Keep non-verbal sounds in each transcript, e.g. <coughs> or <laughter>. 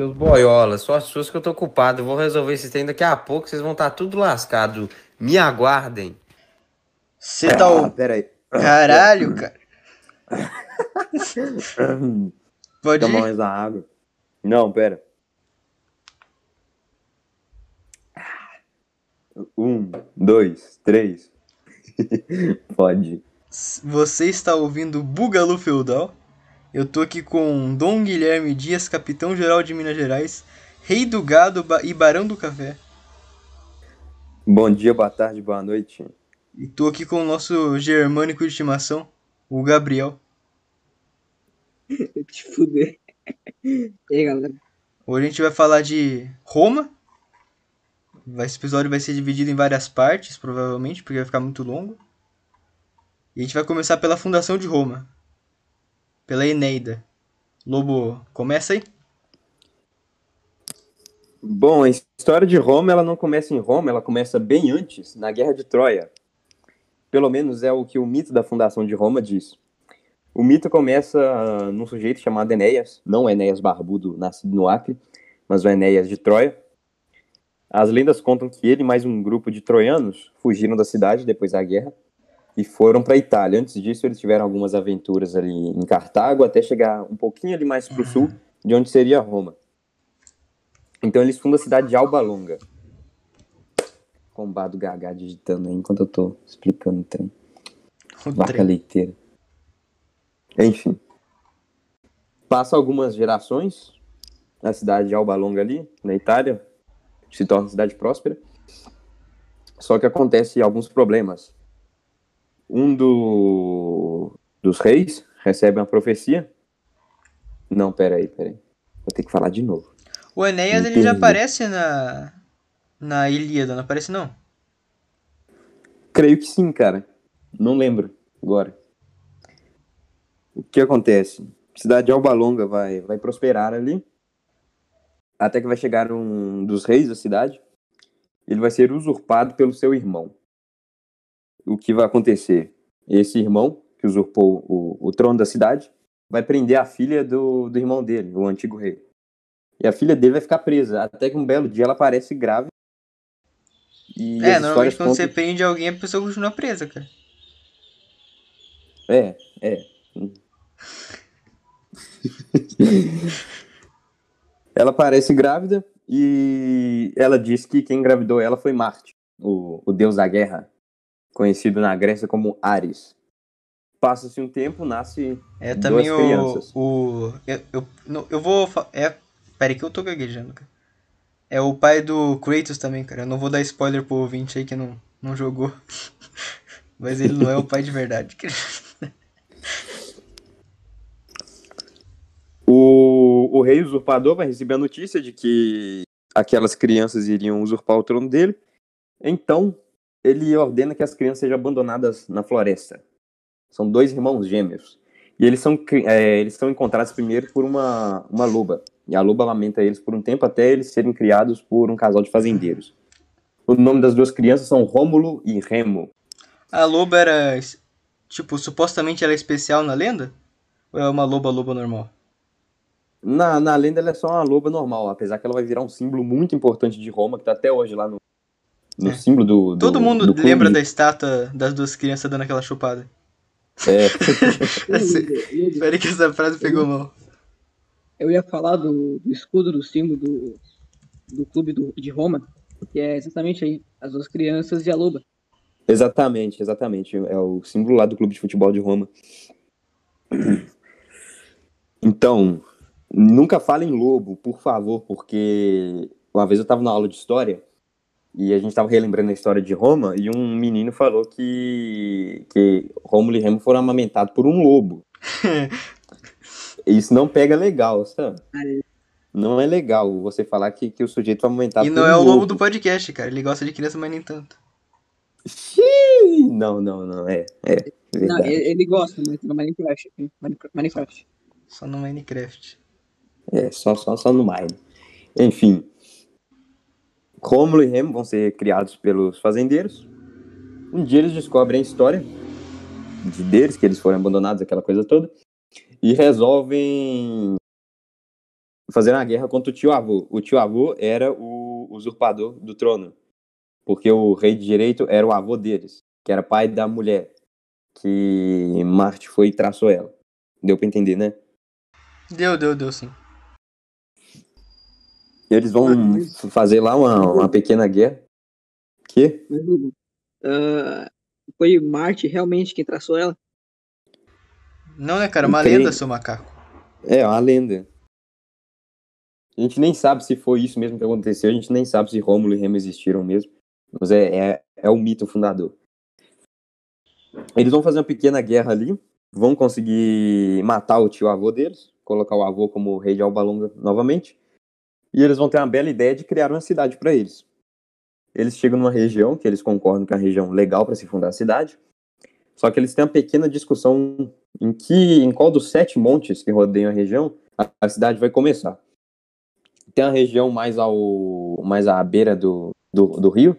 Seus boiolas, só as suas que eu tô ocupado. Eu vou resolver esse trem daqui a pouco, vocês vão estar tá tudo lascado. Me aguardem. Você tá. Ah, o... peraí. Caralho, <laughs> cara. <laughs> Pode Tomar mais a água. Não, pera. Um, dois, três. <laughs> Pode. Você está ouvindo Bugalu Feudal. Eu tô aqui com Dom Guilherme Dias, capitão-geral de Minas Gerais, rei do gado e barão do café. Bom dia, boa tarde, boa noite. E tô aqui com o nosso germânico de estimação, o Gabriel. <laughs> Te fuder. E aí, galera? Hoje a gente vai falar de Roma. Esse episódio vai ser dividido em várias partes, provavelmente, porque vai ficar muito longo. E a gente vai começar pela fundação de Roma. Pela Eneida. Lobo, começa aí? Bom, a história de Roma, ela não começa em Roma, ela começa bem antes, na Guerra de Troia. Pelo menos é o que o mito da fundação de Roma diz. O mito começa num sujeito chamado Enéas, não Enéas Barbudo, nascido no Acre, mas o Enéas de Troia. As lendas contam que ele e mais um grupo de troianos fugiram da cidade depois da guerra e foram para a Itália. Antes disso, eles tiveram algumas aventuras ali em Cartago, até chegar um pouquinho ali mais para o sul, de onde seria Roma. Então, eles fundam a cidade de Alba Longa. Combado Gagá digitando aí enquanto eu tô explicando o trem. O Vaca trem. leiteira. Enfim. Passa algumas gerações na cidade de Alba Longa ali, na Itália, se torna uma cidade próspera. Só que acontece alguns problemas. Um do, dos reis recebe uma profecia. Não, peraí, peraí. Vou ter que falar de novo. O Enéas ele já aparece na, na Ilíada, não aparece não? Creio que sim, cara. Não lembro agora o que acontece? A cidade de Alba Longa vai, vai prosperar ali, até que vai chegar um dos reis da cidade, ele vai ser usurpado pelo seu irmão. O que vai acontecer? Esse irmão, que usurpou o, o trono da cidade, vai prender a filha do, do irmão dele, o antigo rei. E a filha dele vai ficar presa, até que um belo dia ela aparece grávida. E é, normalmente quando você prende alguém, a pessoa continua presa, cara. É, é. <laughs> ela parece grávida e ela diz que quem engravidou ela foi Marte, o, o deus da guerra, conhecido na Grécia como Ares. Passa-se um tempo, nasce é, também duas o, crianças. O, eu, eu, eu vou... É, peraí que eu tô gaguejando, cara. É o pai do Kratos também, cara. Eu não vou dar spoiler pro ouvinte aí que não, não jogou. <laughs> Mas ele não é o pai de verdade. <laughs> O, o rei usurpador vai receber a notícia de que aquelas crianças iriam usurpar o trono dele. Então, ele ordena que as crianças sejam abandonadas na floresta. São dois irmãos gêmeos. E eles são, é, eles são encontrados primeiro por uma, uma loba. E a loba lamenta eles por um tempo até eles serem criados por um casal de fazendeiros. O nome das duas crianças são Rômulo e Remo. A loba era. Tipo, supostamente ela é especial na lenda? Ou é uma loba-loba normal? Na, na lenda ela é só uma loba normal, apesar que ela vai virar um símbolo muito importante de Roma, que tá até hoje lá no, no é. símbolo do, do, Todo mundo do lembra da estátua das duas crianças dando aquela chupada. É. <laughs> Espera que essa frase pegou mal. Eu ia falar do, do escudo, do símbolo do, do clube do, de Roma, que é exatamente aí, as duas crianças e a loba. Exatamente, exatamente. É o símbolo lá do clube de futebol de Roma. <clears throat> Então, Nunca fale em lobo, por favor, porque uma vez eu estava na aula de história e a gente estava relembrando a história de Roma e um menino falou que, que Rômulo e Remo foram amamentados por um lobo. <laughs> Isso não pega legal, sabe? Não é legal você falar que, que o sujeito foi amamentado E não é o lobo do podcast, cara. Ele gosta de criança, mas nem tanto. Não, não, não. É, é. Não, ele gosta, mas no Minecraft. Minecraft. Só no Minecraft. É, só, só, só no Mine. Enfim. Rômulo e Remo vão ser criados pelos fazendeiros. Um dia eles descobrem a história de deles, que eles foram abandonados, aquela coisa toda, e resolvem fazendo a guerra contra o tio-avô. O tio-avô era o usurpador do trono, porque o rei de direito era o avô deles, que era pai da mulher que Marte foi e traçou ela. Deu pra entender, né? Deu, deu, deu sim. Eles vão fazer lá uma, uma pequena guerra. Que? Ah, foi Marte realmente quem traçou ela? Não, né, cara? Uma Não tem- lenda, seu macaco. É, uma lenda. A gente nem sabe se foi isso mesmo que aconteceu, a gente nem sabe se Rômulo e Remo existiram mesmo. Mas é, é, é o mito fundador. Eles vão fazer uma pequena guerra ali, vão conseguir matar o tio-avô deles, colocar o avô como rei de Albalonga novamente, e eles vão ter uma bela ideia de criar uma cidade para eles. Eles chegam numa região que eles concordam que é uma região legal para se fundar a cidade, só que eles têm uma pequena discussão em que em qual dos sete montes que rodeiam a região a, a cidade vai começar. Tem a região mais ao mais à beira do, do, do rio.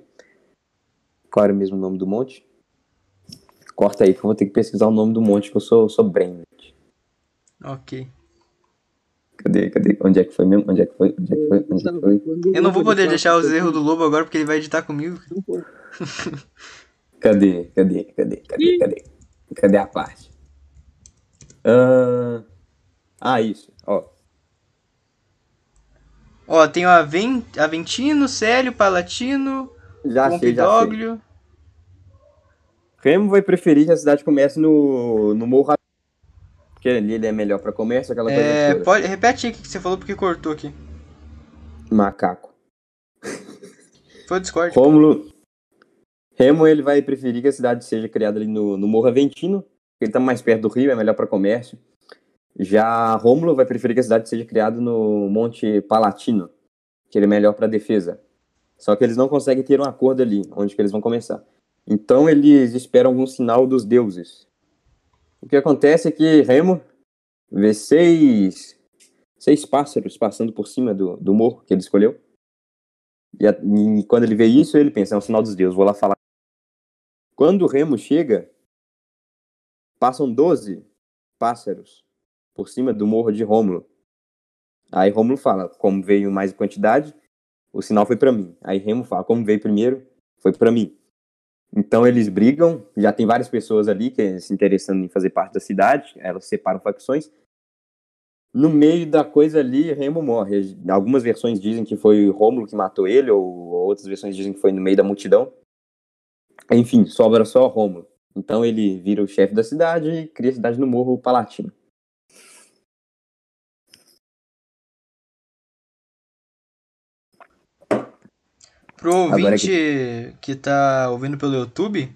Qual era o mesmo nome do monte? Corta aí, que eu vou ter que pesquisar o nome do monte, que eu sou, sou brain. Ok. Cadê, cadê? Onde é que foi mesmo? Onde é que foi? Onde é que foi? Onde é que foi? Eu não vou poder deixar os erros do Lobo agora porque ele vai editar comigo. <laughs> Cadê? Cadê? Cadê? Cadê? Cadê? Cadê a parte? Ah, ah, isso. Ó, Ó, tem o Aven... Aventino, Célio, Palatino, já achei, já achei. Pompidoglio. Remo vai preferir que a cidade comece no, no Morro porque ali ele é melhor para comércio, aquela coisa É, toda. pode... Repete aí o que você falou porque cortou aqui. Macaco. Foi o Discord. Rômulo. Remo ele vai preferir que a cidade seja criada ali no, no Morro Aventino, porque ele tá mais perto do rio, é melhor para comércio. Já Rômulo vai preferir que a cidade seja criada no Monte Palatino, que ele é melhor para defesa. Só que eles não conseguem ter um acordo ali, onde que eles vão começar. Então eles esperam algum sinal dos deuses. O que acontece é que Remo vê seis, seis pássaros passando por cima do, do morro que ele escolheu. E, a- e quando ele vê isso, ele pensa, é um sinal dos deuses, vou lá falar. Quando Remo chega, passam 12 pássaros por cima do morro de Rômulo. Aí Rômulo fala, como veio mais quantidade, o sinal foi pra mim. Aí Remo fala, como veio primeiro, foi pra mim. Então eles brigam, já tem várias pessoas ali que se interessando em fazer parte da cidade, elas separam facções. No meio da coisa ali, Remo morre. Algumas versões dizem que foi Rômulo que matou ele, ou outras versões dizem que foi no meio da multidão. Enfim, sobra só Rômulo. Então ele vira o chefe da cidade e cria a cidade no Morro Palatino. Pro ouvinte que tá ouvindo pelo YouTube,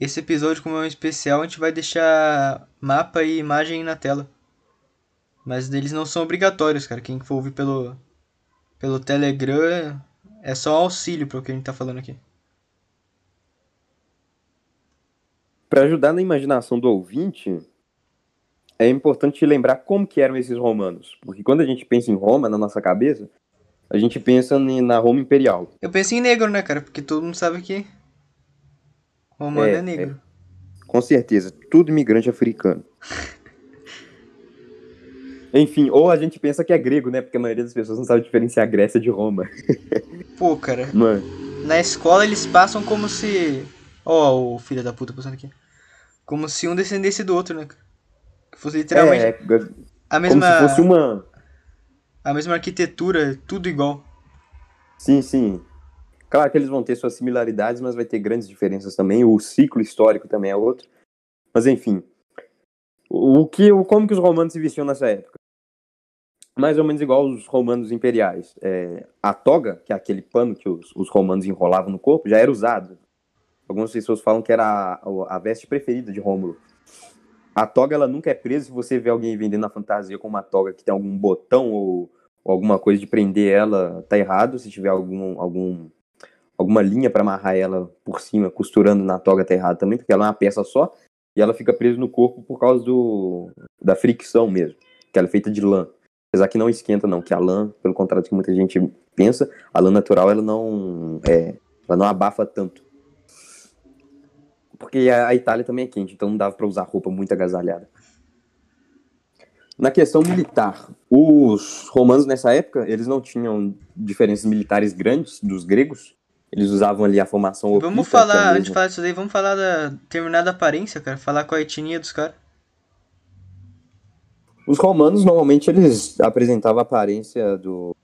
esse episódio, como é um especial, a gente vai deixar mapa e imagem na tela. Mas eles não são obrigatórios, cara. Quem for ouvir pelo, pelo Telegram é só auxílio pro que a gente tá falando aqui. Para ajudar na imaginação do ouvinte, é importante lembrar como que eram esses romanos. Porque quando a gente pensa em Roma na nossa cabeça, a gente pensa na Roma imperial. Eu penso em negro, né, cara? Porque todo mundo sabe que romano é, É, negro. Com certeza, tudo imigrante africano. <laughs> Enfim, ou a gente pensa que é grego, né? Porque a maioria das pessoas não sabe diferenciar Grécia de Roma. <laughs> Pô, cara, Mano, na escola eles passam como se. Ó, o filho da puta passando aqui. Como se um descendesse do outro, né? Que fosse literalmente é, a como mesma. se fosse uma... A mesma arquitetura, tudo igual. Sim, sim. Claro que eles vão ter suas similaridades, mas vai ter grandes diferenças também. O ciclo histórico também é outro. Mas enfim. O que, como que os romanos se vestiam nessa época? Mais ou menos igual os romanos imperiais. É, a toga, que é aquele pano que os, os romanos enrolavam no corpo, já era usado. Algumas pessoas falam que era a, a veste preferida de Rômulo. A toga ela nunca é presa. Se você vê alguém vendendo a fantasia com uma toga que tem algum botão ou, ou alguma coisa de prender ela, tá errado. Se tiver algum, algum alguma linha para amarrar ela por cima, costurando na toga, tá errado também, porque ela é uma peça só e ela fica presa no corpo por causa do da fricção mesmo, que ela é feita de lã. Apesar que não esquenta não, que a lã, pelo contrário do que muita gente pensa, a lã natural ela não é, ela não abafa tanto. Porque a, Itália também é quente, então não dava para usar roupa muito agasalhada. Na questão militar, os romanos nessa época, eles não tinham diferenças militares grandes dos gregos. Eles usavam ali a formação Vamos opita, falar, antes de falar disso daí, vamos falar da. terminar da aparência, cara. Falar com a etnia dos caras. Os romanos, normalmente, eles apresentavam a aparência do,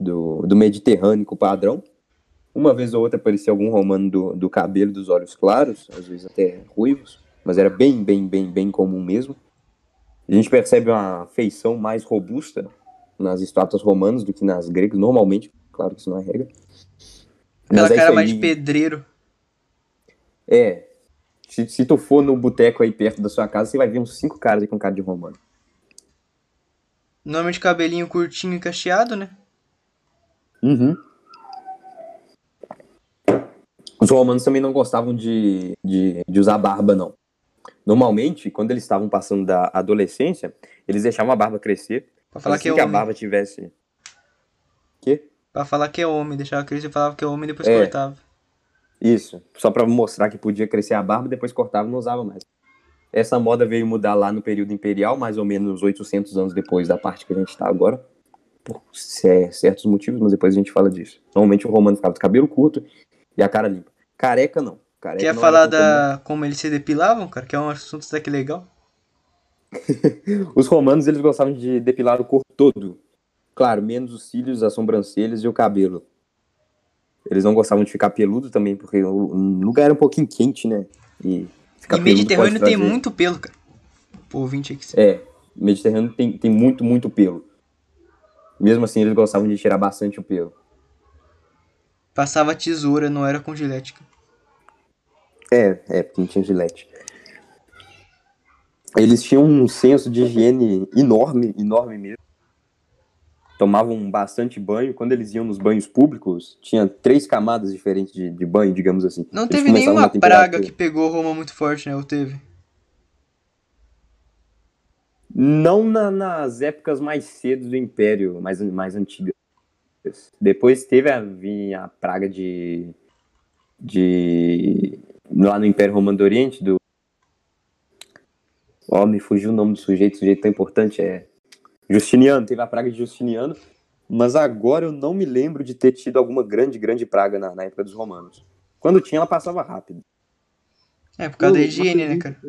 do, do mediterrâneo padrão. Uma vez ou outra aparecia algum romano do, do cabelo e dos olhos claros, às vezes até ruivos, mas era bem, bem, bem, bem comum mesmo. A gente percebe uma feição mais robusta nas estátuas romanas do que nas gregas, normalmente, claro que isso não é regra. Aquela Mas é cara isso mais aí. de pedreiro. É. Se, se tu for no boteco aí perto da sua casa, você vai ver uns cinco caras aí com cara de romano. Normalmente cabelinho curtinho e cacheado, né? Uhum. Os romanos também não gostavam de, de, de usar barba, não. Normalmente, quando eles estavam passando da adolescência, eles deixavam a barba crescer. Pra falar assim que é que a homem. barba tivesse. Quê? Pra falar que é homem. Deixava crescer e falava que é homem e depois É. cortava. Isso. Só pra mostrar que podia crescer a barba, depois cortava e não usava mais. Essa moda veio mudar lá no período imperial, mais ou menos 800 anos depois da parte que a gente tá agora. Por ce- certos motivos, mas depois a gente fala disso. Normalmente o romano ficava de cabelo curto e a cara limpa. Careca não. Careca Quer não falar tão comum. da como eles se depilavam, cara? Que é um assunto até que legal. <laughs> Os romanos eles gostavam de depilar o corpo todo. Claro, menos os cílios, as sobrancelhas e o cabelo. Eles não gostavam de ficar peludo também, porque o lugar era um pouquinho quente, né? E ficar e Mediterrâneo tem muito pelo, cara. Pô, ouvinte aqui. É, Mediterrâneo tem, tem muito, muito pelo. Mesmo assim, eles gostavam de tirar bastante o pelo. Passava tesoura, não era com gilete. cara. É, é, porque não tinha gilete. Eles tinham um senso de higiene enorme, enorme mesmo. Tomavam bastante banho. Quando eles iam nos banhos públicos, tinha três camadas diferentes de, de banho, digamos assim. Não Eles teve nenhuma praga que pegou Roma muito forte, né? Ou teve? Não na- nas épocas mais cedo do Império, mais, mais antigas. Depois teve a, a praga de, de. Lá no Império Romano do Oriente, do. Ó, me fugiu o nome do sujeito, o sujeito tão importante é. Justiniano, teve a praga de Justiniano, mas agora eu não me lembro de ter tido alguma grande, grande praga na, na época dos romanos. Quando tinha, ela passava rápido. É, por causa da Ô, uma higiene, né, cara?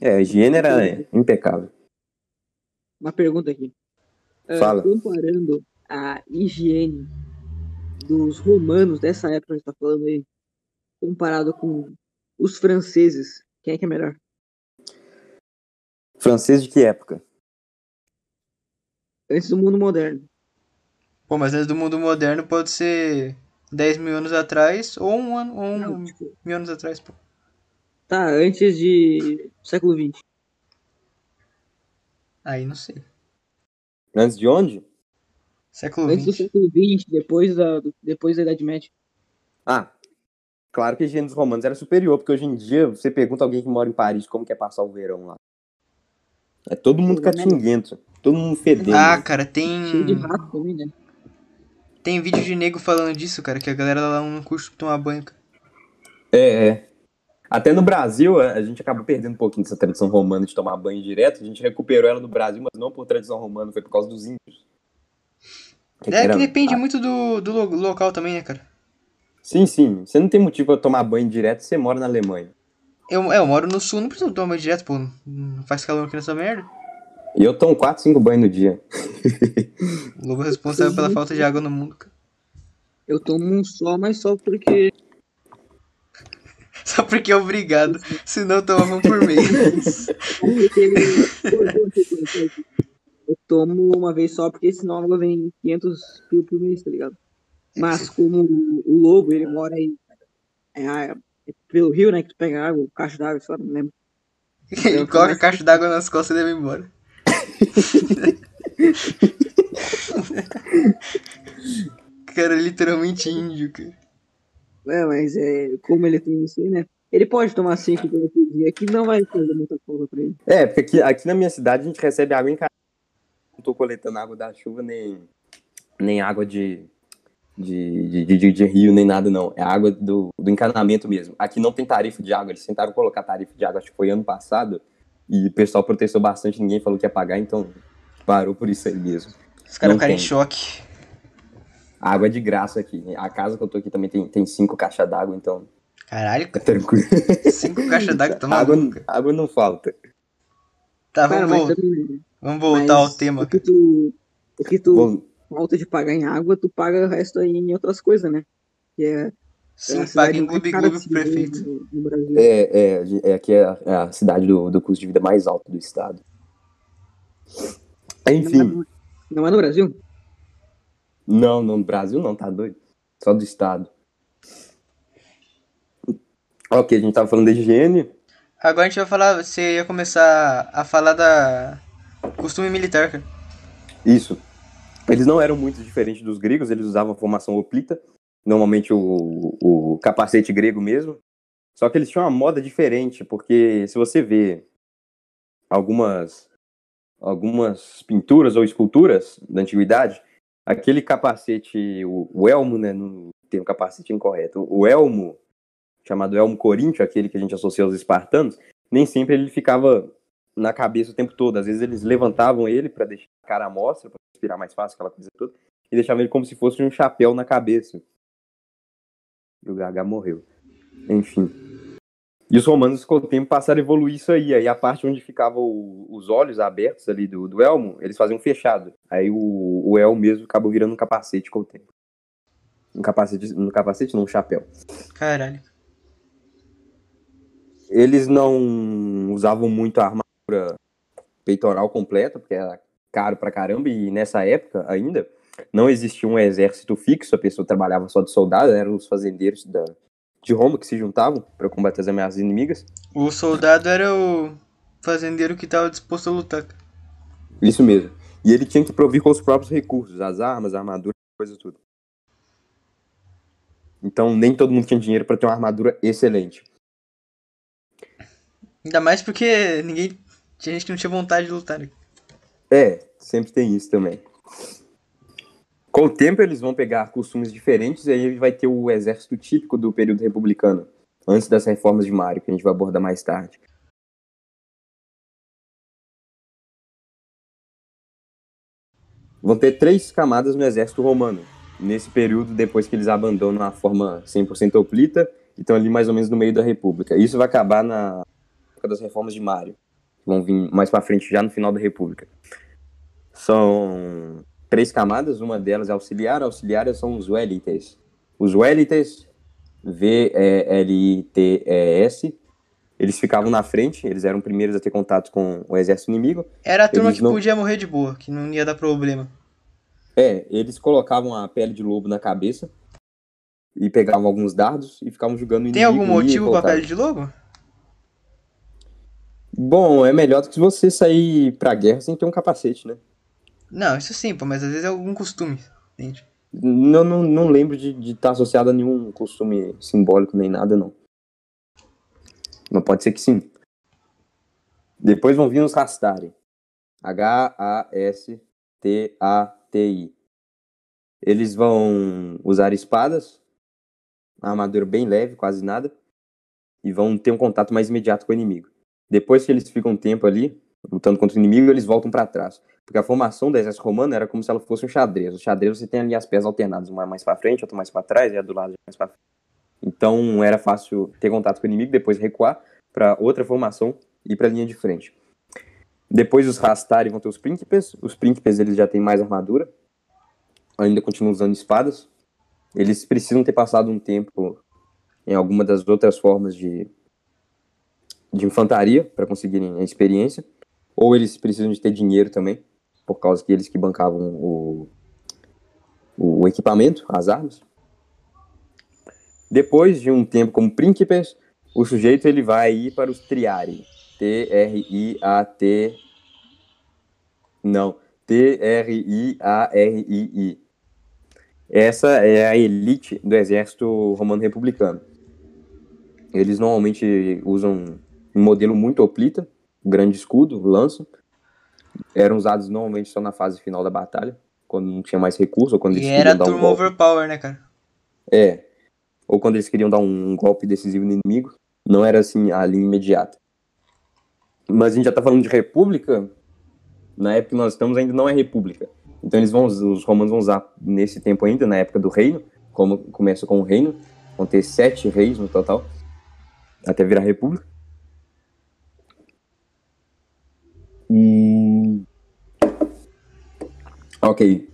É, a higiene era é, impecável. Uma pergunta aqui. Ah, Fala. comparando a higiene dos romanos dessa época que a gente tá falando aí, comparado com os franceses, quem é que é melhor? Francês de que época? Antes do mundo moderno. Pô, mas antes do mundo moderno pode ser 10 mil anos atrás ou um ano, ou um Não, tipo, mil anos atrás, pô. tá, antes de século XX. Aí não sei. Antes de onde? Século Antes do XX. século XX, depois da, depois da Idade Média. Ah, claro que a higiene dos romanos era superior, porque hoje em dia você pergunta a alguém que mora em Paris como que é passar o verão lá. É todo mundo catinguento, todo mundo fedendo. Ah, cara, Cheio de tem. rato né? Tem vídeo de nego falando disso, cara, que a galera lá não curte tomar banho, cara. É, é. Até no Brasil, a gente acabou perdendo um pouquinho dessa tradição romana de tomar banho direto. A gente recuperou ela no Brasil, mas não por tradição romana, foi por causa dos índios. É Era- que depende ah, muito do, do lo- local também, né, cara? Sim, sim. Você não tem motivo pra tomar banho direto, você mora na Alemanha. Eu, é, eu moro no sul, não preciso tomar banho direto, pô. Não faz calor aqui nessa merda. E eu tomo 4, 5 banhos no dia. O <laughs> lobo é responsável pela falta de água no mundo, cara. Eu tomo um só, mas só porque <laughs> Só porque é obrigado. Senão eu tomava um por mês. <laughs> Eu tomo uma vez só, porque senão a água vem 500 mil por mês, tá ligado? Mas como o lobo, ele mora aí é, é pelo rio, né, que tu pega água, o cacho d'água, lá, não lembro. <laughs> Ele coloca a caixa d'água nas costas e leva embora. <laughs> cara, é literalmente índio, cara. É, mas é, como ele tem isso aí, né? Ele pode tomar 5 por dia, que não vai fazer muita falta pra ele. É, porque aqui, aqui na minha cidade a gente recebe água em casa. Não tô coletando água da chuva, nem, nem água de, de, de, de- de rio, nem nada, não. É água do, do encanamento mesmo. Aqui não tem tarifa de água. Eles tentaram colocar tarifa de água, acho que foi ano passado. E o pessoal protestou bastante, ninguém falou que ia pagar, então parou por isso aí mesmo. Os caras ficaram em choque. Água é de graça aqui. A casa que eu tô aqui também tem, tem cinco caixas d'água, então Caralho, é tranquilo. cinco caixas d'água, <laughs> tá água, água não falta. Tá, Cara, vamos, vol- também. vamos voltar mas ao tema. O que tu. O que tu Bom, falta de pagar em água, tu paga o resto aí em outras coisas, né? Que é. é Sim, a paga em Gloob Gloob de prefeito. No, no Brasil. é, é, é aqui é a, é a cidade do, do custo de vida mais alto do estado. Enfim, Não, é, não é no Brasil? não, no Brasil não, tá doido? Só do estado. Ok, a gente tava falando da higiene. Agora a gente vai falar. Você ia começar a falar da. Costume militar, cara. Isso. Eles não eram muito diferentes dos gregos, eles usavam a formação oplita, normalmente o, o capacete grego mesmo. Só que eles tinham uma moda diferente, porque se você vê algumas algumas pinturas ou esculturas da antiguidade, aquele capacete, o, o elmo, né, não tem um capacete incorreto, o elmo, chamado elmo coríntio, aquele que a gente associa aos espartanos, nem sempre ele ficava na cabeça o tempo todo. Às vezes eles levantavam ele para deixar a cara à mostra, para respirar mais fácil, aquela coisa toda, e deixavam ele como se fosse um chapéu na cabeça. E o Gaga morreu. Enfim. E os romanos, com o tempo, passaram a evoluir isso aí. Aí a parte onde ficavam os olhos abertos ali do, do elmo, eles faziam fechado. Aí o, o elmo mesmo acabou virando um capacete com o tempo. Um capacete, um capacete não, um chapéu. Caralho. Eles não usavam muito a peitoral completa, porque era caro pra caramba, e nessa época ainda não existia um exército fixo, a pessoa trabalhava só de soldado, eram os fazendeiros da, de Roma que se juntavam para combater as ameaças inimigas. O soldado era o fazendeiro que tava disposto a lutar. Isso mesmo. E ele tinha que provir com os próprios recursos, as armas, a armadura, coisa tudo. Então nem todo mundo tinha dinheiro para ter uma armadura excelente. Ainda mais porque ninguém. Tinha gente que não tinha vontade de lutar. né? É, sempre tem isso também. Com o tempo eles vão pegar costumes diferentes e aí vai ter o exército típico do período republicano, antes das reformas de Mário, que a gente vai abordar mais tarde. Vão ter três camadas no exército romano, nesse período depois que eles abandonam a forma 100% oplita e estão ali mais ou menos no meio da república. Isso vai acabar na época das reformas de Mário, vão vir mais para frente já no final da república. São três camadas, uma delas é auxiliar, auxiliares são os Welites. Os Welites, V-E-L-I-T-E-S, eles ficavam na frente, eles eram primeiros a ter contato com o exército inimigo. Era a turma Eles que não- podia morrer de boa, que não ia dar problema. É, eles colocavam a pele de lobo na cabeça e pegavam alguns dardos e ficavam jogando Tem inimigo. algum ia e motivo pra voltava. pele de lobo? Bom, é melhor do que você sair pra guerra sem ter um capacete, né? Não, isso sim, pô, mas às vezes é algum costume. Entende? Não, não, não lembro de estar associado a nenhum costume simbólico nem nada, não. Mas pode ser que sim. Depois vão vir os Rastari. H-A-S-T-A-T-I. Eles vão usar espadas, armadura bem leve, quase nada, e vão ter um contato mais imediato com o inimigo. Depois que eles ficam um tempo ali, lutando contra o inimigo, eles voltam para trás. Porque a formação do exército romano era como se ela fosse um xadrez. O xadrez você tem ali as peças alternadas, uma mais para frente, outra mais para trás, e a do lado mais para frente. Então era fácil ter contato com o inimigo, depois recuar para outra formação e para a linha de frente. Depois os Rastari vão ter os príncipes. Os príncipes eles já têm mais armadura, ainda continuam usando espadas. Eles precisam ter passado um tempo em alguma das outras formas de, de infantaria para conseguirem a experiência. Ou eles precisam de ter dinheiro também, por causa que eles que bancavam o, o equipamento, as armas. Depois de um tempo como príncipes, o sujeito ele vai ir para os Triari. T-R-I-A-T. Não. T-R-I-A-R-I-I. Essa é a elite do exército romano republicano. Eles normalmente usam um modelo muito oplita, grande escudo, lança. Eram usados normalmente só na fase final da batalha, quando não tinha mais recurso, ou quando E eles era queriam dar um turma golpe. overpower, né, cara? É. Ou quando eles queriam dar um golpe decisivo no inimigo, não era assim a linha imediata. Mas a gente já tá falando de república, na época que nós estamos ainda não é república. Então eles vão, os romanos vão usar nesse tempo ainda, na época do reino, como começa com o reino, vão ter sete reis no total, até virar república. E... Ok.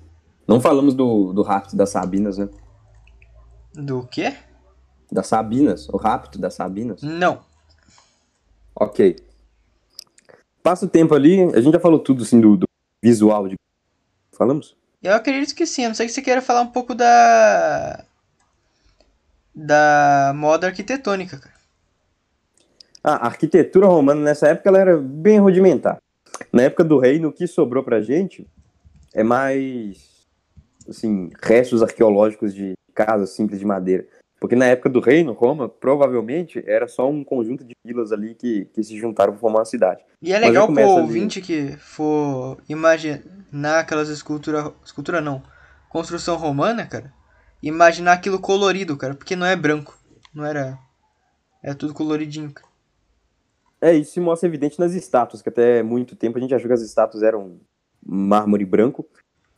Não falamos do, do rapto das Sabinas, né? Do quê? Das Sabinas, o rapto das Sabinas. Não. Ok. Passa o tempo ali, a gente já falou tudo assim do, do visual de. Falamos? Eu acredito que sim, a não sei que você queira falar um pouco da. da moda arquitetônica, cara. Ah, a arquitetura romana nessa época ela era bem rudimentar. Na época do reino, o que sobrou pra gente é mais assim, restos arqueológicos de casas simples de madeira. Porque na época do reino, Roma, provavelmente era só um conjunto de vilas ali que, que se juntaram para formar uma cidade. E é legal pro ouvinte ali... que for imaginar aquelas esculturas. Escultura não. Construção romana, cara. Imaginar aquilo colorido, cara. Porque não é branco. Não era. É tudo coloridinho, cara. É, isso se mostra evidente nas estátuas, que até muito tempo a gente achou que as estátuas eram mármore branco,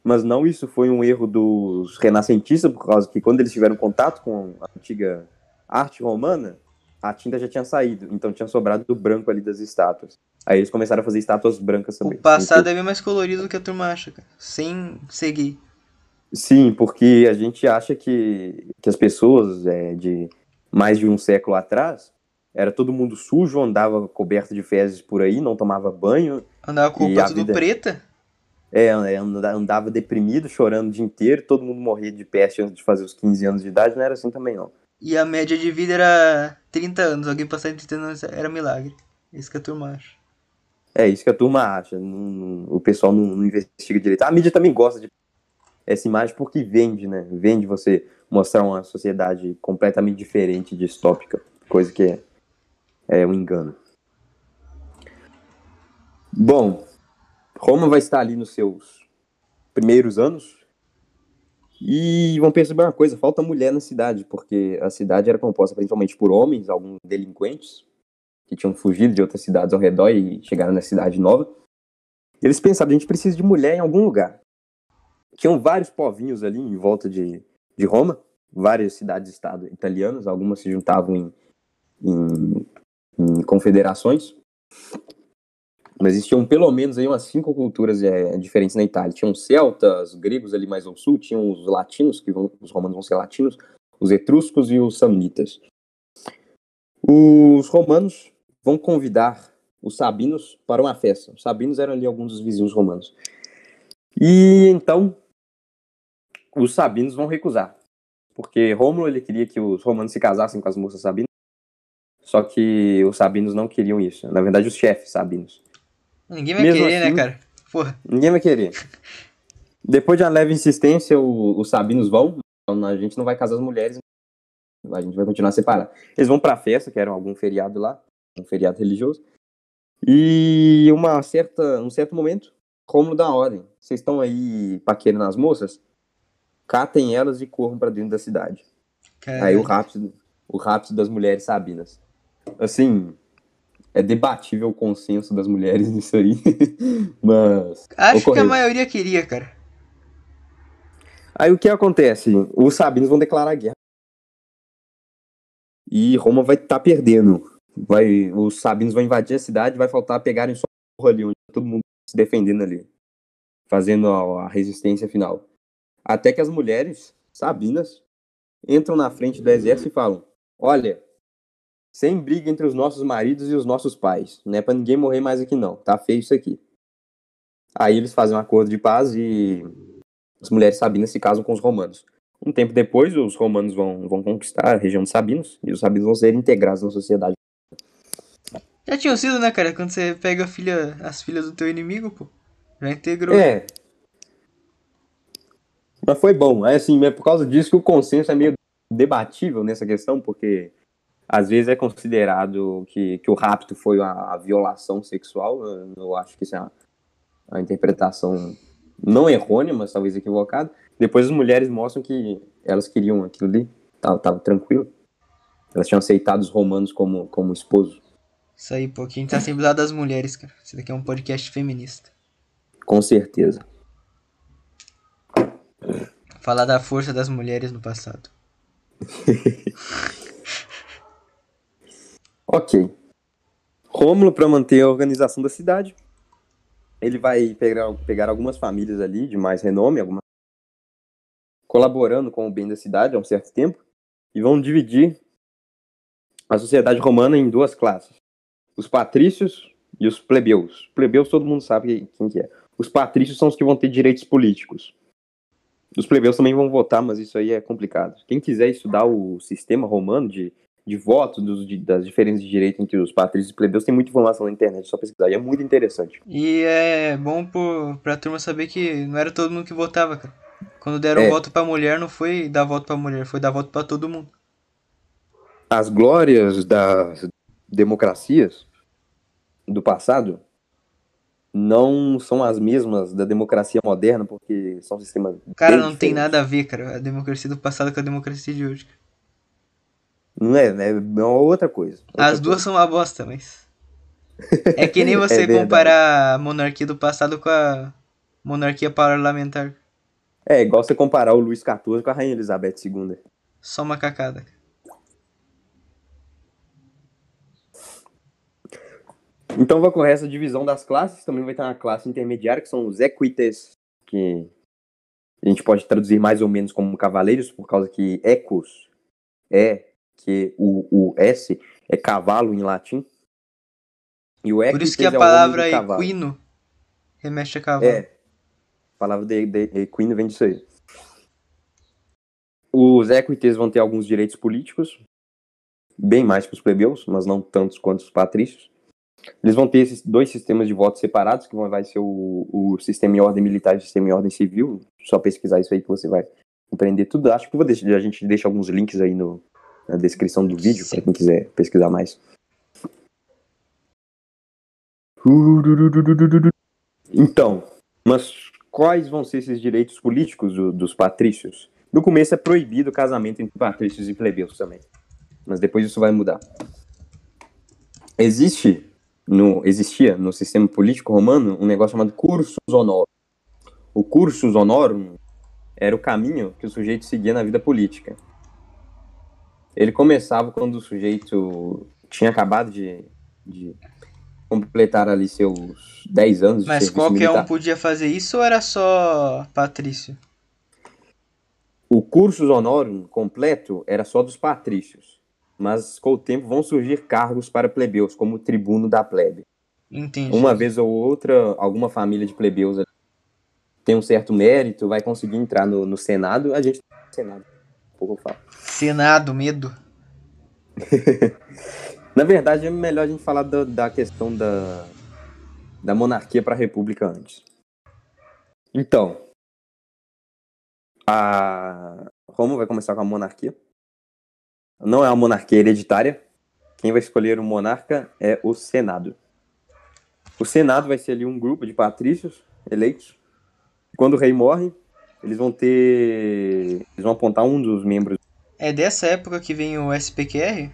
mas não isso foi um erro dos renascentistas, por causa que quando eles tiveram contato com a antiga arte romana, a tinta já tinha saído, então tinha sobrado do branco ali das estátuas. Aí eles começaram a fazer estátuas brancas também. O passado então, é bem mais colorido do que a turma acha, cara. Sem seguir. Sim, porque a gente acha que, que as pessoas é, de mais de um século atrás era todo mundo sujo, andava coberto de fezes por aí, não tomava banho. Andava com roupa tudo vida... preta? É, andava deprimido, chorando o dia inteiro, todo mundo morria de peste antes de fazer os 15 anos de idade, não era assim também não. E a média de vida era 30 anos, alguém passar de 30 anos era milagre. É isso que a turma acha. É isso que a turma acha, não, não, o pessoal não, não, investiga direito. A mídia também gosta de essa imagem porque vende, né? Vende você mostrar uma sociedade completamente diferente, distópica, coisa que é, é um engano. Bom, Roma vai estar ali nos seus primeiros anos e vão perceber uma coisa: falta mulher na cidade, porque a cidade era composta principalmente por homens, alguns delinquentes que tinham fugido de outras cidades ao redor e chegaram na cidade nova. Eles pensaram: a gente precisa de mulher em algum lugar. Tinham vários povinhos ali em volta de, de Roma, várias cidades-estado italianas, algumas se juntavam em, em, em confederações. Mas existiam pelo menos aí umas cinco culturas é, diferentes na Itália. Tinham celtas, gregos ali mais ao sul, tinham os latinos, que vão, os romanos vão ser latinos, os etruscos e os samnitas. Os romanos vão convidar os sabinos para uma festa. Os sabinos eram ali alguns dos vizinhos romanos. E então os sabinos vão recusar, porque Rômulo ele queria que os romanos se casassem com as moças sabinas, só que os sabinos não queriam isso. Na verdade, os chefes sabinos. Ninguém vai Mesmo querer, né, assim, né, cara? Porra. Ninguém vai querer. Depois de uma leve insistência, o, os sabinos vão. Então a gente não vai casar as mulheres. A gente vai continuar separado. Eles vão pra festa, que era algum feriado lá. Um feriado religioso. E uma certa, um certo momento, como da ordem. Vocês estão aí paquerando as moças? Catem elas e corram para dentro da cidade. Caramba. Aí o rápido, o rápido das mulheres sabinas. Assim, é debatível o consenso das mulheres <laughs> nisso aí. Mas. Acho ocorreu. que a maioria queria, cara. Aí o que acontece? Os sabinos vão declarar guerra. E Roma vai estar tá perdendo. Vai, os sabinos vão invadir a cidade, vai faltar pegarem só ali, onde todo mundo se defendendo ali. Fazendo a, a resistência final. Até que as mulheres sabinas entram na frente do exército e falam: Olha, sem briga entre os nossos maridos e os nossos pais. Não é pra ninguém morrer mais aqui, não. Tá feio isso aqui. Aí eles fazem um acordo de paz e as mulheres sabinas se casam com os romanos. Um tempo depois, os romanos vão, vão conquistar a região de Sabinos e os sabinos vão ser integrados na sociedade. Já tinham sido, né, cara? Quando você pega filha, as filhas do teu inimigo, pô. Já integrou. É. Mas foi bom. É assim, é por causa disso que o consenso é meio debatível nessa questão, porque às vezes é considerado que, que o rapto foi a, a violação sexual. Eu acho que isso é uma, uma interpretação não errônea, mas talvez equivocada. Depois as mulheres mostram que elas queriam aquilo ali, tava, tava tranquilo. Elas tinham aceitado os romanos como, como esposo. Isso aí, pô. Aqui a gente tá sempre lado das mulheres, cara. Esse daqui é um podcast feminista. Com certeza. Falar da força das mulheres no passado. <laughs> Ok. Rômulo, para manter a organização da cidade, ele vai pegar, pegar algumas famílias ali de mais renome, algumas colaborando com o bem da cidade há um certo tempo, e vão dividir a sociedade romana em duas classes: os patrícios e os plebeus. Plebeus todo mundo sabe quem que é. Os patrícios são os que vão ter direitos políticos. Os plebeus também vão votar, mas isso aí é complicado. Quem quiser estudar o sistema romano de, de voto, dos, de, das diferenças de direito entre os patrícios e plebeus, tem muita informação na internet, é só pesquisar. E é muito interessante. E é bom pro, pra turma saber que não era todo mundo que votava, cara. Quando deram É. voto pra mulher, não foi dar voto pra mulher, foi dar voto pra todo mundo. As glórias das democracias do passado não são as mesmas da democracia moderna, porque são sistemas. Cara, não tem diferentes. nada a ver, cara. A democracia do passado com a democracia de hoje. Não é, né? É uma outra coisa. Outra As duas são uma bosta, mas. É que nem <laughs> você verdade. comparar a monarquia do passado com a monarquia parlamentar. É igual você comparar o Luís XIV com a Rainha Elizabeth II. Só uma cacada. Então vai ocorrer essa divisão das classes, também vai ter uma classe intermediária, que são os equites, que a gente pode traduzir mais ou menos como cavaleiros, por causa que ecos é que o, o S é cavalo em latim. E o Por isso que a é palavra cavalo. equino remete a cavalo. É. A palavra de, de equino vem disso aí. Os equites vão ter alguns direitos políticos, bem mais que os plebeus, mas não tantos quanto os patrícios. Eles vão ter esses dois sistemas de voto separados, que vai ser o, o sistema em ordem militar e o sistema em ordem civil. Só pesquisar isso aí que você vai compreender tudo. Acho que vou deixar, a gente deixa alguns links aí no, na descrição do vídeo, para quem quiser pesquisar mais. Então, mas quais vão ser esses direitos políticos do- dos patrícios? No começo é proibido o casamento entre patrícios e plebeus também. Mas depois isso vai mudar. Existe no, existia no sistema político romano um negócio chamado cursus honorum. O cursus honorum era o caminho que o sujeito seguia na vida política. Ele começava quando o sujeito tinha acabado de, de completar ali seus 10 anos de Mas qualquer militar. um podia fazer isso ou era só Patrício? O cursus honorum completo era só dos patrícios, mas com o tempo vão surgir cargos para plebeus, como o tribuno da plebe. Entendi. Uma vez ou outra, alguma família de plebeus tem um certo mérito, vai conseguir entrar no, no Senado, a gente no Senado. Pouco eu falo. Senado, medo. <laughs> Na verdade, é melhor a gente falar da, da questão da, da monarquia para a república antes. Então, a Roma vai começar com a monarquia. Não é uma monarquia hereditária. Quem vai escolher o monarca é o Senado. O Senado vai ser ali um grupo de patrícios eleitos. Quando o rei morre, eles vão ter. Eles vão apontar um dos membros. É dessa época que vem o SPQR?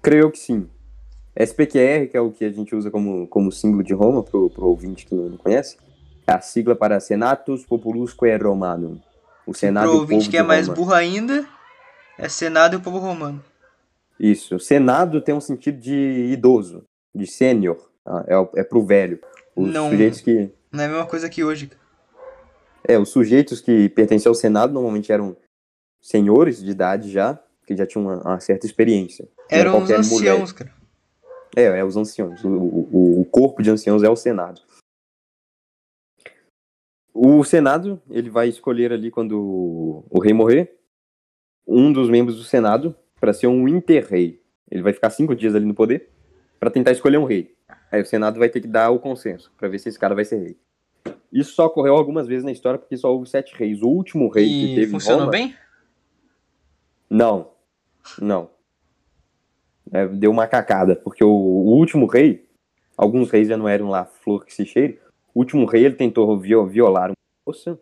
Creio que sim. SPQR, que é o que a gente usa como, como símbolo de Roma, pro, pro ouvinte que não conhece, é a sigla para Senatus Populusque Romanum. O Senado Pro o povo ouvinte que é mais Roma. burro ainda, é Senado e o povo romano. Isso. Senado tem um sentido de idoso, de sênior. tá? É, o- é pro velho. Os Não. sujeitos que. Não é a mesma coisa que hoje. É, os sujeitos que pertenciam ao Senado normalmente eram senhores de idade já, que já tinham uma, uma certa experiência. É Eram os qualquer mulher. anciãos, cara. É, é os anciãos. O, o, o corpo de anciãos é o Senado. O Senado, ele vai escolher ali quando o, o rei morrer, um dos membros do Senado para ser um inter-rei. Ele vai ficar cinco dias ali no poder para tentar escolher um rei. Aí o Senado vai ter que dar o consenso para ver se esse cara vai ser rei. Isso só ocorreu algumas vezes na história porque só houve sete reis. O último rei que E teve em funcionou Roma, bem? não, não. É, deu uma cacada, porque o, o último rei, alguns reis já não eram lá flor que se cheire, o último rei ele tentou viol- violar uma moça,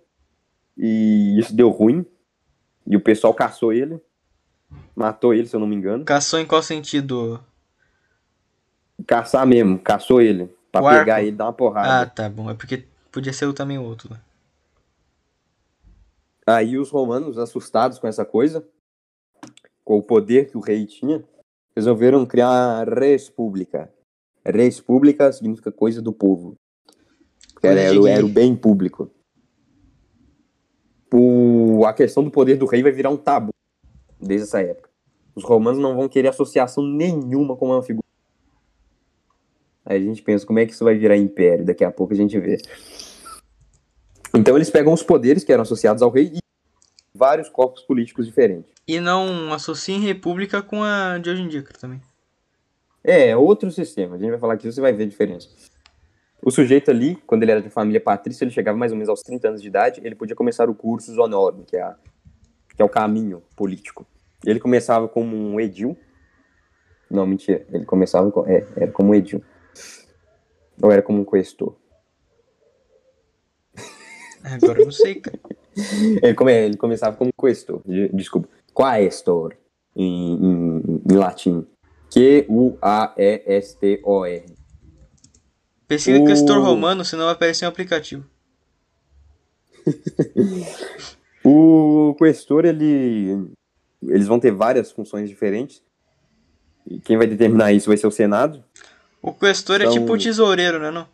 e isso deu ruim, e o pessoal caçou ele, matou ele, se eu não me engano. Caçou em qual sentido? caçar mesmo, caçou ele. Pra O pegar arco? ele e dar uma Ah, porrada. tá bom. É porque podia ser também outro. né? Aí os romanos, assustados com essa coisa, com o poder que o rei tinha, resolveram criar a república. Res pública significa coisa do povo. Era, era, era o bem público. O, a questão do poder do rei vai virar um tabu desde essa época. Os romanos não vão querer associação nenhuma com uma figura. Aí a gente pensa como é que isso vai virar império, daqui a pouco a gente vê. Então eles pegam os poderes que eram associados ao rei e vários corpos políticos diferentes. E não associem república com a de hoje em dia, também. É, é outro sistema. A gente vai falar aqui, você vai ver a diferença. O sujeito ali, quando ele era de família patrícia, ele chegava mais ou menos aos 30 anos de idade, ele podia começar o cursus honorum, que é, a- que é o caminho político. Ele começava como um edil. Não, mentira. Ele começava com, é, era como um edil. Ou era como um questor. <laughs> Agora eu não sei, cara. <laughs> Ele, come, ele começava como questor. de- Desculpa. Quaestor, em, em, em latim. Q-U-A-E-S-T-O-R. Pesquisa O- questor romano, senão vai aparecer um aplicativo. <laughs> O questor, ele. Eles vão ter várias funções diferentes. E quem vai determinar isso vai ser o Senado O questor é São- tipo o tesoureiro, né? Não?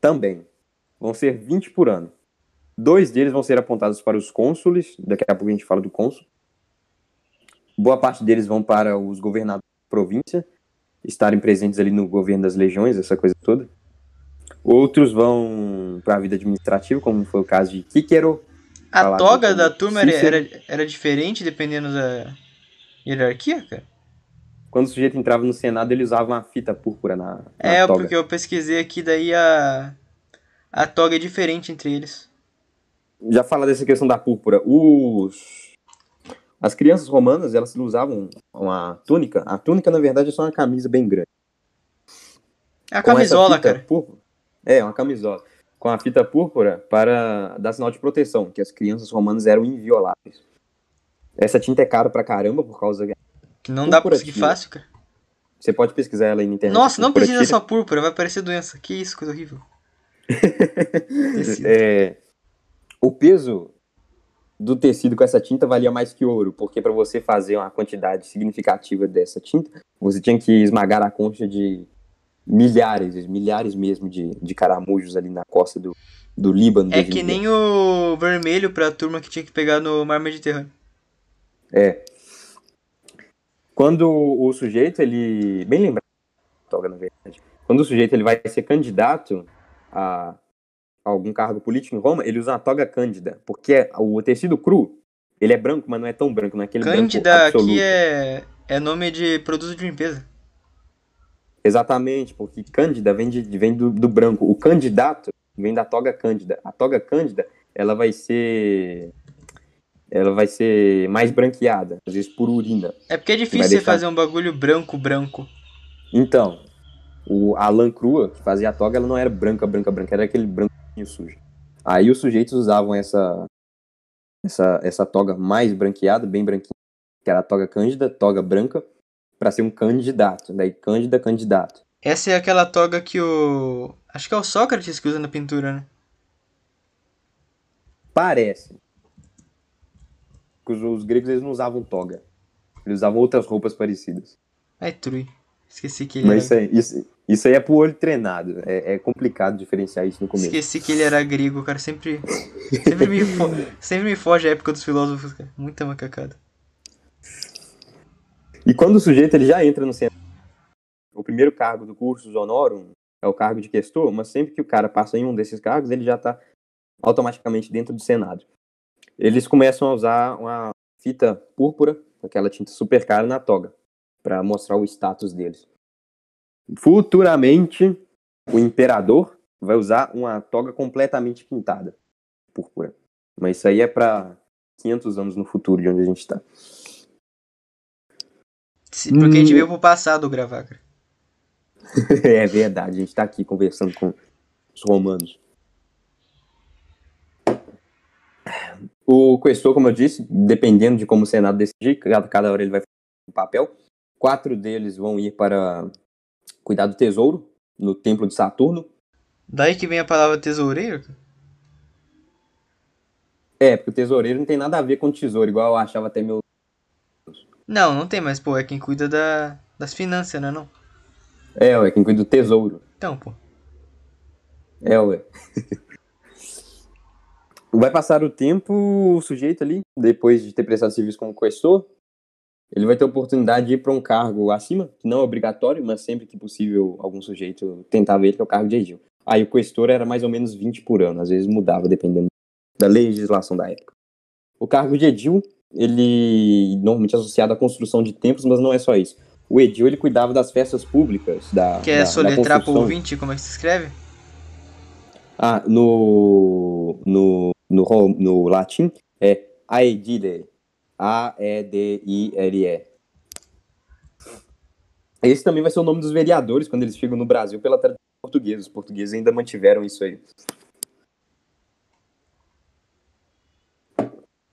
também. Vão ser 20 por ano. Dois deles vão ser apontados para os cônsules, daqui a pouco a gente fala do cônsul. Boa parte deles vão para os governadores da província, estarem presentes ali no governo das legiões, essa coisa toda. Outros vão para a vida administrativa, como foi o caso de Cícero. A toga da turma Cícero. era, era diferente dependendo da hierarquia, cara? Quando o sujeito entrava no Senado, ele usava uma fita púrpura na, na É, toga. porque eu pesquisei aqui, daí a, a toga é diferente entre eles. já fala dessa questão da púrpura. Os as crianças romanas, elas usavam uma túnica. A túnica, na verdade, é só uma camisa bem grande. É a camisola, cara. púrpura- É, uma camisola. Com a fita púrpura para dar sinal de proteção, que as crianças romanas eram invioláveis. Essa tinta é cara pra caramba por causa Que não dá pra púrpura conseguir tira. fácil, cara. Você pode pesquisar ela aí na internet. Nossa, não púrpura precisa tira. só púrpura, vai aparecer doença. Que isso, coisa horrível. <laughs> É, o peso do tecido com essa tinta valia mais que ouro, porque para você fazer uma quantidade significativa dessa tinta, você tinha que esmagar a concha de milhares, milhares mesmo de, de caramujos ali na costa do, do Líbano. É que nem o vermelho pra turma que tinha que pegar no mar Mediterrâneo. É. Quando o sujeito, ele. Bem lembrado, toga na verdade. Quando o sujeito ele vai ser candidato a algum cargo político em Roma, ele usa uma toga cândida. Porque o tecido cru, ele é branco, mas não é tão branco, não é aquele Cândida branco absoluto. aqui é, é nome de produto de limpeza. Exatamente, porque cândida vem, de, vem do, do branco. O candidato vem da toga cândida. A toga cândida, ela vai ser. Ela vai ser mais branqueada, às vezes por urina. É porque é difícil você deixar- fazer um bagulho branco, branco. Então, o, a lã crua, que fazia a toga, ela não era branca, branca, branca, era aquele branquinho sujo. Aí os sujeitos usavam essa, essa, essa toga mais branqueada, bem branquinha, que era a toga cândida, toga branca, para ser um candidato. Daí, cândida, candidato. Essa é aquela toga que o. Acho que é o Sócrates que usa na pintura, né? Parece. Os, os gregos eles não usavam toga. Eles usavam outras roupas parecidas. Ai, Trui. Esqueci que ele Mas isso era. aí, isso, isso aí é pro olho treinado. É, é complicado diferenciar isso no começo. Esqueci que ele era grego, cara. Sempre. Sempre me, fo... <laughs> sempre me foge a época dos filósofos, cara. Muita macacada. E quando o sujeito ele já entra no Senado, o primeiro cargo do cursus honorum é o cargo de questor, mas sempre que o cara passa em um desses cargos, ele já está automaticamente dentro do Senado. Eles começam a usar uma fita púrpura, aquela tinta super cara na toga, para mostrar o status deles. Futuramente, o imperador vai usar uma toga completamente pintada, púrpura. Mas isso aí é para 500 anos no futuro de onde a gente está. Porque a gente Hum. veio pro passado gravar, cara. <laughs> É verdade, a gente tá aqui conversando com os romanos. O questor, como eu disse, dependendo de como o Senado decidir, cada, cada hora ele vai fazer um papel. Quatro deles vão ir para cuidar do tesouro no templo de Saturno. Daí que vem a palavra tesoureiro? É, porque o tesoureiro não tem nada a ver com tesouro, igual eu achava até meu. Não, não tem, mas pô, é quem cuida da, das finanças, né não? É, ué, quem cuida do tesouro. Então, pô. É, ué. <laughs> Vai passar o tempo, o sujeito ali, depois de ter prestado serviço como questor, ele vai ter a oportunidade de ir para um cargo acima, que não é obrigatório, mas sempre que possível algum sujeito tentava ele, que é o cargo de edil. Aí o questor era mais ou menos 20 por ano, às vezes mudava dependendo da legislação da época. O cargo de edil, ele normalmente é associado à construção de templos, mas não é só isso. O edil, ele cuidava das festas públicas, da Quer da, soletrar da pro construção. ouvinte como é que se escreve? Ah, no, no, no, no latim é aedile. A-E-D-I-L-E. Esse também vai ser o nome dos vereadores quando eles chegam no Brasil pela tradição portuguesa. Os portugueses ainda mantiveram isso aí.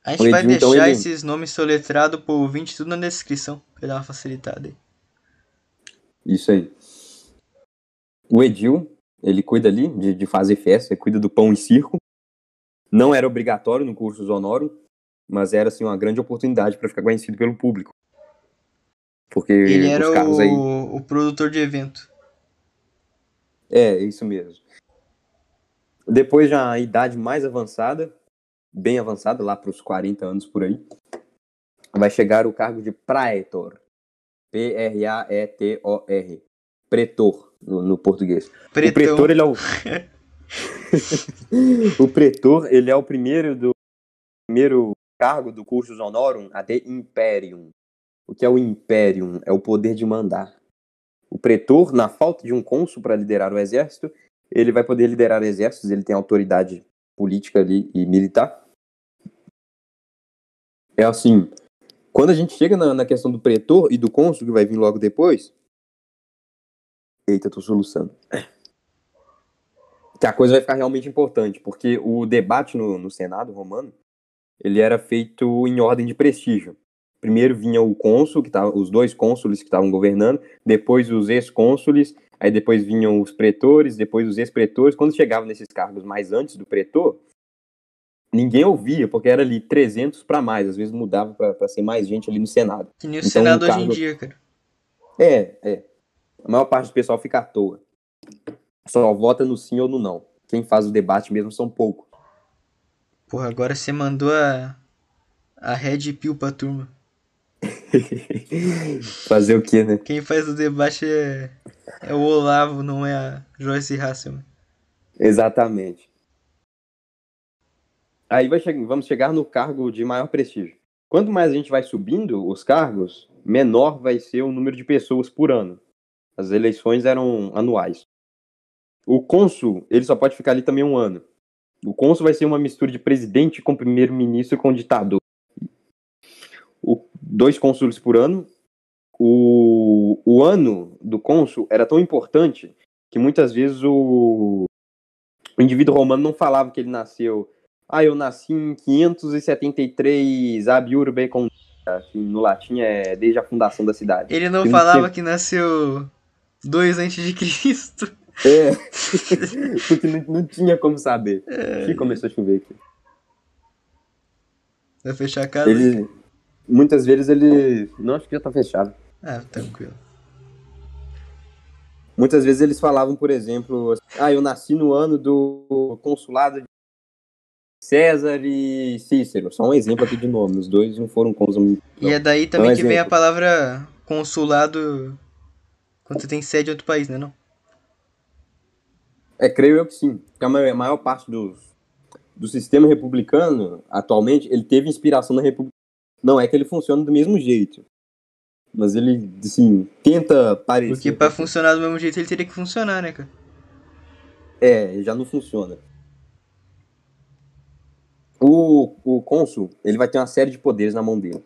A gente O vai então, deixar ele- esses nomes soletrados pro ouvinte tudo na descrição, pra dar uma facilitada aí. Isso aí. O Edil, ele cuida ali de, de fazer festa, ele cuida do pão e circo. Não era obrigatório no curso Zonoro, mas era assim uma grande oportunidade para ficar conhecido pelo público. Porque Ele era carros aí o, o produtor de evento. É, isso mesmo. Depois já a idade mais avançada, bem avançada, lá para os 40 anos por aí, vai chegar o cargo de praetor. P-R-A-E-T-O-R. Pretor, no, no português. O Pretão. pretor, ele é o... <laughs> <laughs> o pretor, ele é o primeiro do primeiro cargo do cursus honorum ad imperium. O que é o imperium? É o poder de mandar. O pretor, na falta de um cônsul para liderar o exército, ele vai poder liderar exércitos, ele tem autoridade política ali e militar. É assim, quando a gente chega na, na questão do pretor e do cônsul, que vai vir logo depois. Eita, tô soluçando. Que a coisa vai ficar realmente importante, porque o debate no, no Senado romano, ele era feito em ordem de prestígio. Primeiro vinha o cônsul, que tava, os dois cônsules que estavam governando, depois os ex-cônsules, aí depois vinham os pretores, depois os ex-pretores. Quando chegavam nesses cargos mais antes do pretor, ninguém ouvia, porque era ali 300 para mais, às vezes mudava para ser mais gente ali no Senado. Que nem o Então, Senado o hoje em cargo- dia, cara. É, é. A maior parte do pessoal fica à toa. Só vota no sim ou no não. Quem faz o debate mesmo são poucos. Porra, agora você mandou a, a Red Pill pra turma. <laughs> Fazer o quê, né? Quem faz o debate é, é o Olavo, não é a Joyce Hasselman. Exatamente. Aí vai che- vamos chegar no cargo de maior prestígio. Quanto mais a gente vai subindo os cargos, menor vai ser o número de pessoas por ano. As eleições eram anuais. O cônsul, ele só pode ficar ali também um ano. O cônsul vai ser uma mistura de presidente com primeiro-ministro com ditador. O, dois cônsules por ano. O, o ano do cônsul era tão importante que muitas vezes o, o indivíduo romano não falava que ele nasceu. Ah, eu nasci em 573 ab urbe condita, que no latim é desde a fundação da cidade. Ele não Tem falava que- que nasceu dois antes de Cristo. É, <laughs> porque não, não tinha como saber. Que começou a chover aqui. Vai fechar a casa? Ele, muitas vezes ele. Não, acho que já tá fechado. Ah, tranquilo. Muitas vezes eles falavam, por exemplo, ah, eu nasci no ano do consulado de César e Cícero. Só um exemplo aqui de nome. Os dois não foram cônsul. E é daí também Um que vem a exemplo. palavra consulado quando você tem sede em outro país, né não? É, creio eu que sim. Porque a maior, a maior parte dos, do sistema republicano, atualmente, ele teve inspiração na República. Não é que ele funciona do mesmo jeito. Mas ele, assim, tenta parecer. Porque pra funcionar do mesmo jeito ele teria que funcionar, né, cara? É, já não funciona. O, o cônsul, ele vai ter uma série de poderes na mão dele.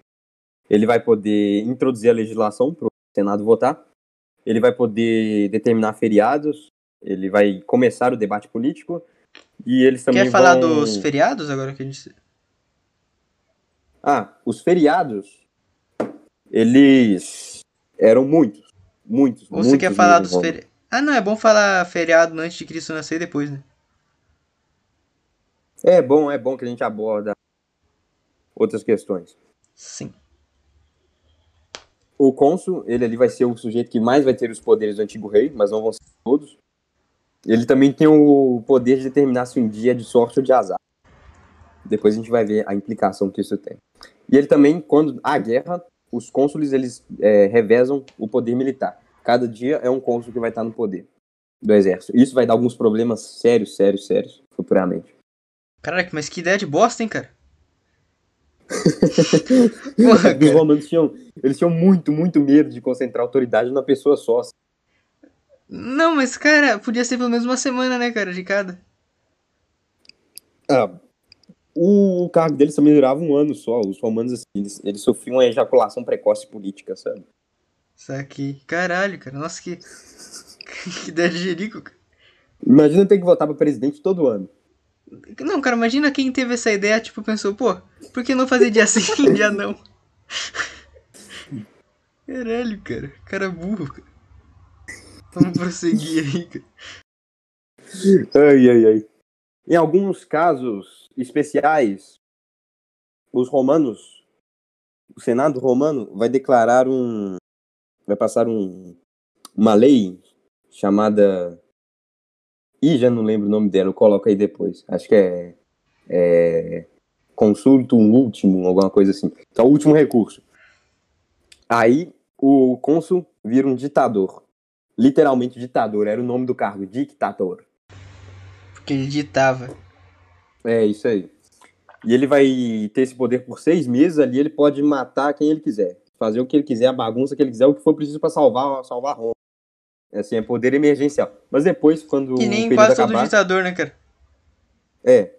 Ele vai poder introduzir a legislação para o Senado votar. Ele vai poder determinar feriados. Ele vai começar o debate político. E eles também Quer falar vão... dos feriados agora que a gente. Ah, os feriados, eles eram muitos. Muitos. Ou você muitos quer falar dos feriados? Ah, não, é bom falar feriado antes de Cristo nascer e depois, né? É bom, é bom que a gente aborda outras questões. Sim. O cônsul, ele ali vai ser o sujeito que mais vai ter os poderes do antigo rei, mas não vão ser todos. Ele também tem o poder de determinar se um dia é de sorte ou de azar. Depois a gente vai ver a implicação que isso tem. E ele também, quando há guerra, os cônsules eles é, revezam o poder militar. Cada dia é um cônsul que vai estar no poder do exército. Isso vai dar alguns problemas sérios, sérios, sérios, futuramente. Caraca, mas que ideia de bosta, hein, cara? <laughs> Porra, Os cara. romanos tinham, eles tinham muito, muito medo de concentrar autoridade numa pessoa só. Não, mas, cara, podia ser pelo menos uma semana, né, cara, de cada. Ah, o cargo deles também durava um ano só. Os romanos, assim, eles, eles sofriam uma ejaculação precoce política, sabe? Isso aqui. Caralho, cara. Nossa, que. <laughs> que ideia de jerico, cara. Imagina ter que votar pra presidente todo ano. Não, cara, imagina quem teve essa ideia, tipo, pensou, pô, por que não fazer dia sim, <laughs> dia não? <laughs> Caralho, cara. Cara burro, cara. Vamos prosseguir aí. Ai, ai, ai. Em alguns casos especiais, os romanos, o Senado romano vai declarar um. vai passar um, uma lei chamada. Ih, já não lembro o nome dela, eu coloco aí depois. Acho que é. é consultum último, alguma coisa assim. Então, o último recurso. Aí, o cônsul vira um ditador. Literalmente ditador, era o nome do cargo, dictador. Porque ele ditava. É, isso aí. E ele vai ter esse poder por seis meses ali, ele pode matar quem ele quiser. Fazer o que ele quiser, a bagunça que ele quiser, o que for preciso para salvar, salvar Roma. Assim, é poder emergencial. Mas depois, quando Que o nem período quase todo acabar... ditador, né, cara? É.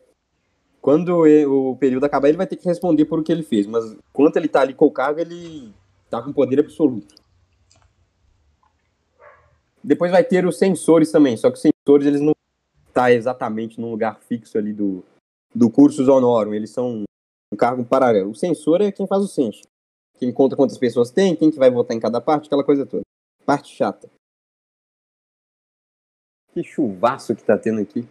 Quando o período acabar, ele vai ter que responder por o que ele fez. Mas enquanto ele tá ali com o cargo, ele tá com poder absoluto. Depois vai ter os censores também, só que os censores, eles não tá exatamente num lugar fixo ali do, do cursus honorum. Eles são um cargo paralelo. O censor é quem faz o censo. Quem conta quantas pessoas tem, quem que vai votar em cada parte, aquela coisa toda. Parte chata. Que chuvaço que tá tendo aqui.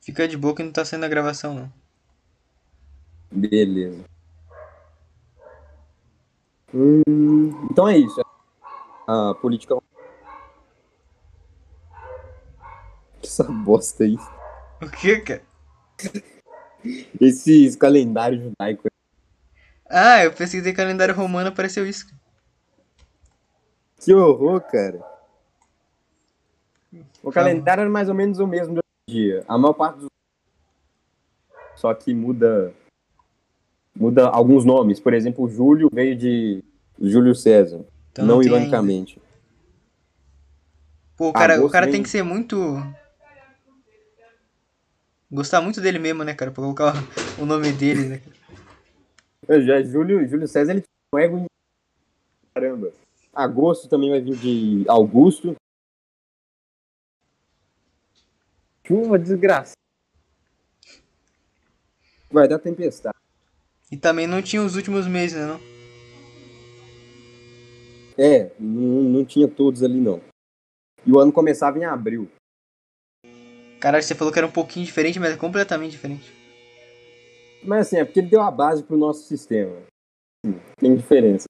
Fica de boa que não tá saindo a gravação, não. Beleza. Hum, então é isso. A política. Que essa bosta aí. O que, cara? Esses calendários judaicos. Ah, eu pesquisei calendário romano, apareceu isso. Que horror, cara. O calendário era mais ou menos o mesmo do dia. A maior parte dos. Só que muda. Muda alguns nomes. Por exemplo, Júlio veio de Júlio César. Então não tem ironicamente. Pô, o cara, o cara tem que ser muito. Gostar muito dele mesmo, né, cara? Pra colocar o nome dele, né? <laughs> Eu já, Júlio, Júlio César, ele tinha um ego Caramba. Agosto também vai vir de Augusto. Chuva desgraça. Vai dar tempestade. E também não tinha os últimos meses, né? Não? É, não, não tinha todos ali não. E o ano começava em abril. Caralho, você falou que era um pouquinho diferente, mas é completamente diferente. Mas assim, é porque ele deu a base pro nosso sistema. Sim, Tem diferença.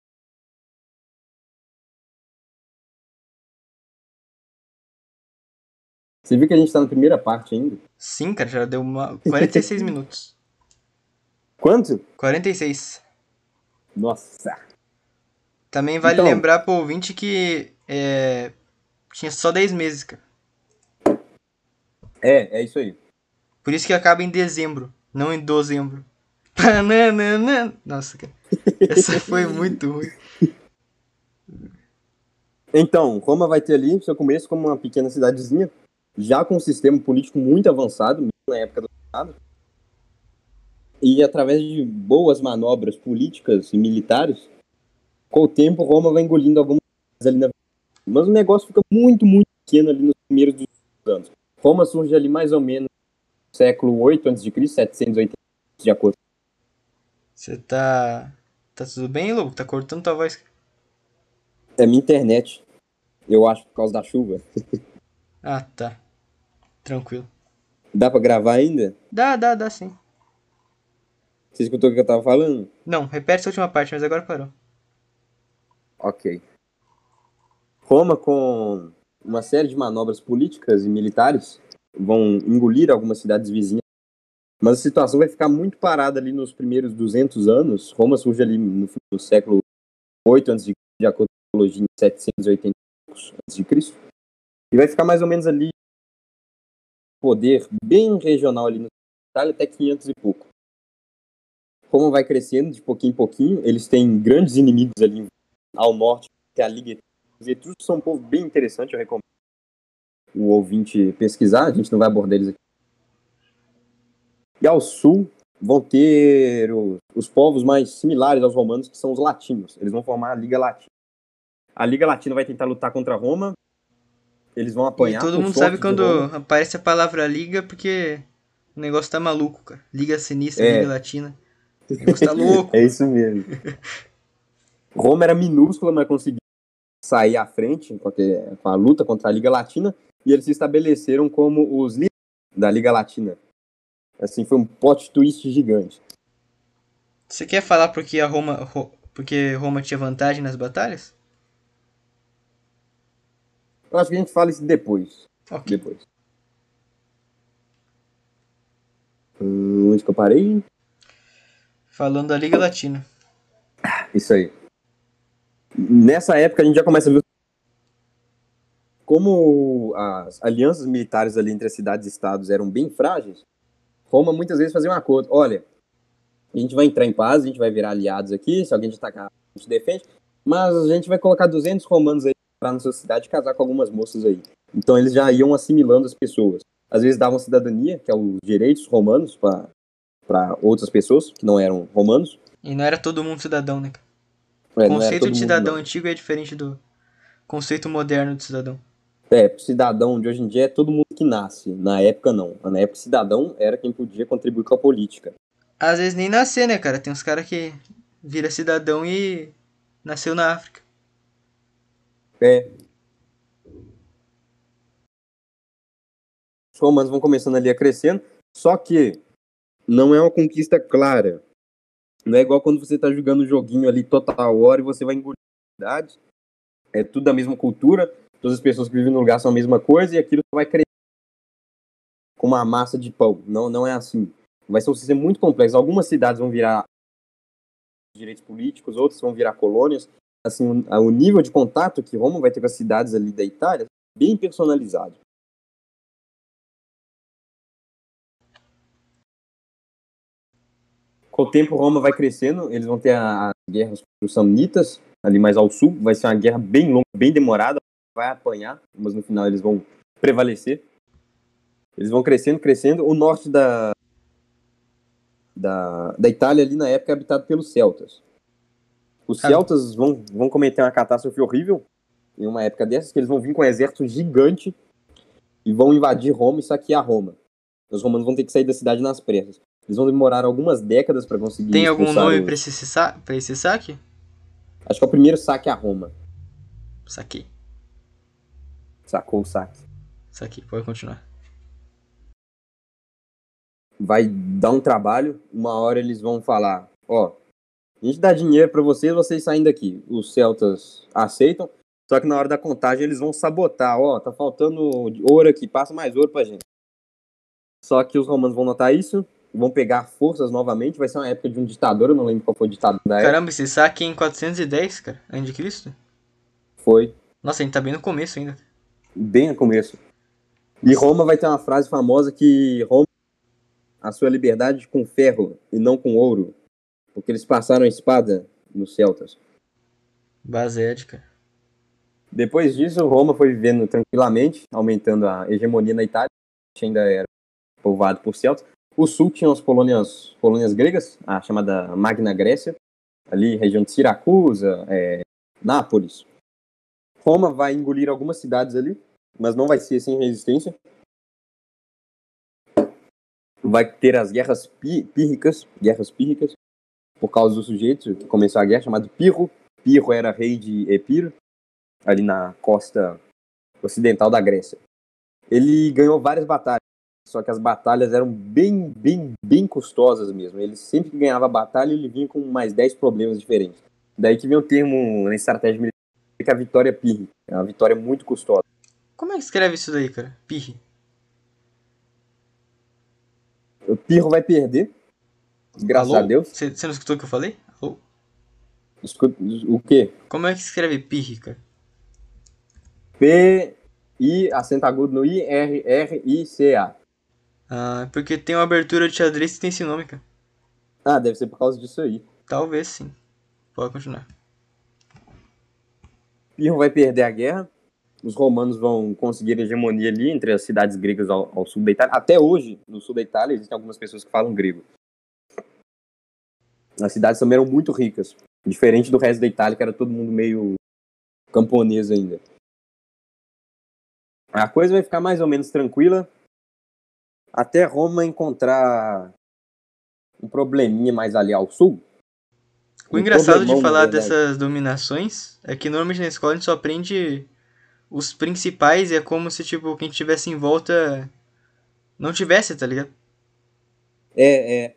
Você viu que a gente tá na primeira parte ainda? Sim, cara, já deu uma... <laughs> 46 minutos. Quanto? 46. Nossa. Também vale Então- lembrar pro ouvinte que é, tinha só 10 meses, cara. É, é isso aí. Por isso que acaba em dezembro, não em dezembro. <laughs> Nossa, cara. Essa foi muito ruim. Então, Roma vai ter ali seu começo como uma pequena cidadezinha, já com um sistema político muito avançado, mesmo na época do Estado. E através de boas manobras políticas e militares, com o tempo Roma vai engolindo algumas coisas ali na Mas o negócio fica muito, muito pequeno ali nos primeiros dos anos. Roma surge ali mais ou menos no século 8 a.C., 780, de acordo. Você tá. Tá tudo bem, Lu? Tá cortando tua voz? É minha internet. Eu acho por causa da chuva. <laughs> Ah, tá. Tranquilo. Dá pra gravar ainda? Dá, dá, dá sim. Você escutou o que eu tava falando? Não, repete essa última parte, mas agora parou. Ok. Roma, com uma série de manobras políticas e militares, vão engolir algumas cidades vizinhas. Mas a situação vai ficar muito parada ali nos primeiros 200 anos. Roma surge ali no do século 8 a.C., de acordo com a teologia, em 780 a.C. E vai ficar mais ou menos ali poder bem regional ali no Itália até 500 e pouco. Roma vai crescendo de pouquinho em pouquinho. Eles têm grandes inimigos ali ao norte, que é a Liga Os etruscos são um povo bem interessante, eu recomendo o ouvinte pesquisar, a gente não vai abordar eles aqui. E ao sul vão ter os, os povos mais similares aos romanos, que são os latinos. Eles vão formar a Liga Latina. A Liga Latina vai tentar lutar contra Roma. Eles vão apanhar. E todo mundo sabe quando aparece a palavra liga, porque o negócio tá maluco, cara. Liga sinistra, É. liga latina. O negócio tá <laughs> louco. É isso mesmo. <laughs> Roma era minúscula, mas conseguiu sair à frente com a, com a luta contra a Liga Latina e eles se estabeleceram como os líderes da Liga Latina. Assim, foi um plot twist gigante. Você quer falar porque a Roma, Ro- porque Roma tinha vantagem nas batalhas? Eu acho que a gente fala isso depois. Ok. Depois. Hum, onde que eu parei? Falando da Liga Latina. Isso aí. Nessa época a gente já começa a ver como as alianças militares ali entre as cidades e estados eram bem frágeis. Roma muitas vezes fazia um acordo. Olha, a gente vai entrar em paz, a gente vai virar aliados aqui, se alguém te atacar, a gente defende, mas a gente vai colocar 200 romanos aí para nossa cidade e casar com algumas moças aí. Então eles já iam assimilando as pessoas. Às vezes davam cidadania, que é os direitos romanos para outras pessoas que não eram romanos. E não era todo mundo cidadão, né? É, O conceito de cidadão antigo é diferente do conceito moderno de cidadão. É, cidadão de hoje em dia é todo mundo que nasce. Na época, não. Na época, cidadão era quem podia contribuir com a política. Às vezes nem nascer, né, cara? Tem uns caras que vira cidadão e nasceu na África. É. Os romanos vão começando ali a crescendo, só que não é uma conquista clara. Não é igual quando você tá jogando um joguinho ali total hora e você vai engolir a cidade. É tudo da mesma cultura, todas as pessoas que vivem no lugar são a mesma coisa e aquilo vai crescer com uma massa de pão. Não, não é assim. Vai ser um sistema muito complexo. Algumas cidades vão virar direitos políticos, outras vão virar colônias. Assim, o, o nível de contato que Roma vai ter com as cidades ali da Itália é bem personalizado. Com o tempo, Roma vai crescendo, eles vão ter a- as guerras com os samnitas, ali mais ao sul. Vai ser uma guerra bem longa, bem demorada. Vai apanhar, mas no final eles vão prevalecer. Eles vão crescendo, crescendo. O norte da, da, da Itália, ali na época, é habitado pelos celtas. Os Ah. celtas vão, vão cometer uma catástrofe horrível em uma época dessas, que eles vão vir com um exército gigante e vão invadir Roma e saquear Roma. Os romanos vão ter que sair da cidade nas pressas. Eles vão demorar algumas décadas para conseguir Tem algum nome os- pra esse, sa esse saque? Acho que é o primeiro saque a Roma. Saquei. Sacou o saque. Saquei, pode continuar. Vai dar um trabalho, uma hora eles vão falar, ó, a gente dá dinheiro para vocês, vocês saem daqui. Os celtas aceitam, só que na hora da contagem eles vão sabotar, ó, tá faltando ouro aqui, passa mais ouro pra gente. Só que os romanos vão notar isso, vão pegar forças novamente, vai ser uma época de um ditador, eu não lembro qual foi o ditador da época. Caramba, esse saque em 410, cara, antes de Cristo? Foi Nossa, a gente tá bem no começo ainda. bem no começo. E Roma vai ter uma frase famosa que Roma a sua liberdade com ferro e não com ouro, porque eles passaram a espada nos celtas. Cara. Depois disso, Roma foi vivendo tranquilamente, aumentando a hegemonia na Itália, que ainda era povoado por celtas. O sul tinha as colônias, colônias gregas, a chamada Magna Grécia, ali região de Siracusa, é, Nápoles. Roma vai engolir algumas cidades ali, mas não vai ser sem resistência. Vai ter as guerras pi- pírricas, guerras pírricas, por causa do sujeito que começou a guerra, chamado Pirro. Pirro era rei de Epiro. ali na costa ocidental da Grécia. Ele ganhou várias batalhas, só que as batalhas eram bem, bem, bem custosas mesmo. Ele sempre que ganhava a batalha, ele vinha com mais 10 problemas diferentes. Daí que vem o termo na estratégia militar que é a vitória pirre. É uma vitória muito custosa. Como é que escreve isso daí, cara? Pirre. O Pirro vai perder, graças Alô? a Deus. Você não escutou o que eu falei? Alô? O quê? Como é que escreve pirre, cara? P, I, acento agudo no I, R, R, I, C, A. Ah, porque tem uma abertura de xadrez que tem esse nome, cara. Ah, deve ser por causa disso aí. Talvez sim. Pode continuar. Pirro vai perder a guerra. Os romanos vão conseguir hegemonia ali entre as cidades gregas ao, ao sul da Itália. Até hoje, no sul da Itália, existem algumas pessoas que falam grego. As cidades também eram muito ricas. Diferente do resto da Itália, que era todo mundo meio camponês ainda. A coisa vai ficar mais ou menos tranquila até Roma encontrar um probleminha mais ali ao sul. O Um engraçado de falar dessas dominações é que normalmente na escola a gente só aprende os principais e é como se, tipo, quem tivesse em volta não tivesse, tá ligado? É, é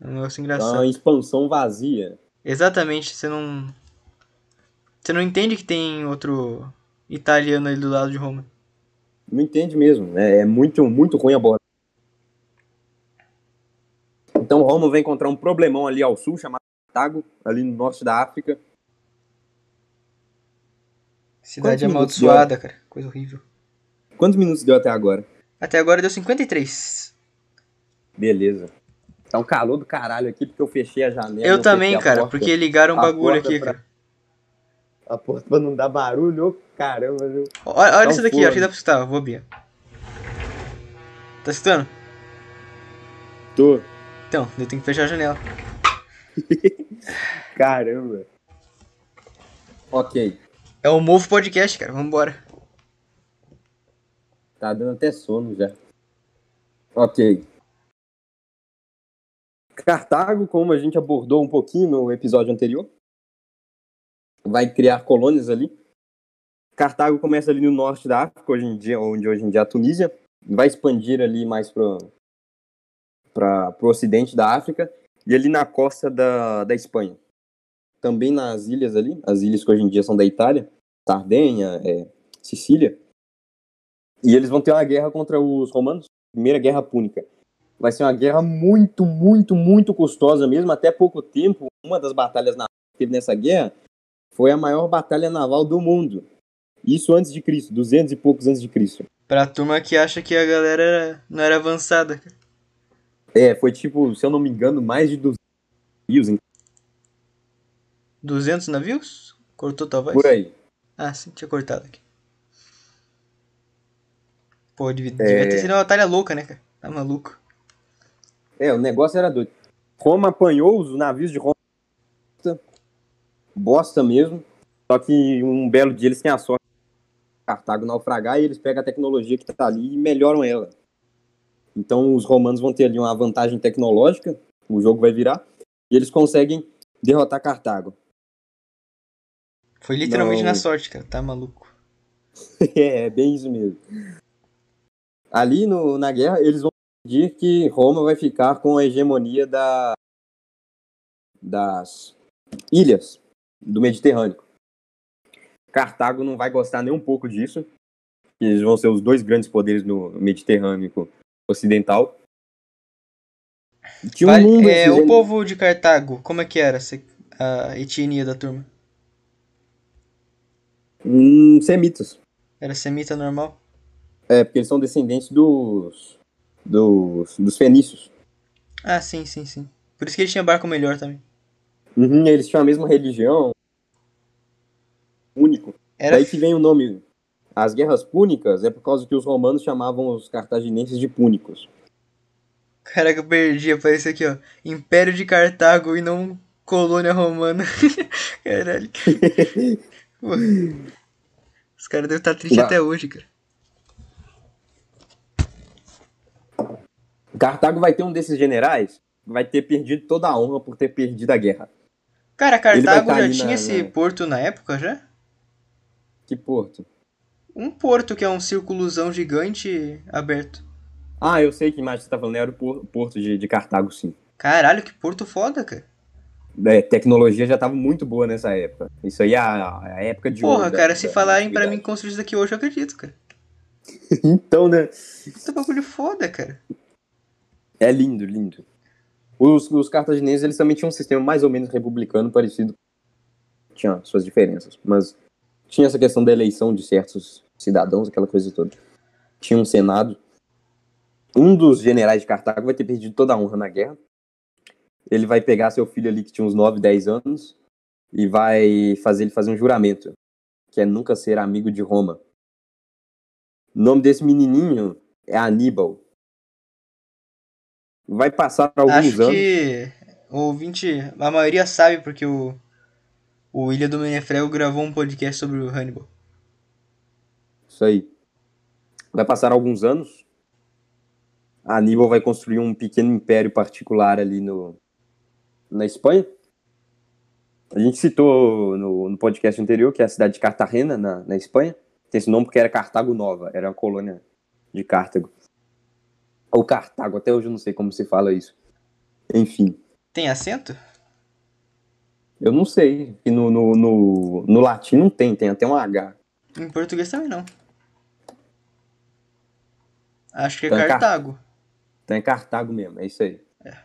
É um negócio uma engraçado. expansão vazia. Exatamente, você não. Você não entende que tem outro italiano ali do lado de Roma. Não entende mesmo. É, é muito, muito ruim Roma vai encontrar um problemão ali ao sul, chamado Cartago, ali no norte da África. Cidade Quantos amaldiçoada, cara. Coisa horrível. Quantos minutos deu até agora? Até agora deu 53. Beleza. Tá um calor do caralho aqui, porque eu fechei a janela. Eu também, cara, porta. porque ligaram um bagulho aqui, pra- cara. A porta pra não dar barulho, ô caramba, viu? Olha, olha Tá um isso daqui, ó, forno. acho que dá pra escutar, vou abrir. Tá escutando? Tô. Então, eu tenho que fechar a janela. <laughs> Caramba. Ok. É o Move Podcast, cara, vambora. Tá dando até sono já. Ok. Cartago, como a gente abordou um pouquinho no episódio anterior, vai criar colônias ali. Cartago começa ali no norte da África, hoje em dia, onde hoje em dia é a Tunísia, vai expandir ali mais para para o ocidente da África e ali na costa da, da Espanha. Também nas ilhas ali, as ilhas que hoje em dia são da Itália, Sardenha, é, Sicília. E eles vão ter uma guerra contra os romanos, primeira guerra púnica. Vai ser uma guerra muito, muito, muito custosa mesmo. Até pouco tempo, uma das batalhas navais que teve nessa guerra foi a maior batalha naval do mundo. Isso antes de Cristo, 200 e poucos antes de Cristo. Pra turma que acha que a galera era- não era avançada. cara. É, foi tipo, se eu não me engano, mais de 200 navios em- 200 navios? Cortou tua voz? por aí. Ah, sim, tinha cortado aqui. Pô, devia, É. devia ter sido uma batalha louca, né, cara? Tá maluco. É, o negócio era doido. Roma apanhou os navios de Roma. Bosta mesmo. Só que um belo dia eles têm a sorte de Cartago naufragar e eles pegam a tecnologia que tá ali e melhoram ela. Então os romanos vão ter ali uma vantagem tecnológica, o jogo vai virar, e eles conseguem derrotar Cartago. Foi literalmente Não. na sorte, cara. Tá maluco. <laughs> é, é bem isso mesmo. Ali no, na guerra, eles vão decidir que Roma vai ficar com a hegemonia da, das ilhas do Mediterrâneo. Cartago não vai gostar nem um pouco disso. Eles vão ser os dois grandes poderes no Mediterrâneo ocidental. Tinha um Vale- mundo é, o povo de Cartago, como é que era a etnia da turma? Hum, semitas. Era semita normal? É, porque eles são descendentes dos, dos, dos fenícios. Ah, sim, sim, sim. Por isso que ele tinha barco melhor também. Uhum, eles tinham a mesma religião. Único. Era Daí que vem o nome. As guerras púnicas é por causa que os romanos chamavam os cartaginenses de púnicos. Caraca, eu perdi, apareceu aqui, ó. Império de Cartago e não colônia romana. <laughs> Caralho. <laughs> Os caras devem estar tristes até hoje, cara. Cartago vai ter um desses generais que vai ter perdido toda a honra por ter perdido a guerra. Cara, Cartago tá já tinha na- esse na- porto na época já? Que porto? Um porto que é um círculozão gigante aberto. Ah, eu sei que imagem você tá falando, era o por- porto de, de Cartago, sim. Caralho, que porto foda, cara. É, tecnologia já tava muito boa nessa época. Isso aí é a, a época de Porra, ouro da- cara, se falarem da pra mim construir isso daqui hoje, eu acredito, cara. <laughs> Então, né? Isso é bagulho foda, cara. É lindo, lindo. Os, os cartagineses, eles também tinham um sistema mais ou menos republicano parecido. Tinha suas diferenças, mas tinha essa questão da eleição de certos cidadãos, aquela coisa toda. Tinha um senado. Um dos generais de Cartago vai ter perdido toda a honra na guerra. Ele vai pegar seu filho ali que tinha uns 9, 10 anos e vai fazer ele fazer um juramento, que é nunca ser amigo de Roma. O nome desse menininho é Aníbal. Vai passar alguns Acho anos. que o ouvinte, a maioria sabe porque o, o William do Menefrel gravou um podcast sobre o Hannibal. Isso aí. Vai passar alguns anos. Aníbal vai construir um pequeno império particular ali no, na Espanha. A gente citou no, no podcast anterior que é a cidade de Cartagena, na, na Espanha. Tem esse nome porque era Cartago Nova, era uma colônia de Cartago. Ou Cartago, até hoje eu não sei como se fala isso. Enfim, Tem acento? eu não sei. E no, no, no, no latim não tem, tem até um H. Em português também não. Acho que é Então é Car- Cartago. Então é Cartago mesmo, é isso aí. É.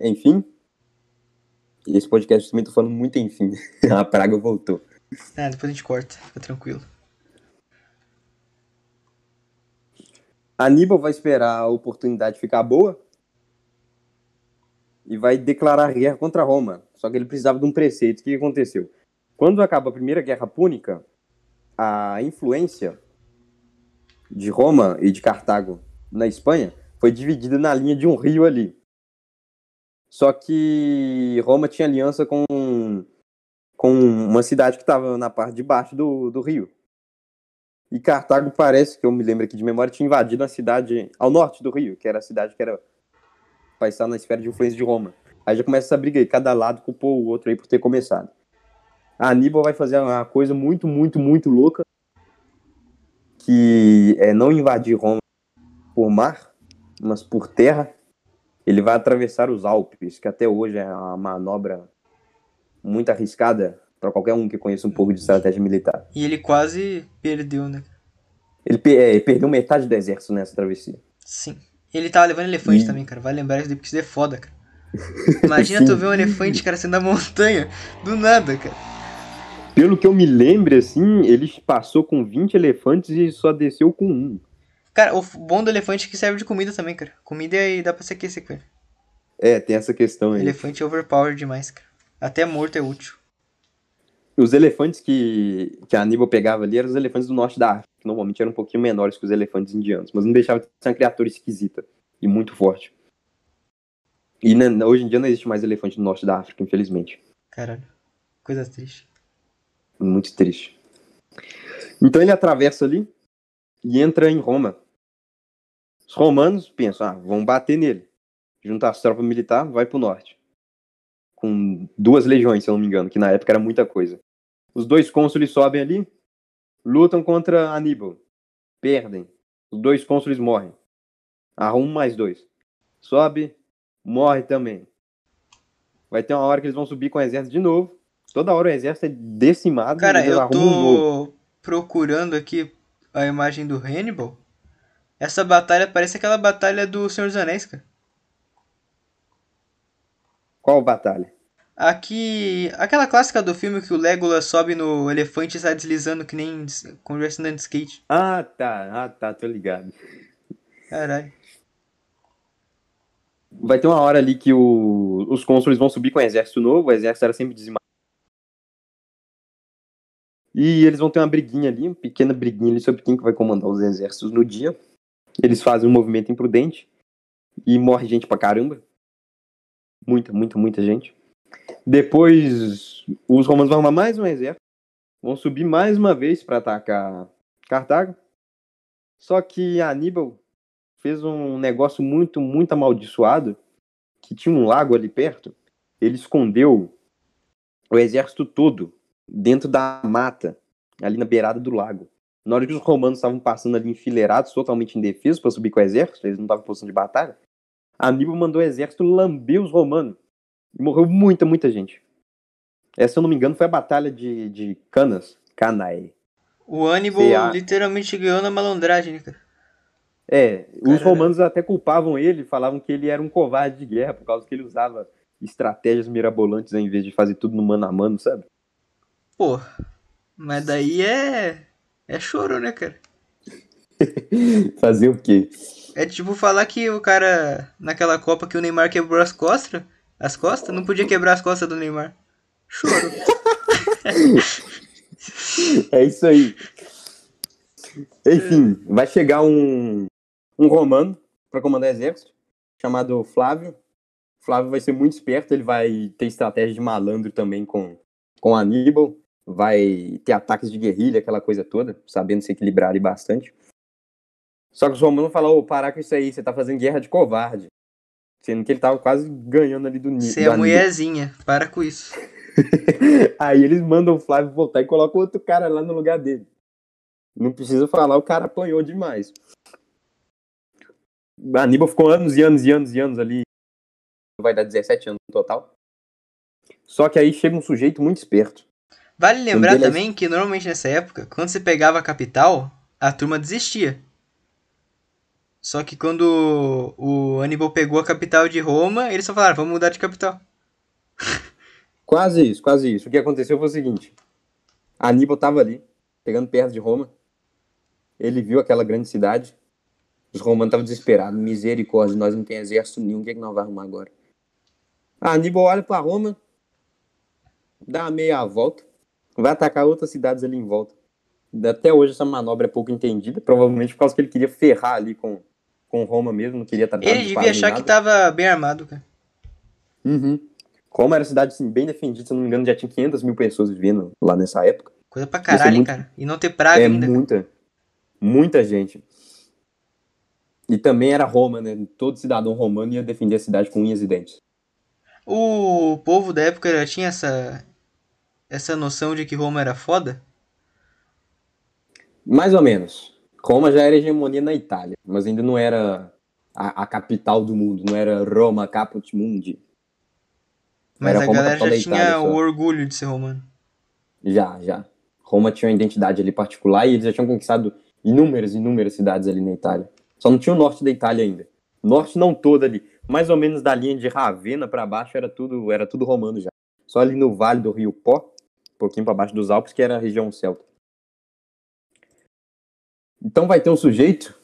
Enfim. Esse podcast também tô falando muito enfim. <laughs> a praga voltou. Ah, depois a gente corta, fica tranquilo. Aníbal vai esperar a oportunidade ficar boa e vai declarar guerra contra Roma. Só que ele precisava de um preceito. O que aconteceu? Quando acaba a Primeira Guerra Púnica, a influência de Roma e de Cartago na Espanha foi dividida na linha de um rio ali. Só que Roma tinha aliança com, com uma cidade que estava na parte de baixo do, do rio. E Cartago parece, que eu me lembro aqui de memória, tinha invadido a cidade ao norte do Rio, que era a cidade que era vai estar na esfera de influência de Roma. Aí já começa essa briga aí, cada lado culpou o outro aí por ter começado. A Aníbal vai fazer uma coisa muito, muito, muito louca, que é não invadir Roma por mar, mas por terra. Ele vai atravessar os Alpes, que até hoje é uma manobra muito arriscada para qualquer um que conheça um pouco de estratégia militar. E ele quase perdeu, né? Ele é, perdeu metade do exército nessa travessia. Sim. Ele tava levando elefante E- também, cara. Vai lembrar isso daí porque isso é foda, cara. <laughs> Imagina tu ver um elefante, cara, sendo da montanha. Do nada, cara. Pelo que eu me lembro, assim, ele passou com 20 elefantes e só desceu com um. Cara, o bom do elefante é que serve de comida também, cara. Comida e dá pra se aquecer com ele. É, tem essa questão aí. Elefante é overpowered demais, cara. Até morto é útil. Os elefantes que, que a Aníbal pegava ali eram os elefantes do norte da África, que normalmente eram um pouquinho menores que os elefantes indianos, mas não deixava de ser uma criatura esquisita e muito forte. E né, hoje em dia não existe mais elefante no norte da África, infelizmente. Caralho. Coisa triste. Muito triste. Então ele atravessa ali e entra em Roma. Os romanos pensam, ah, vão bater nele. Juntar as tropas militares, vai pro norte. Com duas legiões, se eu não me engano, que na época era muita coisa. Os dois cônsules sobem ali, lutam contra Aníbal. Perdem. Os dois cônsules morrem. Arruma mais dois. Sobe, morre também. Vai ter uma hora que eles vão subir com o exército de novo. Toda hora o exército é decimado. Cara, eu um tô procurando aqui a imagem do Hannibal. Essa batalha parece aquela batalha do Senhor dos Anéis, cara. Qual batalha? Aqui, aquela clássica do filme que o Legolas sobe no elefante e sai deslizando que nem conversando de skate. Ah, tá. Ah, tá. Tô ligado. Caralho. Vai ter uma hora ali que o- os cônsules vão subir com o exército novo. O exército era sempre dizimado. E eles vão ter uma briguinha ali, uma pequena briguinha ali sobre quem que vai comandar os exércitos no dia. Eles fazem um movimento imprudente e morre gente pra caramba. Muita, muita, muita gente. Depois, os romanos vão armar mais um exército. Vão subir mais uma vez para atacar Cartago. Só que Aníbal fez um negócio muito, muito amaldiçoado, que tinha um lago ali perto. Ele escondeu o exército todo dentro da mata, ali na beirada do lago. Na hora que os romanos estavam passando ali enfileirados, totalmente indefesos para subir com o exército, eles não estavam em posição de batalha, Aníbal mandou o exército lamber os romanos. E morreu muita, muita gente. Essa, se eu não me engano, foi a batalha de, de Canas, Canae. O Hannibal CA. literalmente ganhou na malandragem, né, cara? É, os romanos até culpavam ele, falavam que ele era um covarde de guerra, por causa que ele usava estratégias mirabolantes ao invés de fazer tudo no mano a mano, sabe? Pô, mas daí é. É choro, né, cara? <laughs> Fazer o quê? É tipo falar que o cara, naquela Copa que o Neymar quebrou as costas, as costas, não podia quebrar as costas do Neymar. Choro. <laughs> É isso aí. Enfim, vai chegar um, um romano para comandar o exército, chamado Flávio. Flávio vai ser muito esperto, ele vai ter estratégia de malandro também com, com Aníbal, vai ter ataques de guerrilha, aquela coisa toda, sabendo se equilibrar ali bastante. Só que os romanos falam, ô, parar com isso aí, você tá fazendo guerra de covarde. Sendo que ele tava quase ganhando ali do Ni- Você é mulherzinha, para com isso. <laughs> Aí eles mandam o Flávio voltar e colocam outro cara lá no lugar dele. Não precisa falar, o cara apanhou demais. Aníbal ficou anos e anos e anos e anos ali. Vai dar 17 anos no total. Só que aí chega um sujeito muito esperto. Vale lembrar dele é- também que normalmente nessa época, quando você pegava a capital, a turma desistia. Só que quando o Hannibal pegou a capital de Roma, eles só falaram, vamos mudar de capital. <laughs> Quase isso, quase isso. O que aconteceu foi o seguinte: Aníbal estava ali, pegando perto de Roma. Ele viu aquela grande cidade. Os romanos estavam desesperados. Misericórdia, nós não temos exército nenhum. O que, é que nós vamos arrumar agora? Aníbal olha para Roma, dá meia volta, vai atacar outras cidades ali em volta. Até hoje essa manobra é pouco entendida, provavelmente por causa que ele queria ferrar ali com, com Roma mesmo, não queria estar Ele devia achar que tava bem armado, cara. Uhum. Como era cidade assim, bem defendida, se não me engano, já tinha 500 mil pessoas vivendo lá nessa época. Coisa pra é caralho, hein, muito- cara. E não ter praga é ainda. cara. muita, muita gente. E também era Roma, né? Todo cidadão romano ia defender a cidade com unhas e dentes. O povo da época já tinha essa, essa noção de que Roma era foda? Mais ou menos. Roma já era hegemonia na Itália, mas ainda não era a, a capital do mundo, não era Roma caput mundi. Mas Era a Roma, galera já tinha Itália, o só. orgulho de ser romano. Já, já. Roma tinha uma identidade ali particular e eles já tinham conquistado inúmeras, inúmeras cidades ali na Itália. Só não tinha o norte da Itália ainda. Norte não todo ali, mais ou menos da linha de Ravenna para baixo era tudo, era tudo romano já. Só ali no vale do Rio Pó, pouquinho para baixo dos Alpes, que era a região celta. Então vai ter um sujeito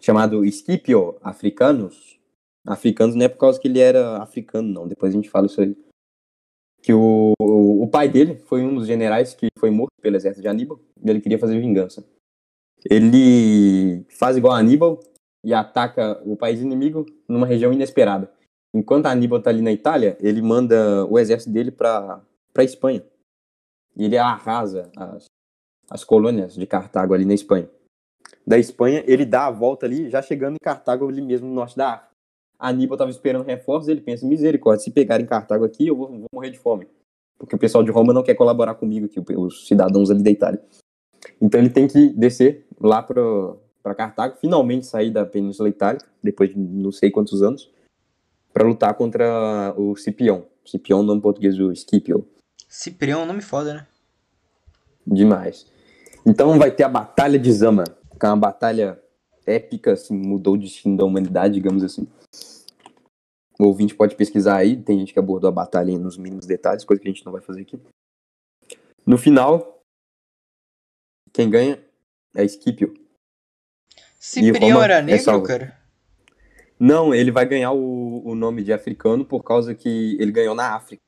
chamado Scipio Africanus. Africanos não é por causa que ele era africano, não. Depois a gente fala isso aí. Que o, o, o pai dele foi um dos generais que foi morto pelo exército de Aníbal e ele queria fazer vingança. Ele faz igual a Aníbal e ataca o país inimigo numa região inesperada. Enquanto Aníbal tá ali na Itália, ele manda o exército dele para para Espanha. E ele arrasa as, as colônias de Cartago ali na Espanha. Da Espanha, ele dá a volta ali, já chegando em Cartago ali mesmo no norte da África. Aníbal estava esperando reforços, ele pensa, misericórdia, se pegarem Cartago aqui, eu vou, vou morrer de fome. Porque o pessoal de Roma não quer colaborar comigo aqui, os cidadãos ali da Itália. Então ele tem que descer lá para Cartago, finalmente sair da Península Itálica, depois de não sei quantos anos, para lutar contra o Cipião. Cipião, nome português do Scipio. Ciprião é um nome foda, né? Demais. Então vai ter a Batalha de Zama, que é uma batalha épica, assim, mudou o destino da humanidade, digamos assim. O ouvinte pode pesquisar aí, tem gente que abordou a batalha nos mínimos detalhes, coisa que a gente não vai fazer aqui. No final, quem ganha é Scipio. Ciprião era é negro, salvo. cara? Não, ele vai ganhar o, o nome de africano por causa que ele ganhou na África.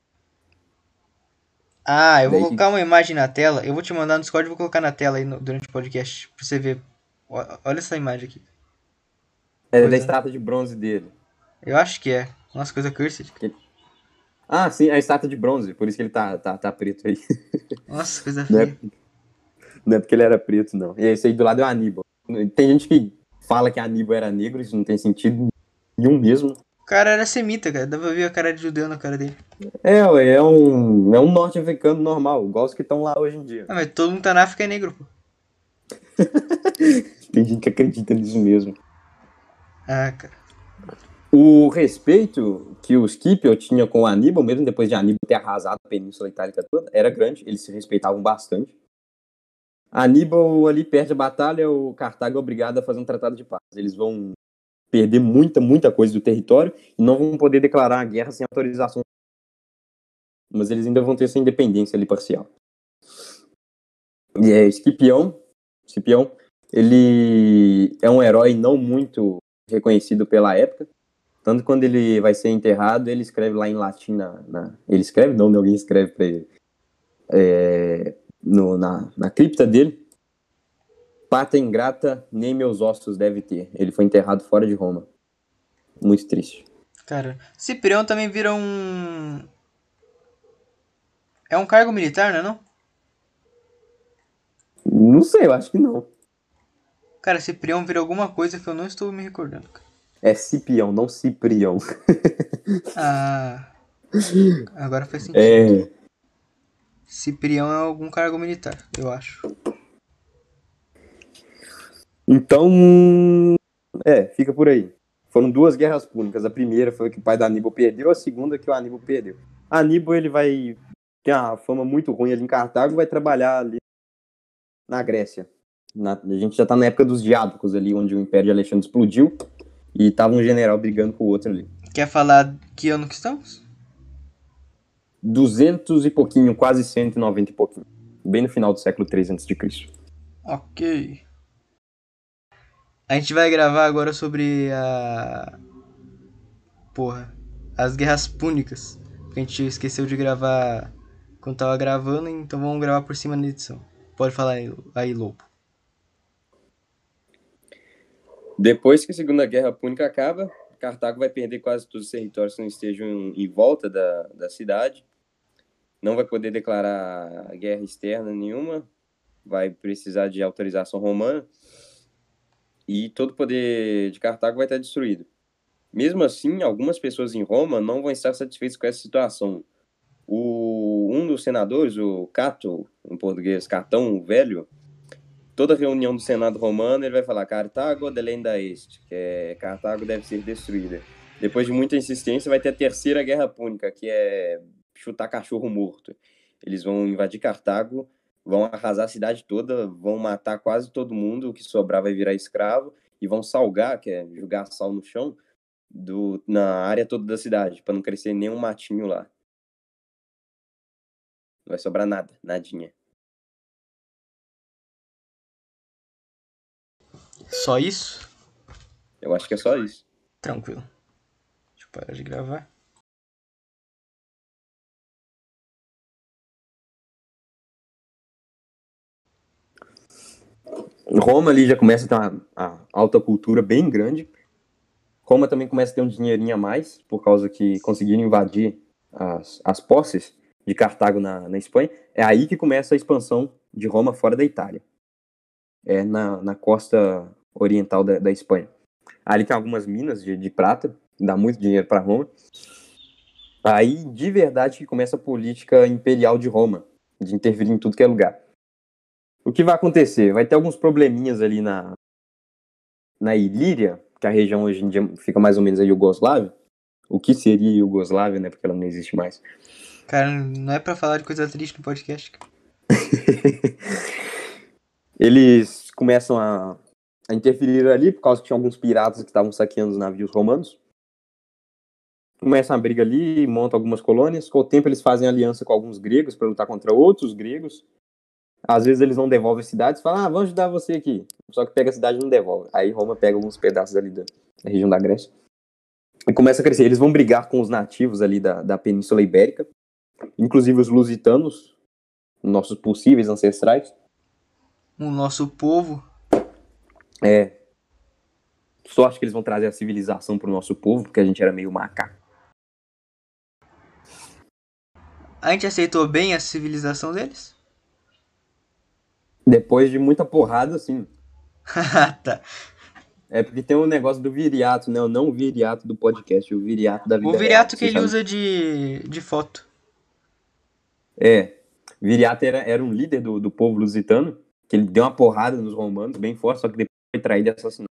Ah, eu vou Daí- colocar uma imagem na tela. Eu vou te mandar no Discord e vou colocar na tela aí no- durante o podcast. Pra você ver. Olha essa imagem aqui. É Pois da é. estátua de bronze dele. Eu acho que é. Nossa, coisa cursed. Ah, sim, a estátua de bronze, por isso que ele tá, tá, tá preto aí. <laughs> Nossa, coisa Não é, feia. não é porque ele era preto, não. E esse aí do lado é o Aníbal. Tem gente que fala que Aníbal era negro, isso não tem sentido nenhum mesmo. Cara era semita, cara. Dava pra ver a cara de judeu na cara dele. É, ué, é um, é um norte-africano normal, igual os que estão lá hoje em dia. Ah, mas todo mundo tá na África é negro, pô. <laughs> Tem gente que acredita nisso mesmo. Ah, cara. O respeito que o Scipio tinha com o Aníbal, mesmo depois de Aníbal ter arrasado a Península Itálica toda, era grande, eles se respeitavam bastante. Aníbal ali perde a batalha, o Cartago é obrigado a fazer um tratado de paz. Eles vão perder muita, muita coisa do território e não vão poder declarar a guerra sem autorização. Mas eles ainda vão ter essa independência ali parcial. E é Escipião, Escipião, ele é um herói não muito reconhecido pela época. Tanto quando ele vai ser enterrado, ele escreve lá em latim na. na- ele escreve? Não, alguém escreve pra ele. É, no- na, na cripta dele. Pata ingrata, nem meus ossos deve ter. Ele foi enterrado fora de Roma. Muito triste. Cara, Ciprião também vira um. É um cargo militar, não é não? Não sei, eu acho que não. Cara, Ciprião vira alguma coisa que eu não estou me recordando. cara. É Cipião, não Ciprião. <laughs> Ah. Agora faz sentido. É. Ciprião é algum cargo militar, eu acho. Então. É, fica por aí. Foram duas guerras púnicas. A primeira foi que o pai do Aníbal perdeu, a segunda que o Aníbal perdeu. Aníbal, ele vai ter uma fama muito ruim ali em Cartago, vai trabalhar ali na Grécia. Na- a gente já tá na época dos diádocos ali, onde o Império de Alexandre explodiu e tava um general brigando com o outro ali. Quer falar que ano que estamos? 200 e pouquinho, quase 190 e pouquinho. Bem no final do século 3 a.C. Ok. A gente vai gravar agora sobre a. Porra. As guerras púnicas. Que a gente esqueceu de gravar quando tava gravando, então vamos gravar por cima na edição. Pode falar aí, aí Lobo. Depois que a Segunda Guerra Púnica acaba, Cartago vai perder quase todos os territórios que não estejam em volta da, da cidade. Não vai poder declarar guerra externa nenhuma. Vai precisar de autorização romana. E todo o poder de Cartago vai estar destruído. Mesmo assim, algumas pessoas em Roma não vão estar satisfeitas com essa situação. O, um dos senadores, o Cato, em português, Catão Velho, toda reunião do Senado romano, ele vai falar Cartago delenda est, que é Cartago deve ser destruída. Depois de muita insistência, vai ter a terceira guerra púnica, que é chutar cachorro morto. Eles vão invadir Cartago, vão arrasar a cidade toda, vão matar quase todo mundo, o que sobrar vai virar escravo, e vão salgar, que é jogar sal no chão, do, na área toda da cidade, para não crescer nenhum matinho lá. Não vai sobrar nada, nadinha. Só isso? Eu acho que é só isso. Tranquilo. Deixa eu parar de gravar. Roma ali já começa a ter uma, uma alta cultura bem grande. Roma também começa a ter um dinheirinho a mais, por causa que conseguiram invadir as, as posses de Cartago na, na Espanha. É aí que começa a expansão de Roma fora da Itália. É na, na costa oriental da, da Espanha. Ali tem algumas minas de, de prata, dá muito dinheiro para Roma. Aí, de verdade, que começa a política imperial de Roma, de intervir em tudo que é lugar. O que vai acontecer? Vai ter alguns probleminhas ali na, na Ilíria, que a região hoje em dia fica mais ou menos a Iugoslávia. O que seria Iugoslávia, né? Porque ela não existe mais. Cara, não é pra falar de coisa triste no podcast. <laughs> Eles começam a, a interferir ali, por causa que tinha alguns piratas que estavam saqueando os navios romanos. Começa uma briga ali, montam algumas colônias. Com o tempo, eles fazem aliança com alguns gregos para lutar contra outros gregos. Às vezes eles não devolvem as cidades, falam, ah, vamos ajudar você aqui. Só que pega a cidade e não devolve. Aí Roma pega alguns pedaços ali da, da região da Grécia. E começa a crescer. Eles vão brigar com os nativos ali da, da Península Ibérica, inclusive os lusitanos, nossos possíveis ancestrais. O nosso povo. É. Sorte que eles vão trazer a civilização pro nosso povo, porque a gente era meio macaco. A gente aceitou bem a civilização deles? Depois de muita porrada, assim. <laughs> tá. É porque tem um negócio do viriato, né? O não viriato do podcast, o viriato da vida O viriato que ele sabe? usa de, de foto. É. Viriato era, era um líder do, do povo lusitano, que ele deu uma porrada nos romanos, bem forte, só que depois foi traído e assassinado.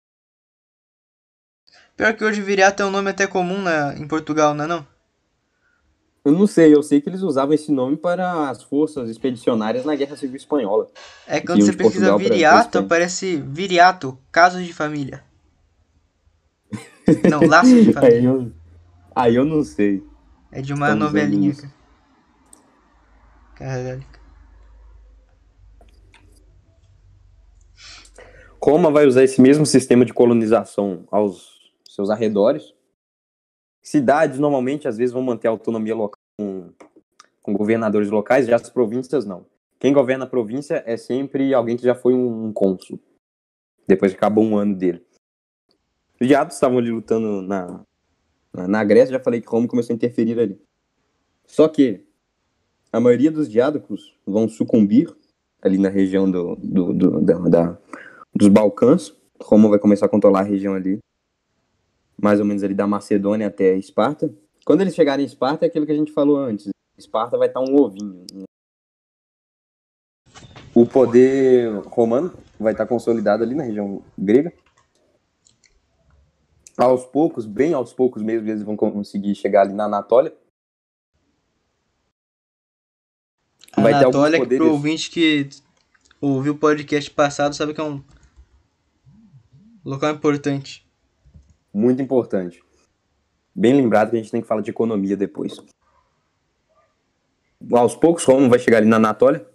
Pior que hoje viriato é um nome até comum na, em Portugal, não é não? Eu não sei, eu sei que eles usavam esse nome para as forças expedicionárias na Guerra Civil Espanhola. É que quando você pesquisa viriato, aparece viriato, casos de família. Não, laços de <laughs> Aí família. eu, aí eu não sei. É de uma Estamos novelinha. cara. Caralho. Roma vai usar esse mesmo sistema de colonização aos seus arredores. Cidades, normalmente, às vezes, vão manter a autonomia local com, com governadores locais, já as províncias não. Quem governa a província é sempre alguém que já foi um, um cônsul, depois que acabou um ano dele. Os diabos estavam ali lutando na, na, na Grécia, já falei que Roma começou a interferir ali. Só que a maioria dos diádocos vão sucumbir ali na região do, do, do- da, da- dos Balcãs. Roma vai começar a controlar a região ali, mais ou menos ali da Macedônia até Esparta. Quando eles chegarem em Esparta, é aquilo que a gente falou antes. Esparta vai estar um ovinho. O poder romano vai estar consolidado ali na região grega. Aos poucos, bem aos poucos mesmo, eles vão conseguir chegar ali na Anatólia. Vai ter Anatólia, que pro ouvinte que ouviu o podcast passado, sabe que é um local importante. Muito importante. Bem lembrado que a gente tem que falar de economia depois. Aos poucos, Roma vai chegar ali na Anatólia.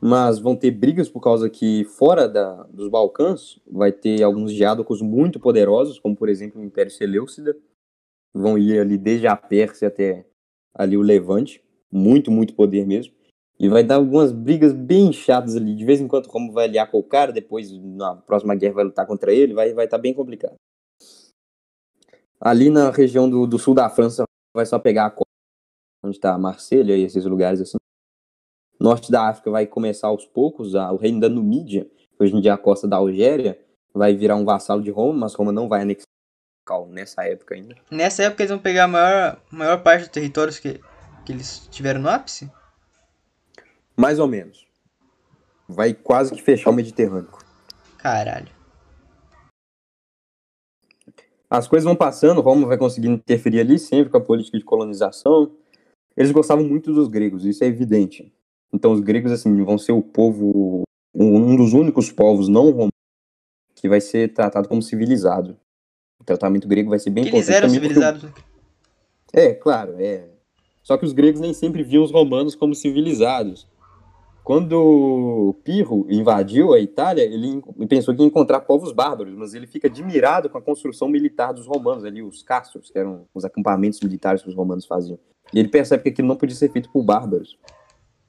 Mas vão ter brigas por causa que, fora da, dos Balcãs, vai ter alguns diádocos muito poderosos, como, por exemplo, o Império Seleucida. Vão ir ali desde a Pérsia até ali o Levante. Muito, muito poder mesmo. E vai dar algumas brigas bem chatas ali. De vez em quando, Roma vai aliar com o cara, depois, na próxima guerra, vai lutar contra ele. Vai estar vai tá bem complicado. Ali na região do, do sul da França, vai só pegar a costa, onde está Marselha e esses lugares assim. Norte da África vai começar aos poucos, a- o reino da Numídia, hoje em dia é a costa da Algéria, vai virar um vassalo de Roma, mas Roma não vai anexar nessa época ainda. Nessa época eles vão pegar a maior, maior parte dos territórios que, que eles tiveram no ápice? Mais ou menos. Vai quase que fechar o Mediterrâneo. Caralho. As coisas vão passando, Roma vai conseguindo interferir ali sempre com a política de colonização. Eles gostavam muito dos gregos, isso é evidente. Então os gregos assim vão ser o povo, um dos únicos povos não romanos que vai ser tratado como civilizado. O tratamento grego vai ser bem eles eram também porque civilizados. né? é, claro, é. Só que os gregos nem sempre viam os romanos como civilizados. Quando Pirro invadiu a Itália, ele en- pensou que ia encontrar povos bárbaros, mas ele fica admirado com a construção militar dos romanos ali, os castros, que eram os acampamentos militares que os romanos faziam. E ele percebe que aquilo não podia ser feito por bárbaros.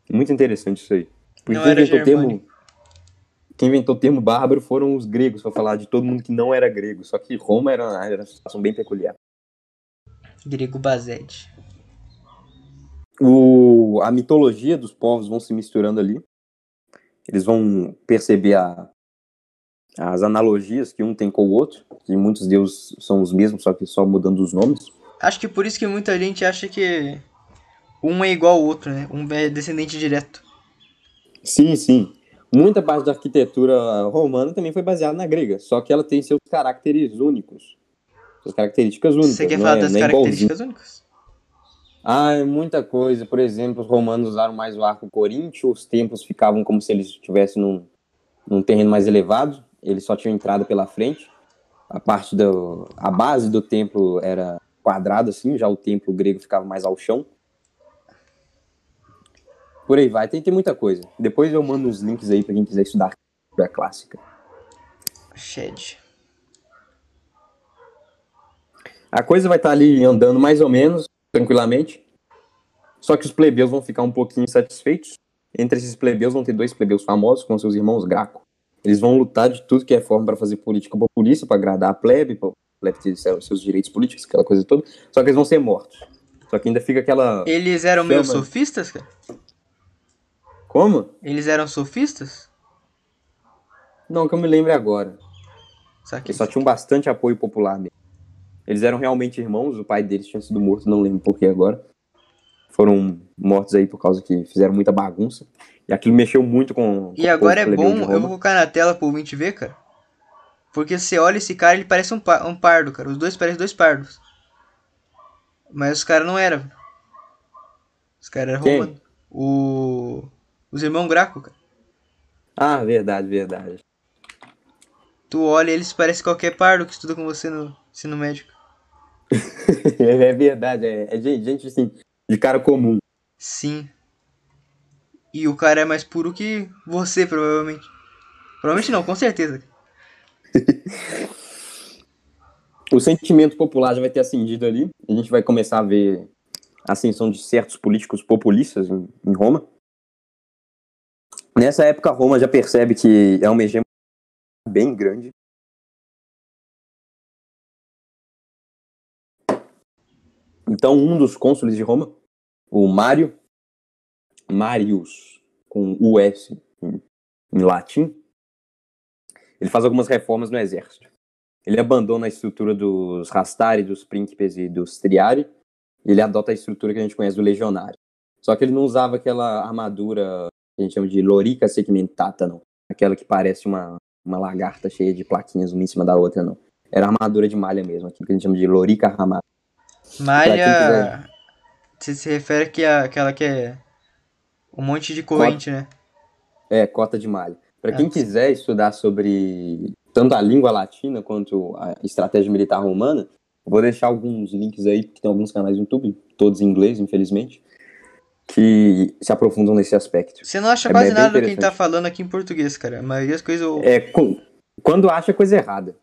Muito interessante isso aí. Porque Não quem era inventou, o termo, quem inventou o termo bárbaro foram os gregos, para falar de todo mundo que não era grego. Só que Roma era, era uma situação bem peculiar. Grego Bazete. O, a mitologia dos povos vão se misturando ali. Eles vão perceber a, as analogias que um tem com o outro, que muitos deuses são os mesmos, só que só mudando os nomes. Acho que por isso que muita gente acha que um é igual ao outro, né? Um é descendente direto. Sim, sim. Muita parte da arquitetura romana também foi baseada na grega, só que ela tem seus caracteres únicos. Suas características únicas. Você quer falar é, das não é igualzinho. características únicas? Ah, é muita coisa. Por exemplo, os romanos usaram mais o arco coríntio, os templos ficavam como se eles estivessem num, num terreno mais elevado, eles só tinham entrada pela frente. A parte do, a base do templo era quadrada assim, já o templo grego ficava mais ao chão. Por aí vai, tem, tem muita coisa. Depois eu mando os links aí pra quem quiser estudar arquitetura clássica. Shed. A coisa vai estar ali andando mais ou menos, tranquilamente. Só que os plebeus vão ficar um pouquinho insatisfeitos. Entre esses plebeus vão ter dois plebeus famosos com seus irmãos Graco. Eles vão lutar de tudo que é forma para fazer política populista, para agradar a plebe, para plebe ter seus direitos políticos, aquela coisa toda. Só que eles vão ser mortos. Só que ainda fica aquela. Eles eram meio Chama. sofistas, cara? Como? Eles eram sofistas? Não, que eu me lembre agora. Saquei. Eles só tinham bastante apoio popular mesmo. Eles eram realmente irmãos, o pai deles tinha sido morto, não lembro por que agora. Foram mortos aí por causa que fizeram muita bagunça. E aquilo mexeu muito com. E com agora é bom, eu vou colocar na tela pro ouvinte ver, cara. Porque você olha esse cara, ele parece um, pa- um pardo, cara. Os dois parecem dois pardos. Mas os caras não eram. Os caras eram romanos. O... Os irmãos Graco, cara. Ah, verdade, verdade. Tu olha eles parecem qualquer pardo que estuda com você no ensino médico. <laughs> é verdade, é, é gente, assim, de cara comum. Sim. E o cara é mais puro que você, provavelmente. Provavelmente não, com certeza. <laughs> O sentimento popular já vai ter ascendido ali. A gente vai começar a ver a ascensão de certos políticos populistas em, em Roma. Nessa época, Roma já percebe que é uma hegemonia bem grande. Então, um dos cônsules de Roma, o Mário, Marius, com US em, em latim, ele faz algumas reformas no exército. Ele abandona a estrutura dos rastari, dos príncipes e dos triari, e ele adota a estrutura que a gente conhece do legionário. Só que ele não usava aquela armadura que a gente chama de lorica segmentata, não. Aquela que parece uma, uma lagarta cheia de plaquinhas uma em cima da outra, não. Era armadura de malha mesmo, aquilo que a gente chama de lorica ramada. Malha. Você se refere que a, aquela que é. Um monte de corrente, né? É, cota de malha. Para quem Ah, quiser estudar sobre tanto a língua latina quanto a estratégia militar romana, vou deixar alguns links aí, porque tem alguns canais no YouTube, todos em inglês, infelizmente, que se aprofundam nesse aspecto. Você não acha É quase nada do que a gente tá falando aqui em português, cara. A maioria das coisas É, com- quando acha coisa errada.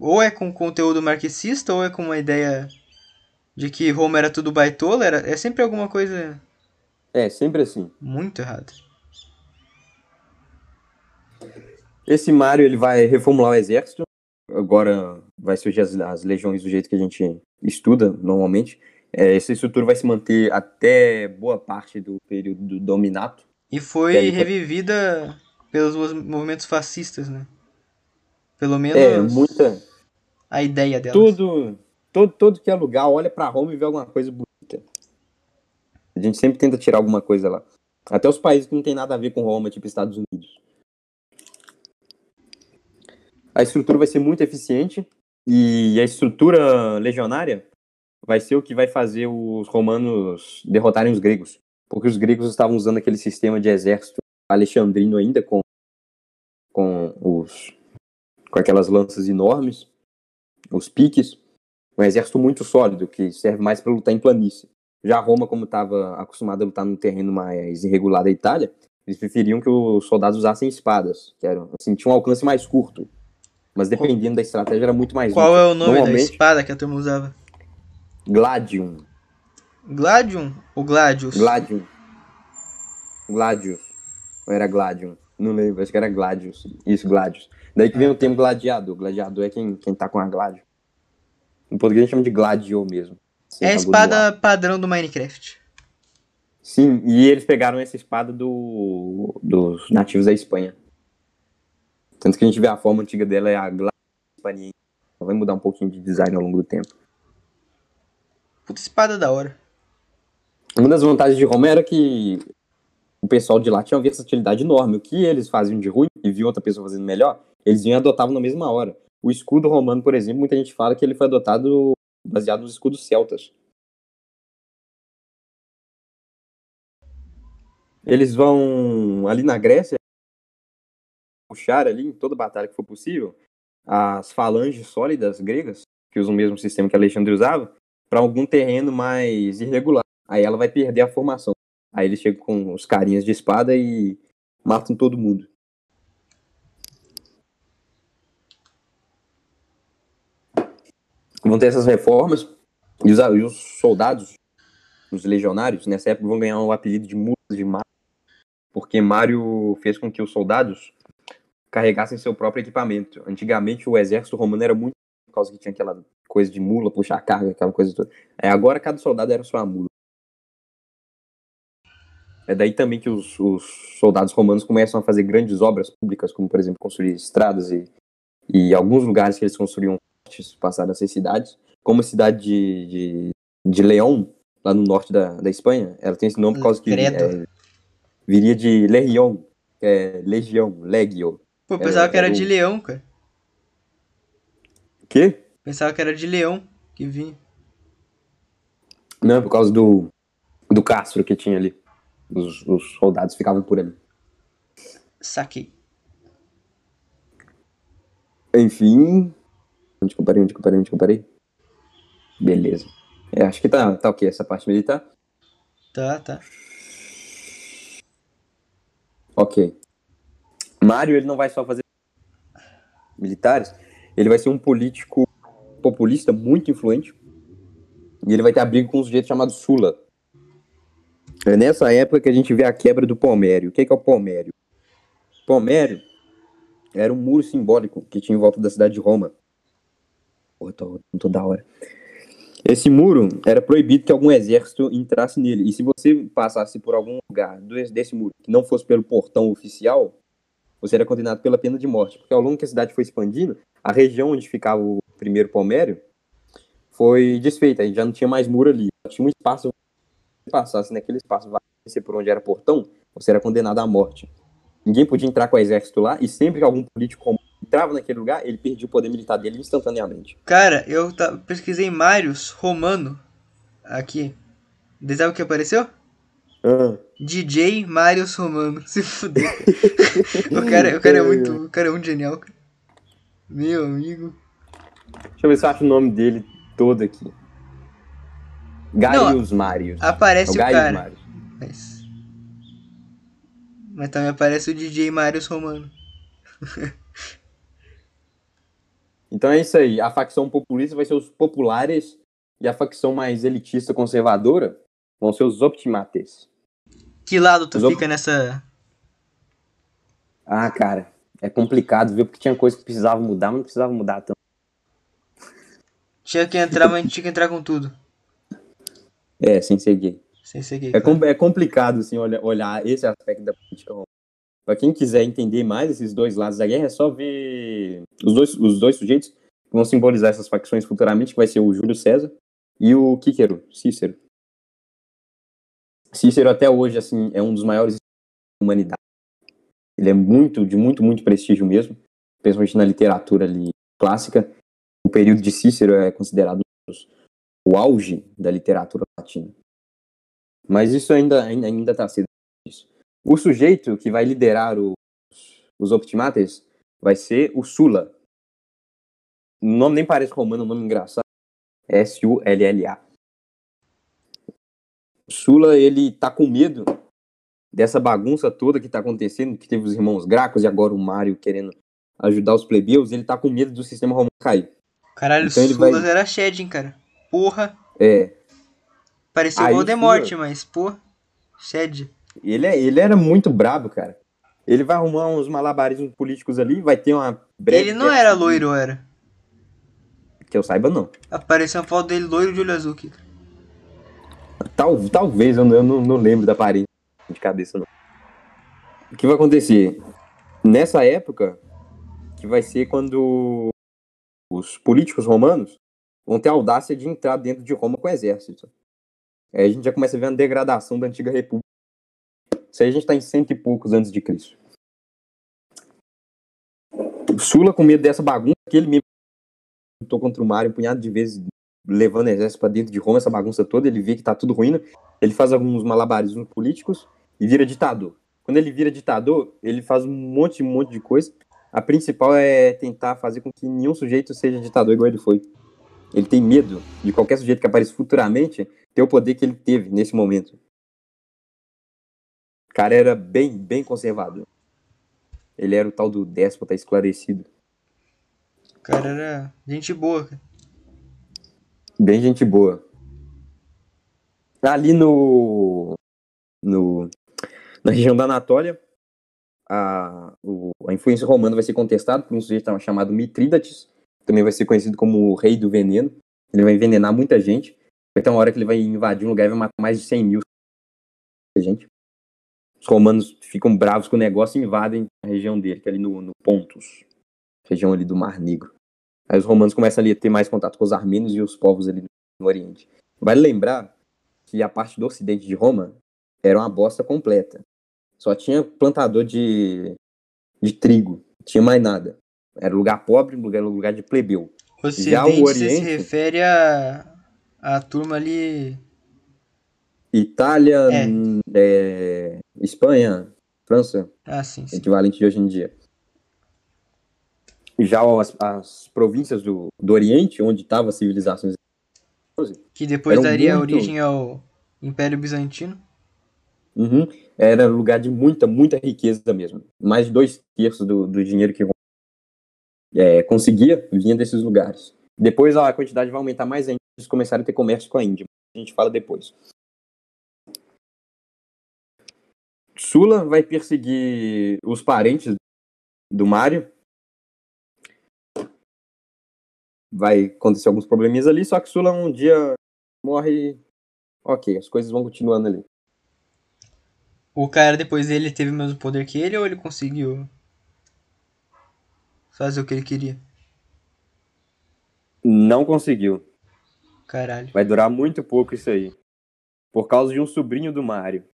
ou é com conteúdo marxista ou é com uma ideia de que Roma era tudo baitola. Era, é sempre alguma coisa É, sempre assim. muito errada. Esse Mário, ele vai reformular o exército. Agora vai surgir as, as legiões do jeito que a gente estuda normalmente. É, essa estrutura vai se manter até boa parte do período do dominato. E foi aí, revivida pelos mov- movimentos fascistas, né? Pelo menos É, muita... a ideia delas. Tudo, todo, todo que é lugar olha pra Roma e vê alguma coisa bonita. A gente sempre tenta tirar alguma coisa lá. Até os países que não tem nada a ver com Roma, tipo Estados Unidos. A estrutura vai ser muito eficiente e a estrutura legionária vai ser o que vai fazer os romanos derrotarem os gregos. Porque os gregos estavam usando aquele sistema de exército alexandrino ainda com, com, os, com aquelas lanças enormes os piques, um exército muito sólido, que serve mais para lutar em planície. Já Roma, como estava acostumada a lutar num terreno mais irregular da Itália, eles preferiam que os soldados usassem espadas, que eram, assim, tinham um alcance mais curto. Mas dependendo da estratégia, era muito mais Qual útil. é o nome da espada que a turma usava? Gladium. Gladium ou Gladius? Gladium. Gladius. Ou era Gladium? Não lembro, acho que era Gladius. Isso, Gladius. Daí que vem o termo gladiador. Gladiador é quem, quem tá com a Gladio. Em português a gente chama de Gladio mesmo. É a espada padrão do Minecraft. Sim, e eles pegaram essa espada do, dos nativos da Espanha. Tanto que a gente vê a forma antiga dela é a Gladio Hispaniense. Vai mudar um pouquinho de design ao longo do tempo. Puta espada da hora. Uma das vantagens de Roma era que o pessoal de lá tinha uma versatilidade enorme. O que eles faziam de ruim e viam outra pessoa fazendo melhor, eles vinham e adotavam na mesma hora. O escudo romano, por exemplo, muita gente fala que ele foi adotado baseado nos escudos celtas. Eles vão ali na Grécia puxar ali em toda batalha que for possível as falanges sólidas gregas, que usam o mesmo sistema que Alexandre usava, para algum terreno mais irregular. Aí ela vai perder a formação. Aí eles chegam com os carinhas de espada e matam todo mundo. Vão ter essas reformas e os, e os soldados, os legionários, nessa época vão ganhar o apelido de mulas de Mário, porque Mário fez com que os soldados carregassem seu próprio equipamento. Antigamente o exército romano era muito por causa que tinha aquela coisa de mula, puxar carga, aquela coisa toda. É, agora cada soldado era sua mula. É daí também que os, os soldados romanos começam a fazer grandes obras públicas, como por exemplo construir estradas e E alguns lugares que eles construíam passaram a ser cidades, como a cidade de, de, de León, lá no norte da, da Espanha. Ela tem esse nome por causa que é, viria de Legião, que é legião, legio. Pô, eu pensava É, que era é de leão, cara. Quê? Pensava que era de leão que vinha. Não, por causa do, do Castro que tinha ali. Os, os soldados ficavam por ali. Saquei. Enfim. Onde que eu parei? Onde que eu parei? Onde que eu parei? Beleza. É, acho que tá, tá ok essa parte militar. Tá, tá. Ok. Mário, ele não vai só fazer militares, ele vai ser um político populista muito influente. E ele vai ter abrigo com um sujeito chamado Sula. É nessa época que a gente vê a quebra do Palmério. O que que é o Palmério? Palmério era um muro simbólico que tinha em volta da cidade de Roma. Porra, tô, tô da hora. Esse muro era proibido que algum exército entrasse nele. E se você passasse por algum lugar desse muro que não fosse pelo portão oficial, você era condenado pela pena de morte. Porque ao longo que a cidade foi expandindo, a região onde ficava o primeiro palmério foi desfeita. Aí já não tinha mais muro ali. Tinha um espaço. Se passasse naquele espaço, por onde era portão, você era condenado à morte. Ninguém podia entrar com o exército lá. E sempre que algum político entrava naquele lugar, ele perdia o poder militar dele instantaneamente. Cara, eu pesquisei Marius Romano aqui. Sabe o que apareceu? Ah, DJ Marius Romano. <laughs> Se fuder. <laughs> o, cara, o, cara é muito, o cara é muito genial. cara. Meu amigo. Deixa eu ver se eu acho o nome dele todo aqui. Gaius Marius. Aparece É o, o cara. Marius. Mas... Mas também aparece o DJ Marius Romano. <laughs> Então é isso aí. A facção populista vai ser os populares e a facção mais elitista conservadora vão ser os optimates. Que lado tu Os op- fica nessa. Ah, cara, é complicado, viu? Porque tinha coisa que precisava mudar, mas não precisava mudar tanto. Tinha que entrar, mas a gente tinha que entrar com tudo. É, sem gay. Sem gay. É, claro. com- é complicado, assim, olha- olhar esse aspecto da política romana. Pra quem quiser entender mais esses dois lados da guerra, é só ver os dois, os dois sujeitos que vão simbolizar essas facções futuramente, que vai ser o Júlio César e o Quíquero, Cícero. Cícero até hoje, assim, é um dos maiores da humanidade. Ele é muito, de muito, muito prestígio mesmo, principalmente na literatura ali clássica. O período de Cícero é considerado o auge da literatura latina. Mas isso ainda ainda ainda está cedo. Isso. O sujeito que vai liderar os, os optimates vai ser o Sula. O nome nem parece romano, é um nome engraçado. S-U-L-L-A. Sula, ele tá com medo dessa bagunça toda que tá acontecendo, que teve os irmãos Gracos e agora o Mário querendo ajudar os plebeus, ele tá com medo do sistema romano cair. Caralho, Então ele Sulas vai- era Shed, hein, cara. Porra. É, Parecia Aí, o Voldemort, Sula- mas, pô. Shed. Ele, é, ele era muito brabo, cara. Ele vai arrumar uns malabarismos políticos ali, vai ter uma breve. Ele não era loiro, era. Que eu saiba, não. Apareceu uma foto dele loiro de olho azul aqui. Tal, talvez, eu, não, eu não, não lembro da aparência de cabeça, não. O que vai acontecer? Nessa época, que vai ser quando os políticos romanos vão ter a audácia de entrar dentro de Roma com o exército. Aí a gente já começa a ver a degradação da antiga república. Isso aí a gente está em cento e poucos antes de Cristo. Sula, com medo dessa bagunça, que ele mesmo lutou contra o Mário um punhado de vezes, levando exército para dentro de Roma, essa bagunça toda, ele vê que tá tudo ruindo, ele faz alguns malabarismos políticos e vira ditador. Quando ele vira ditador, ele faz um monte, um monte de coisa. A principal é tentar fazer com que nenhum sujeito seja ditador igual ele foi. Ele tem medo de qualquer sujeito que apareça futuramente ter o poder que ele teve nesse momento. O cara era bem, bem conservador. Ele era o tal do déspota esclarecido. O cara era gente boa, cara. Bem gente boa. Ali no, no na região da Anatólia, a, o- a influência romana vai ser contestada por um sujeito chamado Mitrídates, também vai ser conhecido como o rei do veneno. Ele vai envenenar muita gente. Vai ter uma hora que ele vai invadir um lugar e vai matar mais de 100 mil gente. Os romanos ficam bravos com o negócio e invadem a região dele, que é ali no, no Pontus. região ali do Mar Negro. Aí os romanos começam ali a ter mais contato com os armênios e os povos ali no Oriente. Vale lembrar que a parte do ocidente de Roma era uma bosta completa. Só tinha plantador de, de trigo, não tinha mais nada. Era lugar pobre, lugar, lugar de plebeu. Ocidente Já o você se Oriente- refere a, a turma ali. Itália, É. é, Espanha, França, Ah, sim, sim. equivalente de hoje em dia. Já as, as províncias do, do Oriente, onde estavam as civilizações, Que depois daria muito- origem ao Império Bizantino. uhum, era lugar de muita, muita riqueza mesmo. Mais de dois terços do, do dinheiro que é, conseguia vinha desses lugares. Depois a quantidade vai aumentar mais ainda, eles começaram a ter comércio com a Índia. A gente fala depois. Sula vai perseguir os parentes do Mário. Vai acontecer alguns probleminhas ali, só que Sula um dia morre. Ok, as coisas vão continuando ali. O cara depois dele teve o mesmo poder que ele ou ele conseguiu fazer o que ele queria? Não conseguiu. Caralho. Vai durar muito pouco isso aí. Por causa de um sobrinho do Mário.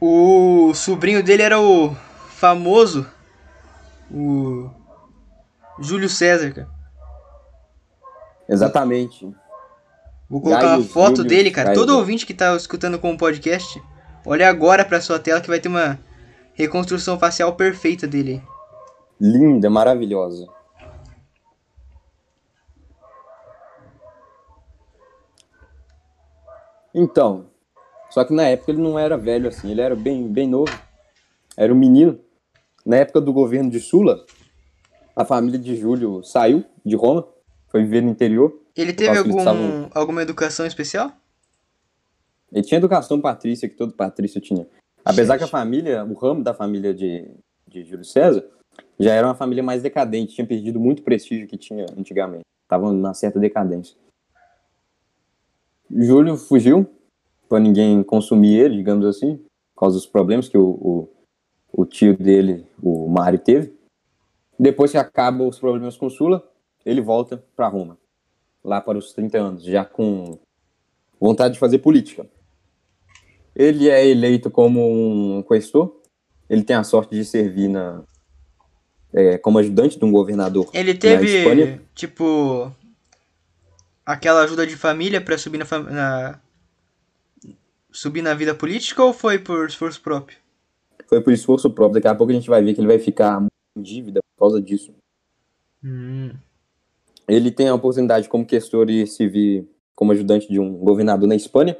O sobrinho dele era o famoso. O. Júlio César, cara. Exatamente. Vou colocar uma Gaius foto Júlio dele, cara. Todo ouvinte que tá escutando com o podcast, olha agora pra sua tela que vai ter uma reconstrução facial perfeita dele. Linda, maravilhosa. Então, só que na época ele não era velho assim, ele era bem, bem novo. Era um menino. Na época do governo de Sula, a família de Júlio saiu de Roma, foi viver no interior. Ele teve algum, estavam- alguma educação especial? Ele tinha educação patrícia, que todo patrício tinha. Apesar Gente. que a família, o ramo da família de, de Júlio César, já era uma família mais decadente, tinha perdido muito prestígio que tinha antigamente. Estavam numa certa decadência. Júlio fugiu, para ninguém consumir ele, digamos assim, por causa dos problemas que o, o, o tio dele, o Mário, teve. Depois que acabam os problemas com Sula, ele volta para Roma, lá para os 30 anos, já com vontade de fazer política. Ele é eleito como um questor. Ele tem a sorte de servir na, é, como ajudante de um governador. Ele teve, tipo, aquela ajuda de família pra subir na, na subir na vida política ou foi por esforço próprio? Foi por esforço próprio. Daqui a pouco a gente vai ver que ele vai ficar em dívida por causa disso. Hum. Ele tem a oportunidade como questor de servir como ajudante de um governador na Espanha.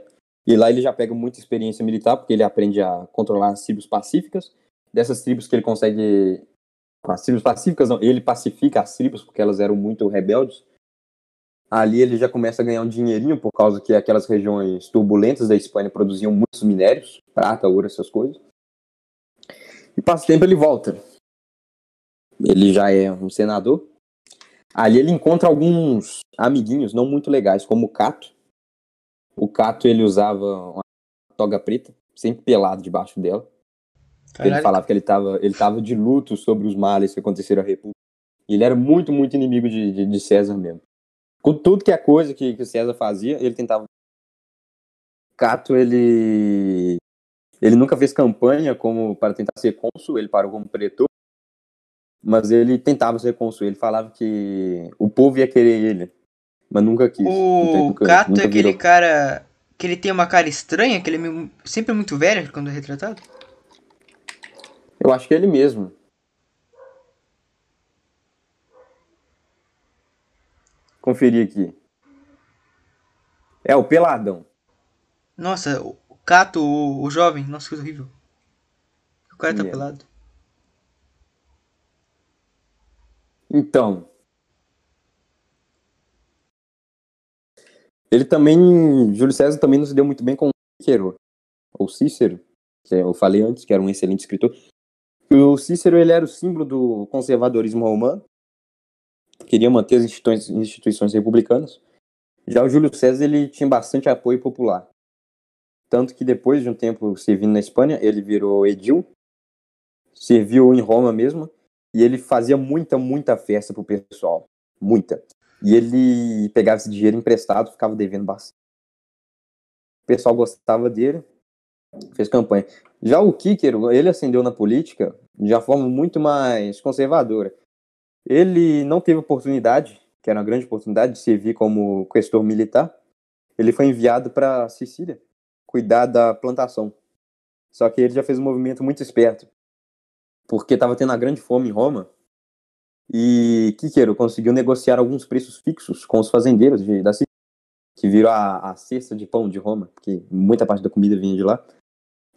E lá ele já pega muita experiência militar, porque ele aprende a controlar as tribos pacíficas. Dessas tribos que ele consegue. As tribos pacíficas, não, ele pacifica as tribos, porque elas eram muito rebeldes. Ali ele já começa a ganhar um dinheirinho, por causa que aquelas regiões turbulentas da Espanha produziam muitos minérios, prata, ouro, essas coisas. E passa o tempo ele volta. Ele já é um senador. Ali ele encontra alguns amiguinhos não muito legais, como o Cato. O Cato ele usava uma toga preta, sempre pelado debaixo dela. Ele Caralho. falava que ele estava ele tava de luto sobre os males que aconteceram à República. Ele era muito, muito inimigo de, de, de César mesmo. Com tudo que é coisa que, que César fazia, ele tentava. Cato, ele. Ele nunca fez campanha como para tentar ser cônsul, ele parou como pretor. Mas ele tentava ser cônsul. Ele falava que o povo ia querer ele, mas nunca quis. Então, O nunca- Cato é aquele virou. cara que ele tem uma cara estranha, que ele é sempre muito velho quando é retratado. Eu acho que é ele mesmo. Conferir aqui. É o Peladão. Nossa, o Cato, o, o jovem, nossa, coisa horrível. O cara tá Sim, é. pelado. Então. Ele também. Júlio César também não se deu muito bem com Cícero. Ou Cícero, que eu falei antes, que era um excelente escritor. O Cícero ele era o símbolo do conservadorismo romano. Queria manter as instituições, instituições republicanas. Já o Júlio César ele tinha bastante apoio popular. Tanto que depois de um tempo servindo na Espanha, ele virou edil serviu em Roma mesmo, e ele fazia muita, muita festa pro pessoal. Muita. E ele pegava esse dinheiro emprestado, ficava devendo bastante. O pessoal gostava dele, fez campanha. Já o Kíquero, ele ascendeu na política de uma forma muito mais conservadora. Ele não teve oportunidade, que era uma grande oportunidade, de servir como questor militar. Ele foi enviado para Sicília, cuidar da plantação. Só que ele já fez um movimento muito esperto, porque estava tendo uma grande fome em Roma. E Kíquero conseguiu negociar alguns preços fixos com os fazendeiros de, da Sicília, que virou a, a cesta de pão de Roma, porque muita parte da comida vinha de lá.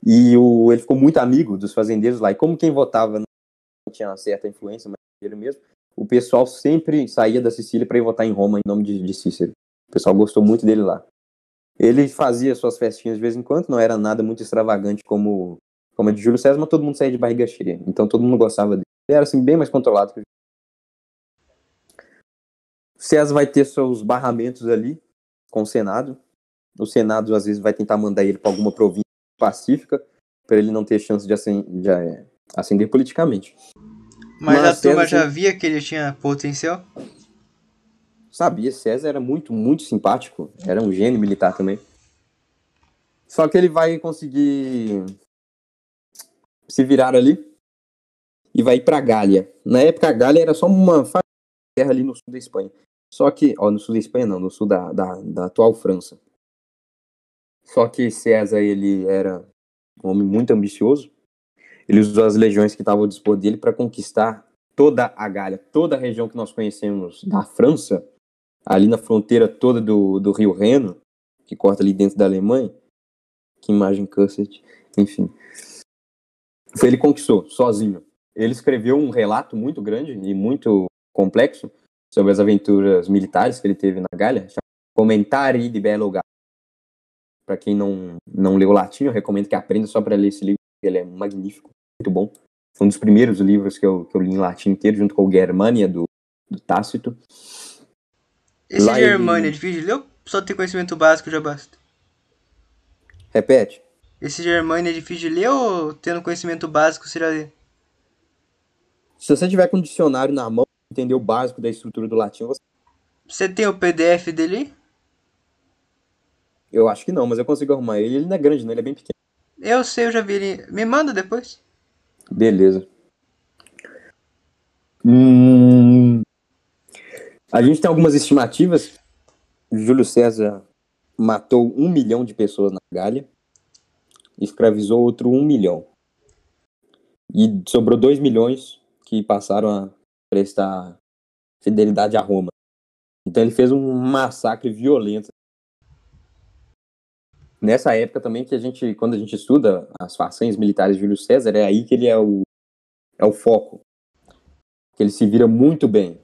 E o, ele ficou muito amigo dos fazendeiros lá. E como quem votava não tinha uma certa influência, mas ele mesmo, o pessoal sempre saía da Sicília para ir votar em Roma em nome de, de Cícero. O pessoal gostou muito dele lá. Ele fazia suas festinhas de vez em quando, não era nada muito extravagante como, como a de Júlio César, mas todo mundo saía de barriga cheia. Então todo mundo gostava dele. Ele era assim, bem mais controlado que César vai ter seus barramentos ali com o Senado. O Senado às vezes vai tentar mandar ele para alguma província pacífica para ele não ter chance de de é, ascender politicamente. Mas, Mas a turma já via que ele tinha potencial? Sabia, César era muito, muito simpático. Era um gênio militar também. Só que ele vai conseguir se virar ali e vai ir pra Gália. Na época, a Gália era só uma terra ali no sul da Espanha. Só que, ó, no sul da Espanha não, no sul da, da, da atual França. Só que César, ele era um homem muito ambicioso. Ele usou as legiões que estavam ao dispor dele para conquistar toda a Gália, toda a região que nós conhecemos da França, ali na fronteira toda do, do Rio Reno, que corta ali dentro da Alemanha. Que imagem cursed, enfim. Foi ele conquistou, sozinho. Ele escreveu um relato muito grande e muito complexo sobre as aventuras militares que ele teve na Gália, chamado Commentari di Bello Gallo. Para quem não, não leu latim, eu recomendo que aprenda só para ler esse livro, ele é magnífico, muito bom. Foi um dos primeiros livros que eu, que eu li em latim inteiro, junto com o Germania, do, do Tácito. Esse Lá ele- Germânia é difícil de ler ou só ter conhecimento básico já basta? Repete. Esse Germânia é difícil de ler ou tendo conhecimento básico você já lê? Se você tiver com o dicionário na mão, entender o básico da estrutura do latim, você... Você tem o PDF dele? eu acho que não, mas eu consigo arrumar ele. Ele não é grande, não, ele é bem pequeno. Eu sei, eu já vi ele. Me manda depois. Beleza. Hum, a gente tem algumas estimativas. Júlio César matou um milhão de pessoas na Gália, escravizou outro um milhão. E sobrou dois milhões que passaram a prestar fidelidade a Roma. Então ele fez um massacre violento. Nessa época também que a gente, quando a gente estuda as façanhas militares de Júlio César, é aí que ele é o, é o foco. Que ele se vira muito bem.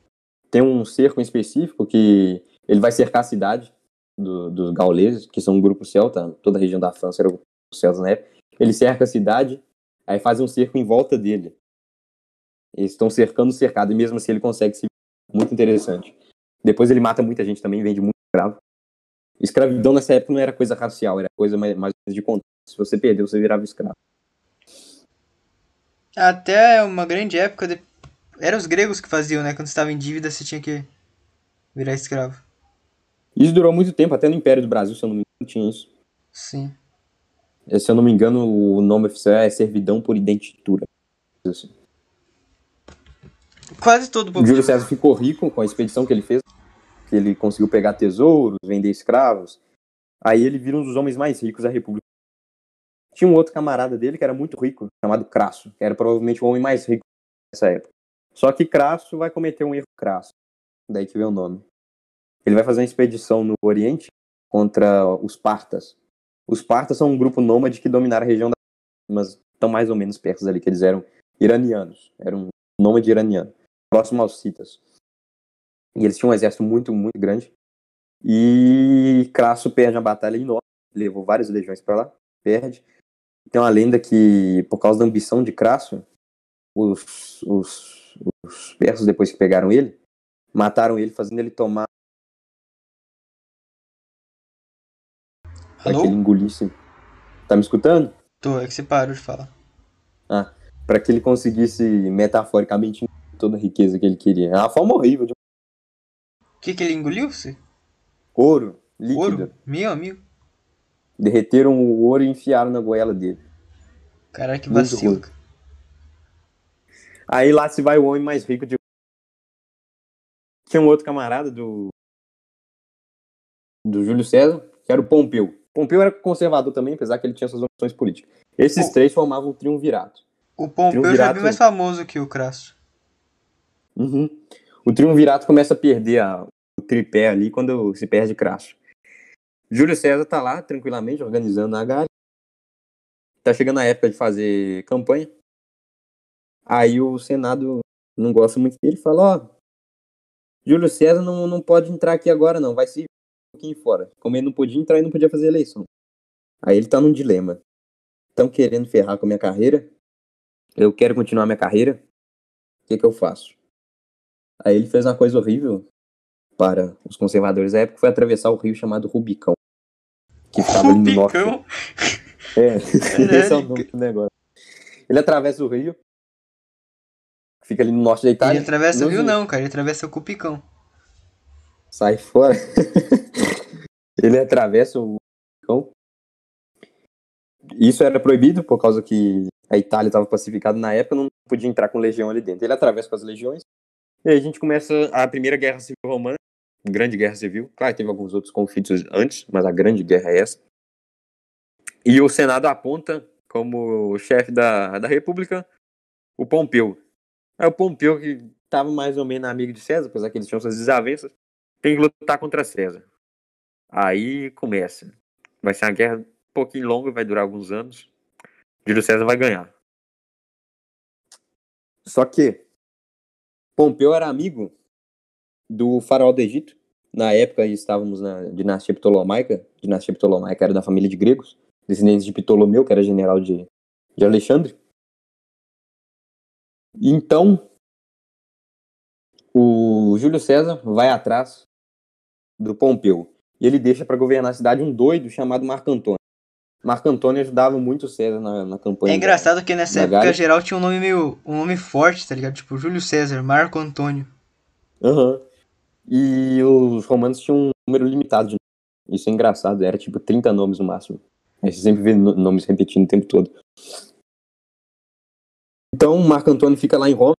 Tem um cerco específico que ele vai cercar a cidade do- dos gauleses, que são um grupo celta, toda a região da França era o celta na época. Ele cerca a cidade, aí faz um cerco em volta dele. Eles estão cercando o cercado, e mesmo assim ele consegue se muito interessante. Depois ele mata muita gente também, vende muito escravo. Escravidão nessa época não era coisa racial, era coisa mais, mais de contexto. Se você perdeu, você virava escravo. Até uma grande época. De... Eram os gregos que faziam, né? Quando você estava em dívida, você tinha que virar escravo. Isso durou muito tempo, até no Império do Brasil, se eu não me engano, tinha isso. Sim. Eh, Se eu não me engano, o nome oficial é servidão por identitura. Assim. Quase todo O povo. Júlio César ficou rico com a expedição que ele fez, que ele conseguiu pegar tesouros, vender escravos. Aí ele vira um dos homens mais ricos da República. Tinha um outro camarada dele que era muito rico, chamado Crasso, que era provavelmente o homem mais rico nessa época. Só que Crasso vai cometer um erro crasso. Daí que vem o nome. Ele vai fazer uma expedição no Oriente contra os Partas. Os Partas são um grupo nômade que dominaram a região da mas estão mais ou menos perto ali, que eles eram iranianos. Eram um nômade iraniano, próximo aos citas. E eles tinham um exército muito, muito grande. E Crasso perde uma batalha enorme, levou várias legiões para lá, perde. Tem uma lenda que, por causa da ambição de Crasso, os, os, os persas, depois que pegaram ele, mataram ele, fazendo ele tomar Alô? que ele engolisse. Tá me escutando? Tô, é que você parou de falar. para que ele conseguisse metaforicamente toda a riqueza que ele queria. É uma forma horrível de O que, que ele engoliu? Você? ouro líquido. Ouro? Meu amigo. Derreteram o ouro e enfiaram na goela dele. Caralho, que vacilo. Aí lá se vai o homem mais rico de. Tinha um outro camarada do. Do Júlio César, que era o Pompeu. Pompeu era conservador também, apesar que ele tinha suas opções políticas. Esses Pô. três formavam o triunvirato. O Pompeu já é Triunvirato. bem mais famoso que o Crasso. Uhum. O triunvirato começa a perder a- o tripé ali quando se perde crasso. Júlio César tá lá tranquilamente organizando a galera. Tá chegando a época de fazer campanha. Aí o Senado não gosta muito dele e fala, ó, Júlio César não, não pode entrar aqui agora não, vai se um pouquinho fora. Como ele não podia entrar e não podia fazer eleição. Aí ele tá num dilema. Estão querendo ferrar com a minha carreira. Eu quero continuar minha carreira. O que que eu faço? Aí ele fez uma coisa horrível para os conservadores da época, foi atravessar o rio chamado Rubicão. Que ficava ali no norte. Rubicão? É, esse é o Caralho. nome do negócio. Ele atravessa o rio, fica ali no norte da Itália. Ele atravessa o rio, não, cara. Ele atravessa o Cupicão. Sai fora. <laughs> ele atravessa o Rubicão. Isso era proibido por causa que a Itália estava pacificada na época, não podia entrar com legião ali dentro. Ele atravessa com as legiões. E aí a gente começa a Primeira Guerra Civil Romana, Grande Guerra Civil. Claro, teve alguns outros conflitos antes, mas a Grande Guerra é essa. E o Senado aponta como chefe da, da República o Pompeu. É o Pompeu que estava mais ou menos amigo de César, apesar que eles tinham suas desavenças, tem que lutar contra César. Aí começa. Vai ser uma guerra um pouquinho longa, vai durar alguns anos. Júlio César vai ganhar. Só que Pompeu era amigo do faraó do Egito. Na época estávamos na dinastia Ptolomaica. Dinastia Ptolomaica era da família de gregos, descendentes de Ptolomeu, que era general de, de Alexandre. Então, o Júlio César vai atrás do Pompeu. E ele deixa para governar a cidade um doido chamado Marco Antônio. Marco Antônio ajudava muito o César na, na campanha. É engraçado que nessa da época Gália. geral tinha um nome meio. um nome forte, tá ligado? Tipo Júlio César, Marco Antônio. Aham. E os romanos tinham um número limitado de nomes. Isso é engraçado, era tipo 30 nomes no máximo. Aí você sempre vê no- nomes repetindo o tempo todo. Então, Marco Antônio fica lá em Roma,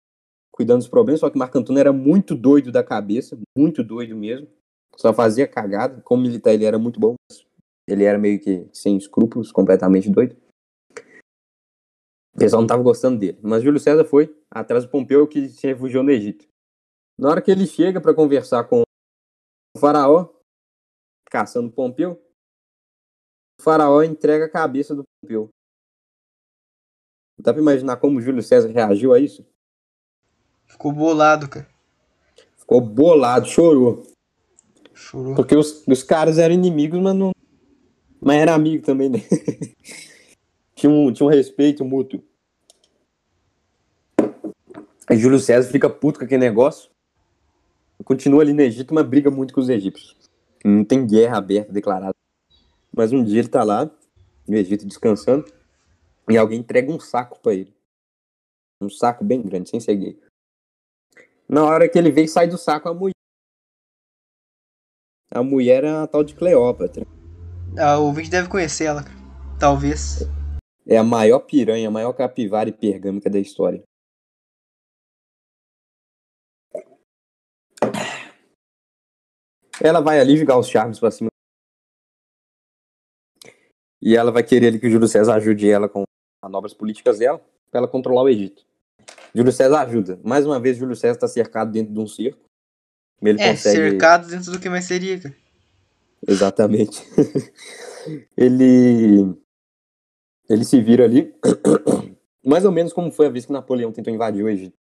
cuidando dos problemas, só que Marco Antônio era muito doido da cabeça, muito doido mesmo. Só fazia cagada. Como militar ele era muito bom, ele era meio que sem escrúpulos, completamente doido. O pessoal não tava gostando dele. Mas Júlio César foi atrás do Pompeu que se refugiou no Egito. Na hora que ele chega para conversar com o faraó, caçando Pompeu, o faraó entrega a cabeça do Pompeu. Dá pra imaginar como Júlio César reagiu a isso? Ficou bolado, cara. Ficou bolado, chorou. Chorou. Porque os, os caras eram inimigos, mas não. Mas era amigo também, né? <laughs> tinha, um, tinha um respeito mútuo. Aí Júlio César fica puto com aquele negócio. Continua ali no Egito, mas briga muito com os egípcios. Não tem guerra aberta declarada. Mas um dia ele tá lá, no Egito, descansando, e alguém entrega um saco pra ele. Um saco bem grande, sem ser gay. Na hora que ele vê, sai do saco a mulher. A mulher é a tal de Cleópatra. Ah, o ouvinte deve conhecer ela. Talvez. É a maior piranha, a maior capivara hipergâmica da história. Ela vai ali jogar os charmes pra cima. E ela vai querer ali que o Júlio César ajude ela com manobras políticas dela, pra ela controlar o Egito. Júlio César ajuda. Mais uma vez, Júlio César tá cercado dentro de um circo. Ele É, consegue. cercado dentro do que mais seria, cara. Exatamente. <laughs> ele ele se vira ali, <coughs> mais ou menos como foi a vez que Napoleão tentou invadir o Egito.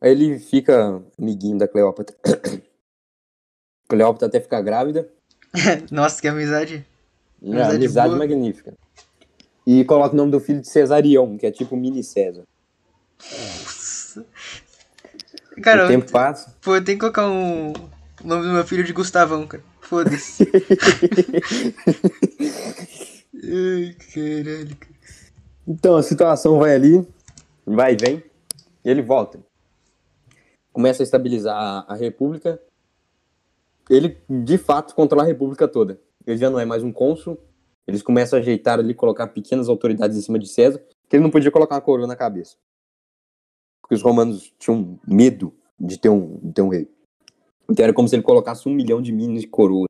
Aí ele fica amiguinho da Cleópatra. <coughs> Cleópatra até ficar grávida. <laughs> Nossa, que amizade. Uma Amizade amizade boa. magnífica. E coloca o nome do filho de Cesarião, que é tipo mini César. Cara, o tempo passa. pô, eu tenho que colocar um... o nome do meu filho de Gustavão, cara. Foda-se. <laughs> Ai, caralho, cara. Então a situação vai ali, vai e vem, e ele volta. Começa a estabilizar a, a República. Ele, de fato, controla a República toda. Ele já não é mais um cônsul. Eles começam a ajeitar ali, colocar pequenas autoridades em cima de César, que ele não podia colocar uma coroa na cabeça. Porque os romanos tinham medo de ter um, de ter um rei. Então era como se ele colocasse um milhão de minas de coroa.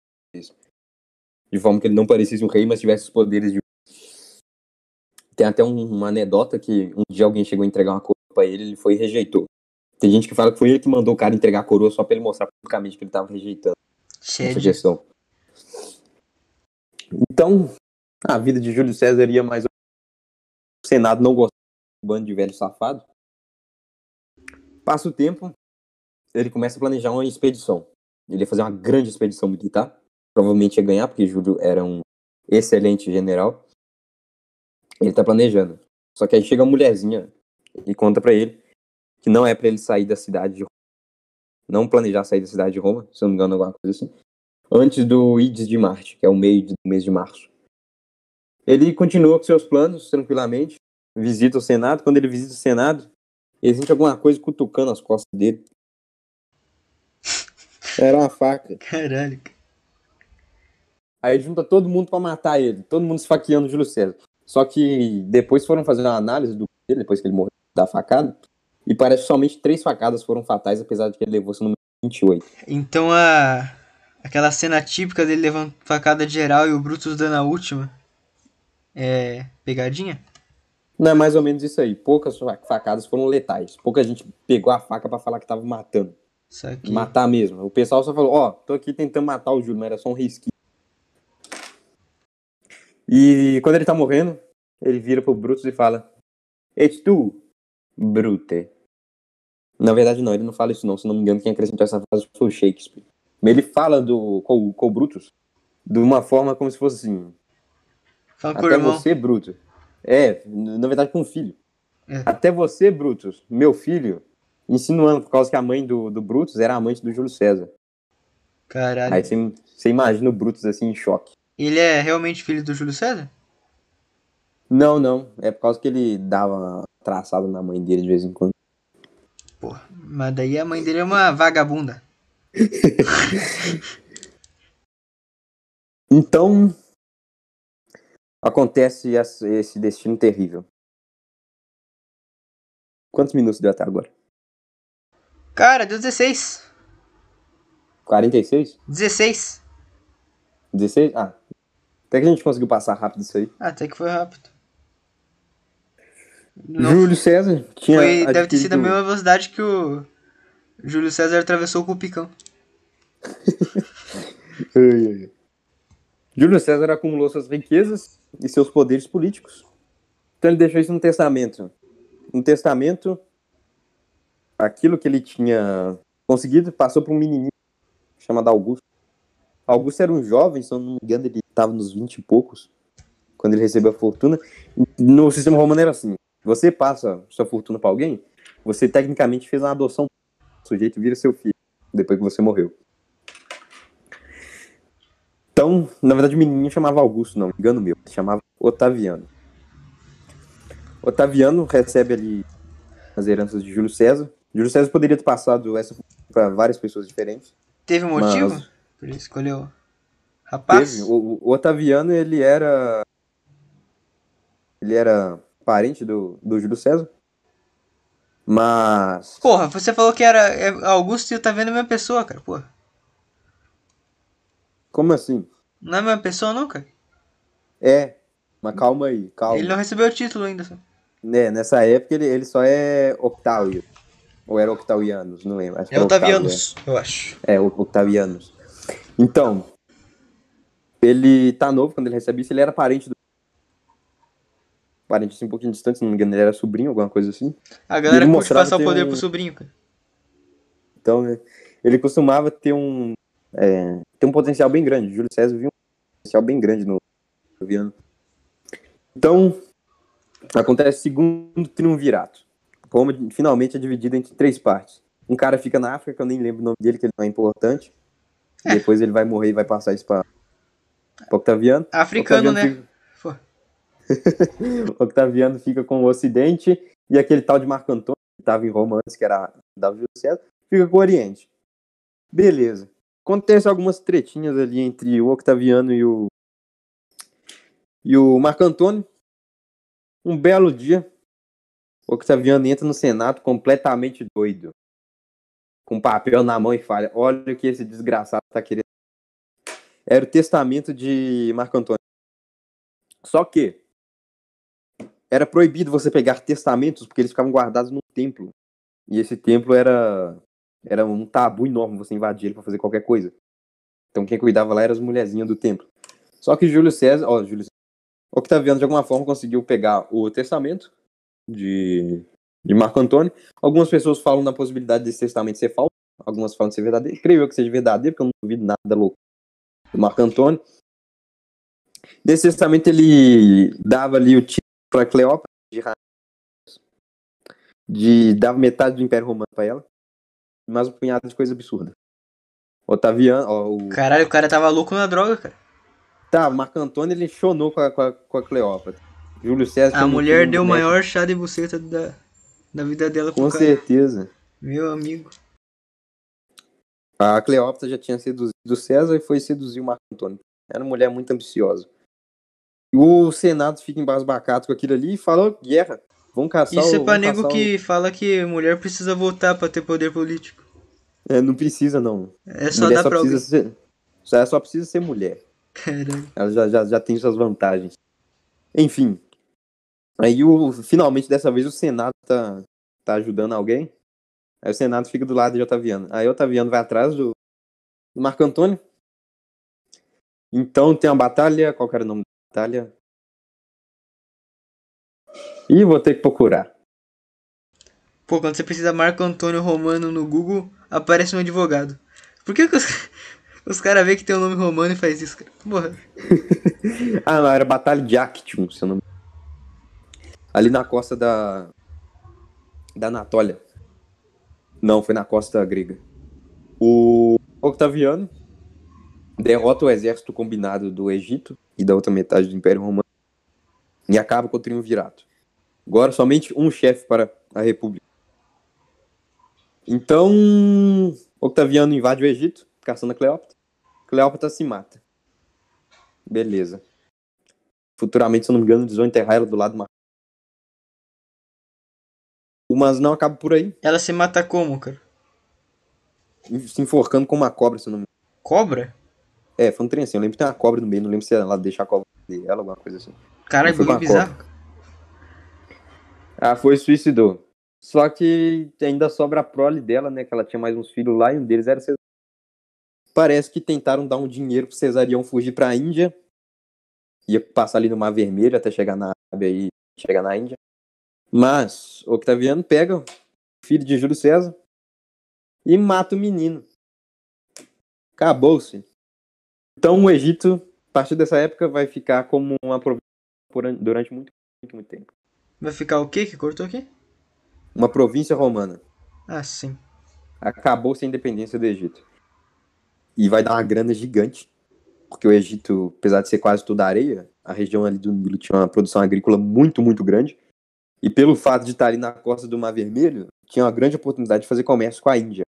De forma que ele não parecesse um rei, mas tivesse os poderes de. Tem até um- uma anedota que um dia alguém chegou a entregar uma coroa pra ele, ele foi e rejeitou. Tem gente que fala que foi ele que mandou o cara entregar a coroa só pra ele mostrar publicamente que ele tava rejeitando essa Shed. questão. Então, a vida de Júlio César ia mais. O Senado não gostava do bando de velho safado. Passa o tempo, ele começa a planejar uma expedição. Ele ia fazer uma grande expedição militar. Provavelmente ia ganhar, porque Júlio era um excelente general. Ele tá planejando. Só que aí chega uma mulherzinha e conta pra ele que não é pra ele sair da cidade de Roma. Não planejar sair da cidade de Roma, se eu não me engano, alguma coisa assim antes do Ides de Marte, que é o meio do mês de março. Ele continua com seus planos tranquilamente, visita o Senado. Quando ele visita o Senado, ele sente alguma coisa cutucando as costas dele. Era uma faca. Caralho. cara. Aí junta todo mundo pra matar ele, todo mundo esfaqueando o Júlio César. Só que depois foram fazer uma análise do dele, depois que ele morreu da facada, e parece que somente três facadas foram fatais, apesar de que ele levou seu número 28. Então a. Aquela cena típica dele levando facada geral e o Brutus dando a última. É. pegadinha? Não é mais ou menos isso aí. Poucas fa- facadas foram letais. Pouca gente pegou a faca pra falar que tava matando. Matar mesmo. O pessoal só falou, ó, tô aqui tentando matar o Júlio, mas era só um risquinho. E quando ele tá morrendo, ele vira pro Brutus e fala, És tu, Brute. Na verdade não, ele não fala isso não. Se não me engano, quem acrescentou essa frase foi o Shakespeare. Mas ele fala do, com, com o Brutus de uma forma como se fosse assim, Fala até irmão. você, Brutus. É, na verdade com o filho. É. Até você, Brutus, meu filho, insinuando por causa que a mãe do, do Brutus era amante do Júlio César. Caralho. Aí você, você imagina o Brutus assim em choque. Ele é realmente filho do Júlio César? Não, não. É por causa que ele dava uma traçada na mãe dele de vez em quando. Porra. Mas daí a mãe dele é uma vagabunda. <laughs> Então, acontece esse destino terrível. Quantos minutos deu até agora? Cara, deu 16. 46? 16. 16? Ah. Até que a gente conseguiu passar rápido isso aí. Até que foi rápido. Não Júlio César tinha. foi, deve ter sido a mesma velocidade que o Júlio César atravessou com o picão. <laughs> Júlio César acumulou suas riquezas e seus poderes políticos. Então ele deixou isso no testamento. No testamento, aquilo que ele tinha conseguido passou para um menininho chamado Augusto. Augusto era um jovem, se eu não me engano, ele estava nos 20 e poucos quando ele recebeu a fortuna. No sistema romano era assim: você passa sua fortuna para alguém, você tecnicamente fez uma adoção. O sujeito vira seu filho depois que você morreu. Então, na verdade, o menininho chamava Augusto, não, engano meu, ele chamava Otaviano. Otaviano recebe ali as heranças de Júlio César. Júlio César poderia ter passado essa para várias pessoas diferentes. Teve um motivo? Mas- Por isso escolheu. Rapaz? Teve. O, o Otaviano, ele era. Ele era parente do, do Júlio César. Mas. Porra, você falou que era é Augusto e tá vendo a mesma pessoa, cara. Porra. Como assim? Não é a mesma pessoa, não, cara? É. Mas calma aí, calma. Ele não recebeu o título ainda. só. É, nessa época ele, ele só é Octávio. Ou era Octavianos, não lembro. Acho É era Octávio, Otavianos, eu acho. É, Octavianos. Então, ele tá novo quando ele recebe isso, ele era parente do. Parente assim, um pouquinho distante, se não me engano, ele era sobrinho, alguma coisa assim. A galera curte passar o poder um- pro sobrinho, cara. Então, né, ele costumava ter um. É, ter um potencial bem grande. Júlio César viu um potencial bem grande no Octaviano. Então, acontece o segundo triunvirato. Roma finalmente é dividida entre três partes. Um cara fica na África, que eu nem lembro o nome dele, que ele não é importante. Depois ele vai morrer e vai passar isso pra, pra Octaviano. Africano, Octaviano né? fica-. <laughs> Octaviano fica com o Ocidente e aquele tal de Marco Antônio, que estava em Roma antes, que era da César, fica com o Oriente. Beleza. Acontece algumas tretinhas ali entre o Octaviano e o e o Marco Antônio. Um belo dia, o Octaviano entra no Senado completamente doido. Com papel na mão e fala: Olha o que esse desgraçado tá querendo. Era o testamento de Marco Antônio. Só que era proibido você pegar testamentos porque eles ficavam guardados no templo. E esse templo era era um tabu enorme você invadir ele para fazer qualquer coisa. Então quem cuidava lá eram as mulherzinhas do templo. Só que Júlio César, ó, Júlio Octaviano de alguma forma conseguiu pegar o testamento de, de Marco Antônio. Algumas pessoas falam na possibilidade desse testamento ser falso, algumas falam de ser verdadeiro. Creio que seja verdadeiro, porque eu não duvido nada louco do Marco Antônio. Nesse testamento ele dava ali o título para Cleópatra de de dava metade do Império Romano para ela, mais um punhado de coisa absurda. Otaviano, ó, o Caralho, o cara tava louco na droga, cara. Tá, o Marco Antônio ele chonou com a, com a, com a Cleópatra. Júlio César. A mulher deu o maior chá de buceta da, da vida dela Com cara. certeza. Meu amigo. A Cleópatra já tinha seduzido o César e foi seduzir o Marco Antônio. Era uma mulher muito ambiciosa. O Senado fica embasbacado com aquilo ali e fala: "Ô, guerra, vamos caçar Isso é pra nego caçar o-" que fala que mulher precisa votar pra ter poder político. É, não precisa, não. É só mulher dar só pra precisa ser. Só, só precisa ser mulher. Caralho. Ela já, já, já tem suas vantagens. Enfim. Aí, o, finalmente, dessa vez, o Senado tá, tá ajudando alguém. Aí o Senado fica do lado de Otaviano. Aí Otaviano vai atrás do, do Marco Antônio. Então tem uma batalha. Qual que era o nome batalha? Ih, vou ter que procurar. Pô, quando você precisa Marco Antônio Romano no Google, aparece um advogado. Por que, que os, <laughs> os caras veem que tem um nome romano e faz isso, cara? Porra. <laughs> Ah, não, era Batalha de Actium, se eu não me Ali na costa da. Da Anatólia. Não, foi na costa grega. O Octaviano derrota o exército combinado do Egito e da outra metade do Império Romano e acaba com o triunvirato. Agora somente um chefe para a República. Então, Octaviano invade o Egito, caçando a Cleópatra. Cleópatra se mata. Beleza. Futuramente, se eu não me engano, eles vão enterrar ela do lado do mar. Mas não acaba por aí. Ela se mata como, cara? Se enforcando com uma cobra, se eu não me Cobra? É, foi um trem assim. Eu lembro que tem uma cobra no meio. Não lembro se ela deixa a cobra dela, alguma coisa assim. Caralho, Foi bizarro. Ah, foi e suicidou. Só que ainda sobra a prole dela, né? Que ela tinha mais uns filhos lá e um deles era Cesarião. Parece que tentaram dar um dinheiro pro Cesarião fugir pra Índia. Ia passar ali no Mar Vermelho até chegar na Arábia e chegar na Índia. Mas Octaviano pega o filho de Júlio César e mata o menino. Acabou-se. Então o Egito, a partir dessa época, vai ficar como uma província durante muito, muito, muito tempo. Vai ficar o quê que cortou aqui? Uma província romana. Ah, sim. Acabou-se a independência do Egito. E vai dar uma grana gigante. Porque o Egito, apesar de ser quase toda areia, a região ali do Nilo tinha uma produção agrícola muito, muito grande. E pelo fato de estar ali na costa do Mar Vermelho, tinha uma grande oportunidade de fazer comércio com a Índia.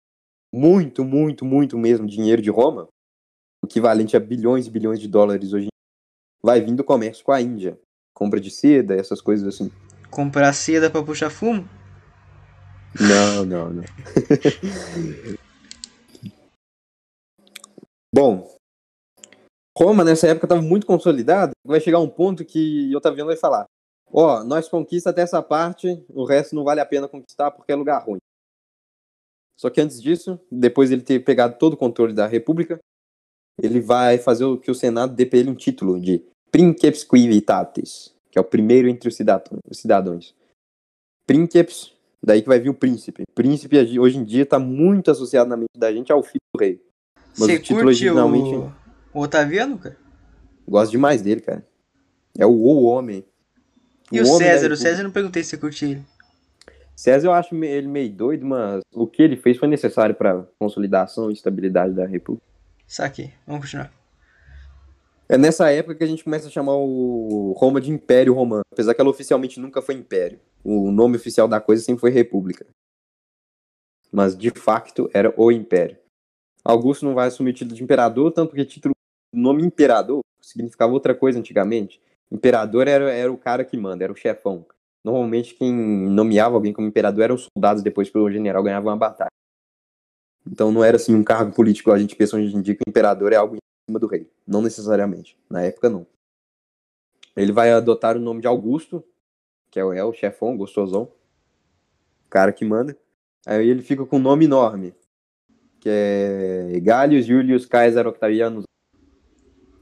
Muito, muito, muito mesmo dinheiro de Roma, equivalente a bilhões e bilhões de dólares hoje, em dia, vai vir do comércio com a Índia. Compra de seda, essas coisas assim. Comprar seda pra puxar fumo? Não, não, não. <laughs> Bom, Roma nessa época estava muito consolidada. Vai chegar um ponto que Otaviano vai falar: Ó, nós conquista até essa parte, o resto não vale a pena conquistar porque é lugar ruim. Só que antes disso, depois de ele ter pegado todo o controle da República, ele vai fazer o que o Senado dê para ele um título de Princeps Quivitatis, que é o primeiro entre os cidadãos. os cidadãos. Princeps, daí que vai vir o príncipe. Príncipe hoje em dia está muito associado na mente da gente ao filho do rei. Mas Você o título curte originalmente. o... o Otaviano, cara? Gosto demais dele, cara. É o, o homem. E o homem da César? O. César eu não perguntei se você curte ele. César eu acho ele meio doido, mas o que ele fez foi necessário para consolidação e estabilidade da República. Saquei. Vamos continuar. É nessa época que a gente começa a chamar o Roma de Império Romano, apesar que ela oficialmente nunca foi Império. O nome oficial da coisa sempre foi República. Mas de facto era o Império. Augusto não vai assumir o título de imperador, tanto que título, nome imperador significava outra coisa antigamente. Imperador era, era o cara que manda, era o chefão. Normalmente quem nomeava alguém como imperador eram os soldados, depois pelo general ganhava uma batalha. Então não era assim um cargo político, a gente pensa hoje em dia que o imperador é algo em cima do rei. Não necessariamente. Na época não. Ele vai adotar o nome de Augusto, que é o, é o chefão, gostosão. Cara que manda. Aí ele fica com um nome enorme, que é Gaius Julius Caesar Octavianus.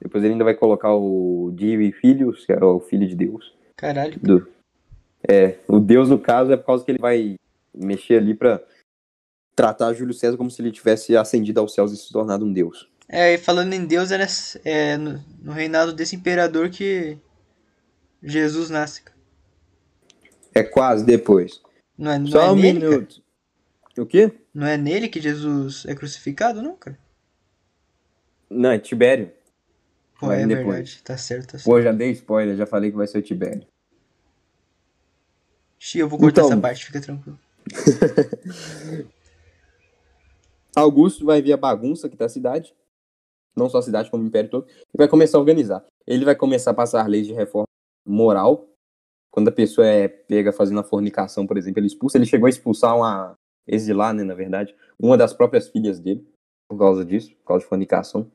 Depois ele ainda vai colocar o Divi Filhos, que é o filho de Deus. Caralho. Do, é, o Deus no caso é por causa que ele vai mexer ali pra tratar Júlio César como se ele tivesse ascendido aos céus e se tornado um deus. É, e falando em Deus, é, nessa- é no, no reinado desse imperador que Jesus nasce. cara. É quase depois. Não é, não Só é um nele, cara? minuto. O quê? Não é nele que Jesus é crucificado, não, cara? Não, é Tibério. Pô, Vai é depois. verdade, tá certo, tá certo. Pô, já dei spoiler, já falei que vai ser o Tibério. Xi, eu vou cortar Então. essa parte, fica tranquilo. <laughs> Augusto vai ver a bagunça que tá a cidade, não só a cidade, como o império todo, e vai começar a organizar. Ele vai começar a passar leis de reforma moral. Quando a pessoa é pega fazendo a fornicação, por exemplo, ele expulsa. Ele chegou a expulsar uma, exilar, né, na verdade, uma das próprias filhas dele, por causa disso, por causa de fornicação.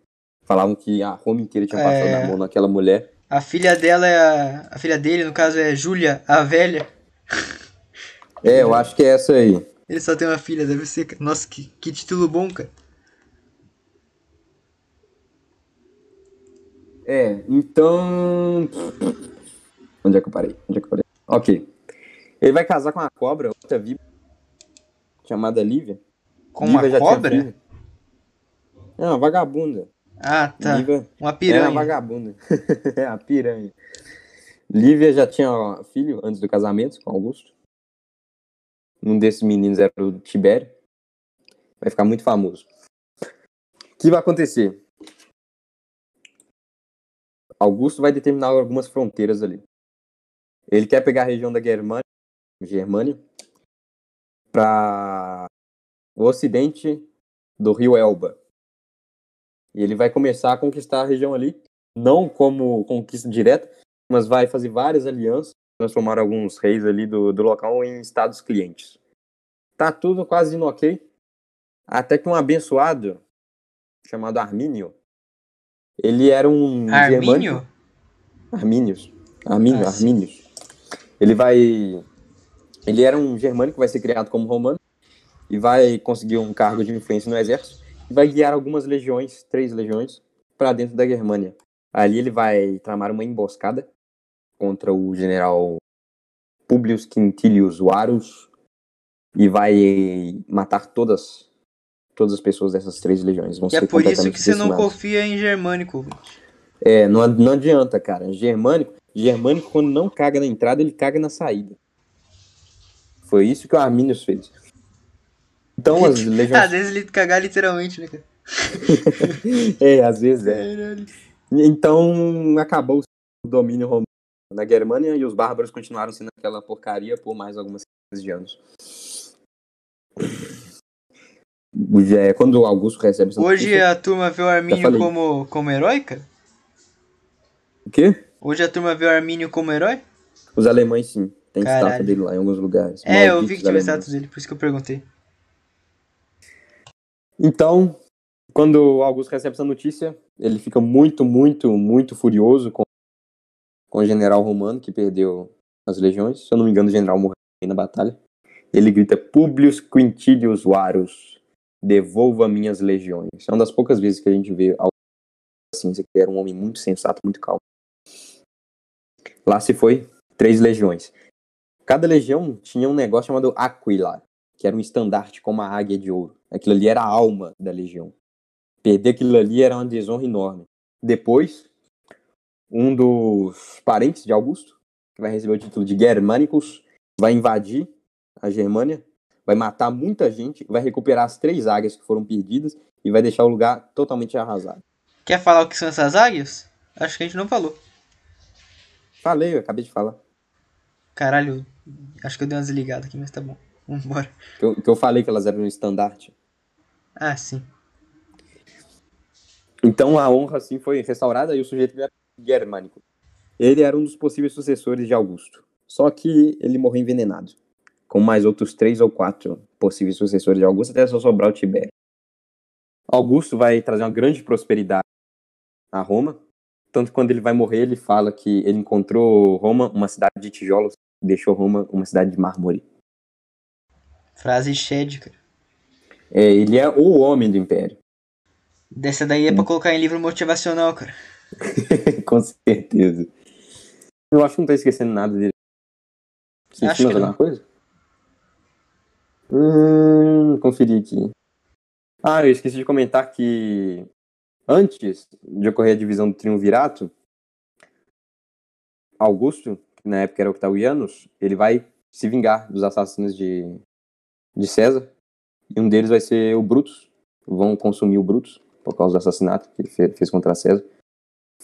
Falavam que a Roma inteira tinha passado É. a mão naquela mulher. A filha dela é a. A filha dele, no caso, é Júlia, a velha. É, eu acho que é essa aí. Ele só tem uma filha, deve ser. Nossa, que, que título bom, cara. É, então. Onde é que eu parei? Onde é que eu parei? Ok. Ele vai casar com uma cobra, outra viva, chamada Lívia. Com uma Lívia tinha cobra? filho. É uma vagabunda. Ah, tá. Lívia Uma é uma piranha. vagabunda. <laughs> é a piranha. Lívia já tinha filho antes do casamento com Augusto. Um desses meninos era o Tibério. Vai ficar muito famoso. O que vai acontecer? Augusto vai determinar algumas fronteiras ali. Ele quer pegar a região da Germânia, Germânia para o ocidente do rio Elba. E ele vai começar a conquistar a região ali, não como conquista direta, mas vai fazer várias alianças, transformar alguns reis ali do, do local em estados clientes. Tá tudo quase indo ok, até que um abençoado chamado Armínio, ele era um germânico- Armínio? Armínios. Armínio, Ah. Armínios. Ele vai. Ele era um germânico que vai ser criado como romano e vai conseguir um cargo de influência no exército e vai guiar algumas legiões, três legiões, para dentro da Germânia. Ali ele vai tramar uma emboscada contra o general Publius Quintilius Varus e vai matar todas todas as pessoas dessas três legiões. Vão E é ser por isso que você não confia em germânico. É, não, não adianta, cara. Germânico, germânico, quando não caga na entrada, ele caga na saída. Foi isso que o Arminius fez. Então, as <laughs> Às legiões. vezes ele cagar literalmente, né, cara? <laughs> é, às vezes é. Então, acabou o domínio romano na Germânia e os bárbaros continuaram sendo aquela porcaria por mais algumas centenas de anos. É, quando o Augusto recebe essa Hoje notícia- a turma vê o Armínio falei. como, como herói, cara? O quê? Hoje a turma vê o Armínio como herói? Os alemães, sim. Tem Caralho. estátua dele lá em alguns lugares. É, eu vi Malditos que tinha status dele, por isso que eu perguntei. Então, quando o Augusto recebe essa notícia, ele fica muito, muito, muito furioso com, com o general romano que perdeu as legiões. Se eu não me engano, o general morreu na batalha. Ele grita: Publius Quintilius Varus, devolva minhas legiões. É uma das poucas vezes que a gente vê algo assim, que era um homem muito sensato, muito calmo. Lá se foi três legiões. Cada legião tinha um negócio chamado Aquila, que era um estandarte como a águia de ouro. Aquilo ali era a alma da legião. Perder aquilo ali era uma desonra enorme. Depois, um dos parentes de Augusto, que vai receber o título de Germanicus, vai invadir a Germânia, vai matar muita gente, vai recuperar as três águias que foram perdidas e vai deixar o lugar totalmente arrasado. Quer falar o que são essas águias? Acho que a gente não falou. Falei, eu acabei de falar. Caralho, acho que eu dei uma desligada aqui, mas tá bom. Vambora. Que eu, que eu falei que elas eram um estandarte. Ah, sim. Então a honra assim foi restaurada e o sujeito germânico. Ele era um dos possíveis sucessores de Augusto. Só que ele morreu envenenado. Com mais outros três ou quatro possíveis sucessores de Augusto, até só sobrar o Tibério. Augusto vai trazer uma grande prosperidade a Roma. Tanto que quando ele vai morrer, ele fala que ele encontrou Roma uma cidade de tijolos, deixou Roma uma cidade de mármore. Frase shed, cara. É, ele é o homem do império. Dessa daí é pra colocar em livro motivacional, cara. <laughs> Com certeza. Eu acho que não tô esquecendo nada dele. Você Acho que alguma coisa? Hum, conferir aqui. Ah, eu esqueci de comentar que antes de ocorrer a divisão do triunvirato, Augusto, que na época era Octavianos, ele vai se vingar dos assassinos de, de César. E um deles vai ser o Brutus. Vão consumir o Brutus por causa do assassinato que ele fe- fez contra César.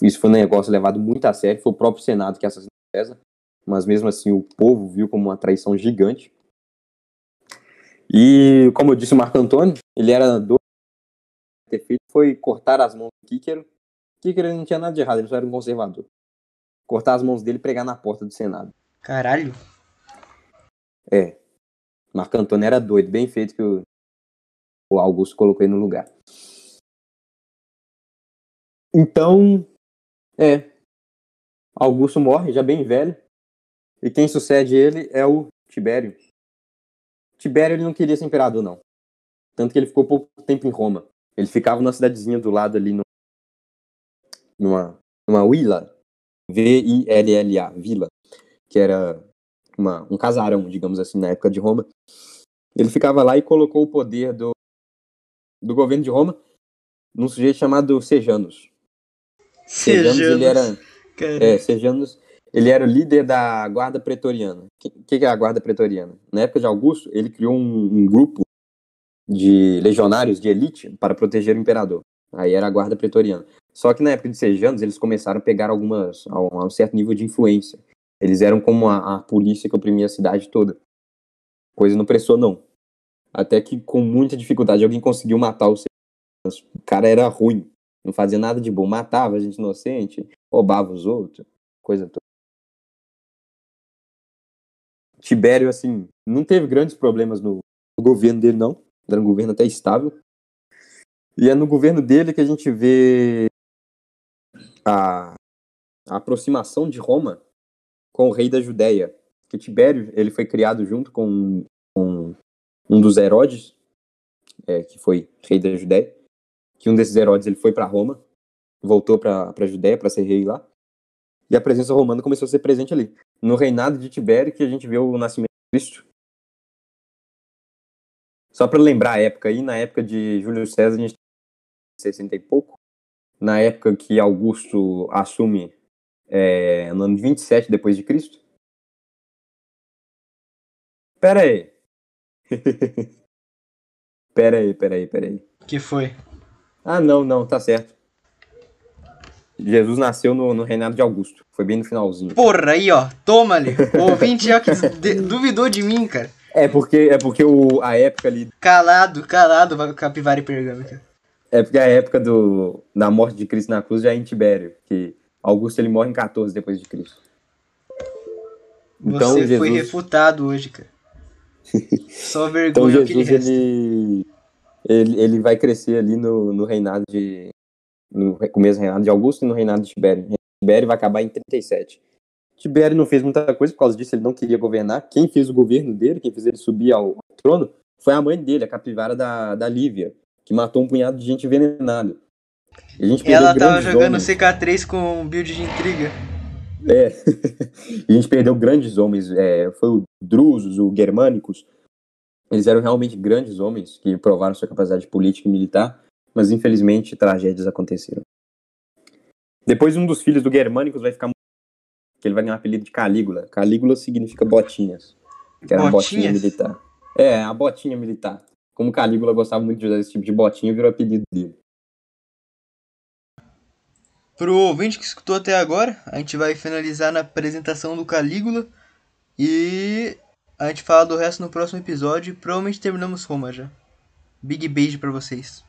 Isso foi um negócio levado muito a sério. Foi o próprio Senado que assassinou César. Mas mesmo assim, o povo viu como uma traição gigante. E, como eu disse, o Marco Antônio, ele era doido. ter feito foi cortar as mãos do Kíquero. Kíquero não tinha nada de errado, ele só era um conservador. Cortar as mãos dele e pregar na porta do Senado. Caralho. É. Marco Antônio era doido, bem feito que o, o Augusto colocou ele no lugar. Então, é. Augusto morre, já bem velho. E quem sucede ele é o Tibério. Tibério ele não queria ser imperador, não. Tanto que ele ficou pouco tempo em Roma. Ele ficava numa cidadezinha do lado ali, no, numa, numa vila, V-I-L-L-A, vila, que era uma, um casarão, digamos assim, na época de Roma. Ele ficava lá e colocou o poder do, do governo de Roma num sujeito chamado Sejanus. Sejanus, ele era, Cara. é, ele era o líder da guarda pretoriana. O que, que é a guarda pretoriana? Na época de Augusto, ele criou um, um grupo de legionários de elite para proteger o imperador. Aí era a guarda pretoriana. Só que na época de Sejanus, eles começaram a pegar algumas, a um, certo nível de influência. Eles eram como a, a polícia que oprimia a cidade toda. Coisa não prestou, não. Até que com muita dificuldade alguém conseguiu matar o Sejanus. O cara era ruim. Não fazia nada de bom. Matava a gente inocente, roubava os outros, coisa toda. Tibério, assim, não teve grandes problemas no, no governo dele, não. Era um governo até estável. E é no governo dele que a gente vê a, a aproximação de Roma com o rei da Judéia. Que Tibério, ele foi criado junto com, com um dos Herodes, é, que foi rei da Judéia. Que um desses Herodes ele foi para Roma, voltou para a Judéia para ser rei lá. E a presença romana começou a ser presente ali. No reinado de Tibério que a gente vê o nascimento de Cristo. Só para lembrar a época aí, na época de Júlio César, a gente tem 60 e pouco. Na época que Augusto assume é, no ano 27 depois de Cristo. Pera aí. <laughs> pera aí, pera aí, pera aí. Que foi? Ah, não, não, tá certo. Jesus nasceu no, no reinado de Augusto. Foi bem no finalzinho. Porra, aí, ó. Toma ali. O ouvinte já que duvidou de mim, cara. É porque, é porque o, a época ali. Calado, calado, capivara e pergâmico. É porque a época do, da morte de Cristo na cruz já é em Tibério. Que Augusto ele morre em 14 depois de Cristo. Então, Você foi Jesus- refutado hoje, cara. <laughs> Só Então vergonha é o que Jesus resta. ele, ele, ele vai crescer ali no, no reinado de. No começo do reinado de Augusto e no reinado de Tibério. Tibério vai acabar em 37. Tibério não fez muita coisa por causa disso, ele não queria governar. Quem fez o governo dele, quem fez ele subir ao, trono, foi a mãe dele, a capivara da, da Lívia, que matou um punhado de gente envenenada. E a gente Ela tava jogando homens. CK3 com build de intriga. É. <laughs> e a gente perdeu grandes homens. É, foi o Drusos, o Germânicos. Eles eram realmente grandes homens que provaram sua capacidade política e militar, mas infelizmente tragédias aconteceram. Depois um dos filhos do Germânicos vai ficar que ele vai ganhar o apelido de Calígula. Calígula significa botinhas, que era uma botinha Botinhas? militar. É, a botinha militar. Como Calígula gostava muito de usar esse tipo de botinha, virou apelido dele. Pro ouvinte que escutou até agora, a gente vai finalizar na apresentação do Calígula e a gente fala do resto no próximo episódio. e Provavelmente terminamos Roma já. Big beijo pra vocês.